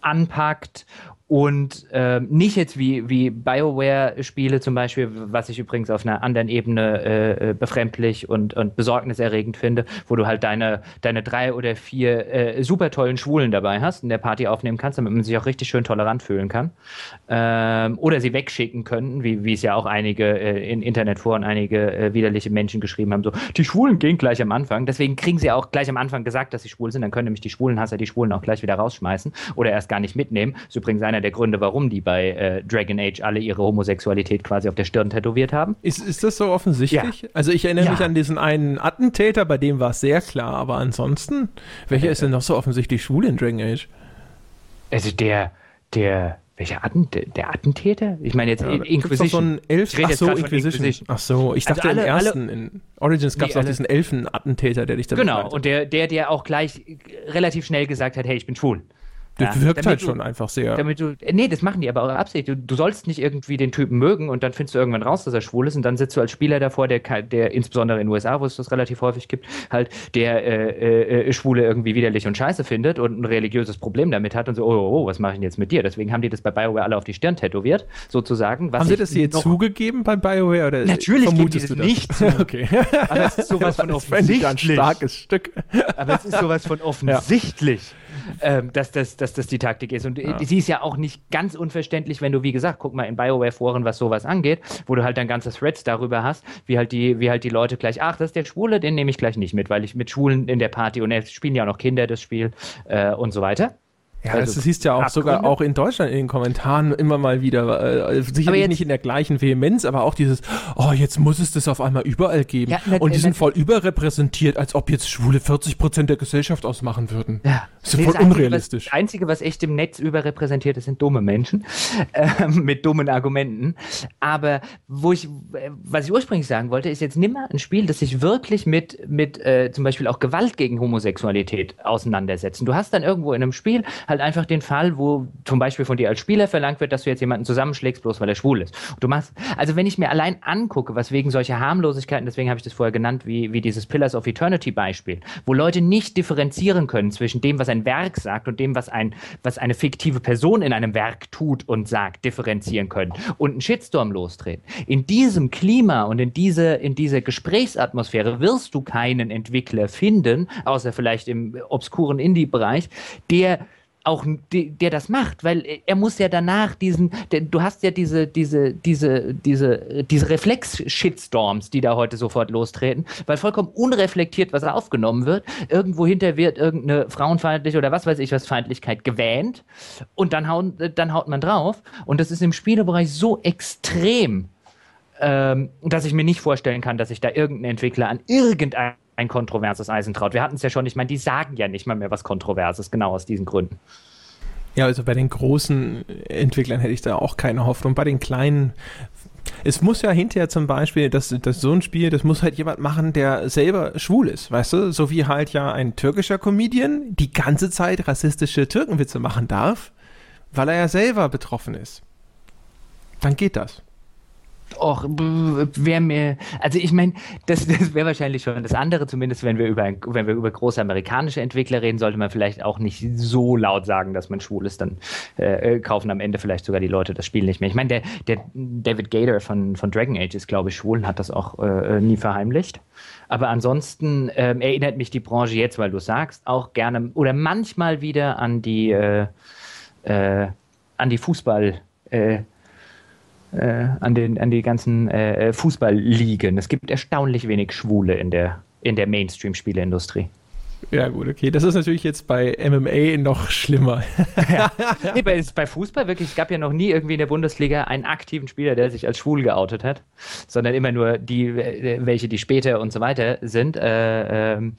anpackt und äh, nicht jetzt wie, wie BioWare-Spiele zum Beispiel, was ich übrigens auf einer anderen Ebene äh, äh, befremdlich und, und besorgniserregend finde, wo du halt deine, deine drei oder vier äh, super tollen Schwulen dabei hast und der Party aufnehmen kannst, damit man sich auch richtig schön tolerant fühlen kann. Ähm, oder sie wegschicken könnten, wie, wie es ja auch einige äh, in Internetforen, einige äh, widerliche Menschen geschrieben haben, so, die Schwulen gehen gleich am Anfang. Deswegen kriegen sie auch gleich am Anfang gesagt, dass sie schwul sind, dann können nämlich die Schwulenhasser die Schwulen auch gleich wieder rausschmeißen oder erst gar nicht mitnehmen. Das ist übrigens einer der Gründe, warum die bei äh, Dragon Age alle ihre Homosexualität quasi auf der Stirn tätowiert haben. Ist, ist das so offensichtlich? Ja. Also ich erinnere ja. mich an diesen einen Attentäter, bei dem war es sehr klar, aber ansonsten, welcher äh, ist denn noch so offensichtlich schwul in Dragon Age? Also der, der, welcher Atten, der Attentäter? Ich meine jetzt ja, Inquisition. So Elf Ach so, Inquisition. Inquisition. Ach so, ich also dachte also alle, im ersten, alle, in Origins gab es auch diesen Elfen-Attentäter, der dich da Genau, und der, der, der auch gleich relativ schnell gesagt hat, hey, ich bin schwul. Das ja, wirkt halt du, schon einfach sehr. Damit du, nee, das machen die aber auch absichtlich. Du, du, sollst nicht irgendwie den Typen mögen und dann findest du irgendwann raus, dass er schwul ist und dann sitzt du als Spieler davor, der, der insbesondere in den USA, wo es das relativ häufig gibt, halt der äh, äh, Schwule irgendwie widerlich und scheiße findet und ein religiöses Problem damit hat und so, oh, oh, oh was mache ich denn jetzt mit dir? Deswegen haben die das bei BioWare alle auf die Stirn tätowiert, sozusagen. haben sie das jetzt zugegeben bei BioWare? Oder Natürlich vermutest du das nicht. okay. Aber es ist sowas von offensichtlich. ein starkes Stück. aber es ist sowas von offensichtlich. Ja ähm, dass, das, dass das die Taktik ist. Und ja. sie ist ja auch nicht ganz unverständlich, wenn du, wie gesagt, guck mal in Bioware-Foren, was sowas angeht, wo du halt dann ganze Threads darüber hast, wie halt die, wie halt die Leute gleich, ach, das ist der Schwule, den nehme ich gleich nicht mit, weil ich mit Schwulen in der Party und es spielen ja auch noch Kinder das Spiel äh, und so weiter. Ja, also, das siehst ja auch Abgründe. sogar auch in Deutschland in den Kommentaren immer mal wieder. Äh, sicherlich jetzt, nicht in der gleichen Vehemenz, aber auch dieses, oh, jetzt muss es das auf einmal überall geben. Ja, und die sind voll überrepräsentiert, als ob jetzt Schwule 40 Prozent der Gesellschaft ausmachen würden. Ja. Das ist nee, voll das unrealistisch. Einzige was, das Einzige, was echt im Netz überrepräsentiert ist, sind dumme Menschen äh, mit dummen Argumenten. Aber wo ich, was ich ursprünglich sagen wollte, ist jetzt nimm mal ein Spiel, das sich wirklich mit, mit äh, zum Beispiel auch Gewalt gegen Homosexualität auseinandersetzt. Du hast dann irgendwo in einem Spiel halt halt einfach den Fall, wo zum Beispiel von dir als Spieler verlangt wird, dass du jetzt jemanden zusammenschlägst, bloß weil er schwul ist. du machst, also wenn ich mir allein angucke, was wegen solcher Harmlosigkeiten, deswegen habe ich das vorher genannt, wie, wie dieses Pillars of Eternity Beispiel, wo Leute nicht differenzieren können zwischen dem, was ein Werk sagt und dem, was ein, was eine fiktive Person in einem Werk tut und sagt, differenzieren können und einen Shitstorm lostreten. In diesem Klima und in diese, in diese Gesprächsatmosphäre wirst du keinen Entwickler finden, außer vielleicht im obskuren Indie-Bereich, der auch der das macht, weil er muss ja danach diesen, du hast ja diese, diese, diese, diese, diese Reflex-Shitstorms, die da heute sofort lostreten, weil vollkommen unreflektiert was aufgenommen wird. Irgendwo hinter wird irgendeine frauenfeindliche oder was weiß ich was Feindlichkeit gewähnt und dann, hauen, dann haut man drauf. Und das ist im Spielebereich so extrem, ähm, dass ich mir nicht vorstellen kann, dass sich da irgendein Entwickler an irgendein ein kontroverses Eisen traut. Wir hatten es ja schon, ich meine, die sagen ja nicht mal mehr was Kontroverses, genau aus diesen Gründen. Ja, also bei den großen Entwicklern hätte ich da auch keine Hoffnung. Bei den kleinen es muss ja hinterher zum Beispiel, dass, dass so ein Spiel, das muss halt jemand machen, der selber schwul ist, weißt du? So wie halt ja ein türkischer Comedian die ganze Zeit rassistische Türkenwitze machen darf, weil er ja selber betroffen ist. Dann geht das. Och, wäre mir, also ich meine, das, das wäre wahrscheinlich schon das andere, zumindest wenn wir über wenn wir über große amerikanische Entwickler reden, sollte man vielleicht auch nicht so laut sagen, dass man schwul ist, dann äh, kaufen am Ende vielleicht sogar die Leute das Spiel nicht mehr. Ich meine, der, der David Gator von, von Dragon Age ist, glaube ich, schwul und hat das auch äh, nie verheimlicht. Aber ansonsten äh, erinnert mich die Branche jetzt, weil du sagst, auch gerne oder manchmal wieder an die äh, äh, an die Fußball- äh, an, den, an die ganzen äh, Fußballligen. Es gibt erstaunlich wenig Schwule in der, in der Mainstream-Spieleindustrie. Ja, gut, okay. Das ist natürlich jetzt bei MMA noch schlimmer. ja. Nee, bei, bei, Fußball wirklich, es gab ja noch nie irgendwie in der Bundesliga einen aktiven Spieler, der sich als schwul geoutet hat, sondern immer nur die, welche, die später und so weiter sind. Äh, ähm,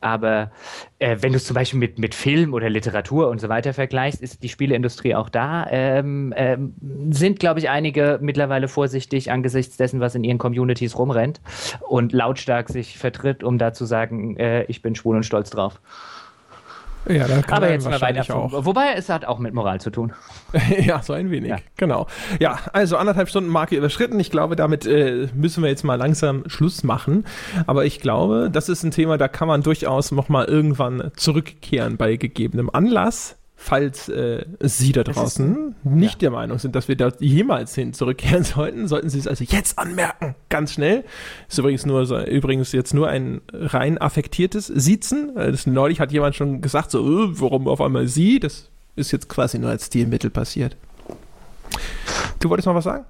aber äh, wenn du es zum Beispiel mit, mit Film oder Literatur und so weiter vergleichst, ist die Spieleindustrie auch da. Ähm, ähm, sind, glaube ich, einige mittlerweile vorsichtig angesichts dessen, was in ihren Communities rumrennt und lautstark sich vertritt, um da zu sagen, äh, ich bin schwul und stolz drauf. Ja, da kann Aber jetzt mal weiter. Auch. Wobei es hat auch mit Moral zu tun. ja, so ein wenig. Ja. Genau. Ja, also anderthalb Stunden Marke überschritten. Ich glaube, damit äh, müssen wir jetzt mal langsam Schluss machen. Aber ich glaube, das ist ein Thema, da kann man durchaus noch mal irgendwann zurückkehren bei gegebenem Anlass falls äh, Sie da draußen nicht ja. der Meinung sind, dass wir da jemals hin zurückkehren sollten, sollten Sie es also jetzt anmerken, ganz schnell. Ist übrigens nur so, übrigens jetzt nur ein rein affektiertes Siezen. Äh, das, neulich hat jemand schon gesagt, so, äh, warum auf einmal Sie? Das ist jetzt quasi nur als Stilmittel passiert. Du wolltest mal was sagen?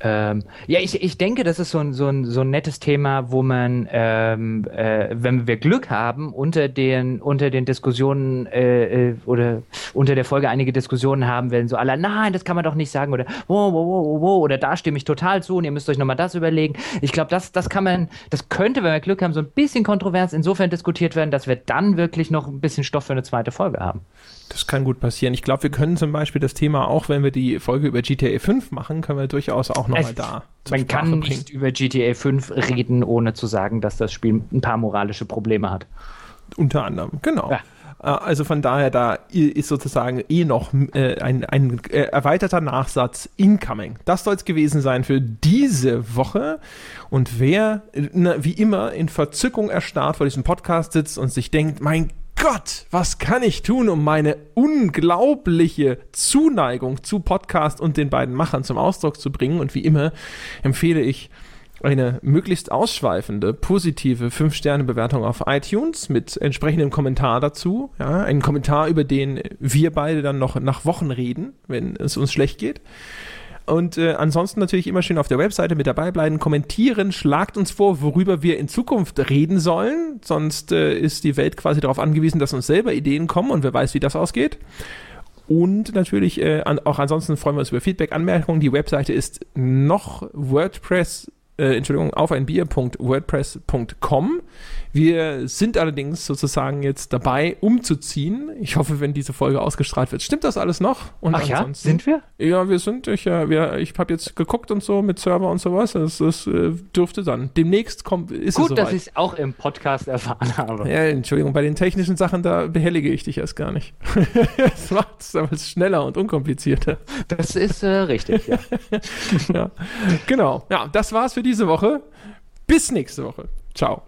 Ähm, ja, ich, ich denke, das ist so ein, so ein, so ein nettes Thema, wo man, ähm, äh, wenn wir Glück haben, unter den, unter den Diskussionen äh, äh, oder unter der Folge einige Diskussionen haben werden, so aller, nein, das kann man doch nicht sagen oder wow, wow, wow, wow, oder da stimme ich total zu und ihr müsst euch nochmal das überlegen. Ich glaube, das, das kann man, das könnte, wenn wir Glück haben, so ein bisschen kontrovers insofern diskutiert werden, dass wir dann wirklich noch ein bisschen Stoff für eine zweite Folge haben. Das kann gut passieren. Ich glaube, wir können zum Beispiel das Thema, auch wenn wir die Folge über GTA 5 machen, können wir durchaus auch nochmal da. Man kann bringen. nicht über GTA 5 reden, ohne zu sagen, dass das Spiel ein paar moralische Probleme hat. Unter anderem, genau. Ja. Äh, also von daher, da ist sozusagen eh noch äh, ein, ein äh, erweiterter Nachsatz incoming. Das soll es gewesen sein für diese Woche. Und wer, na, wie immer, in Verzückung erstarrt vor diesem Podcast sitzt und sich denkt, mein Gott, was kann ich tun, um meine unglaubliche Zuneigung zu Podcast und den beiden Machern zum Ausdruck zu bringen? Und wie immer empfehle ich eine möglichst ausschweifende, positive 5-Sterne-Bewertung auf iTunes mit entsprechendem Kommentar dazu. Ja, ein Kommentar, über den wir beide dann noch nach Wochen reden, wenn es uns schlecht geht. Und äh, ansonsten natürlich immer schön auf der Webseite mit dabei bleiben, kommentieren, schlagt uns vor, worüber wir in Zukunft reden sollen. Sonst äh, ist die Welt quasi darauf angewiesen, dass uns selber Ideen kommen und wer weiß, wie das ausgeht. Und natürlich äh, an, auch ansonsten freuen wir uns über Feedback, Anmerkungen. Die Webseite ist noch WordPress, äh, Entschuldigung, auf ein Bier.wordpress.com. Wir sind allerdings sozusagen jetzt dabei, umzuziehen. Ich hoffe, wenn diese Folge ausgestrahlt wird. Stimmt das alles noch? Und Ach ja, sind wir? Ja, wir sind. Ich, äh, wir, ich habe jetzt geguckt und so mit Server und sowas. Das, das äh, dürfte dann. Demnächst kommt, ist Gut, es dass ich es auch im Podcast erfahren habe. Ja, Entschuldigung, bei den technischen Sachen, da behellige ich dich erst gar nicht. das macht es aber schneller und unkomplizierter. Das ist äh, richtig, ja. ja. Genau. Ja, das war's für diese Woche. Bis nächste Woche. Ciao.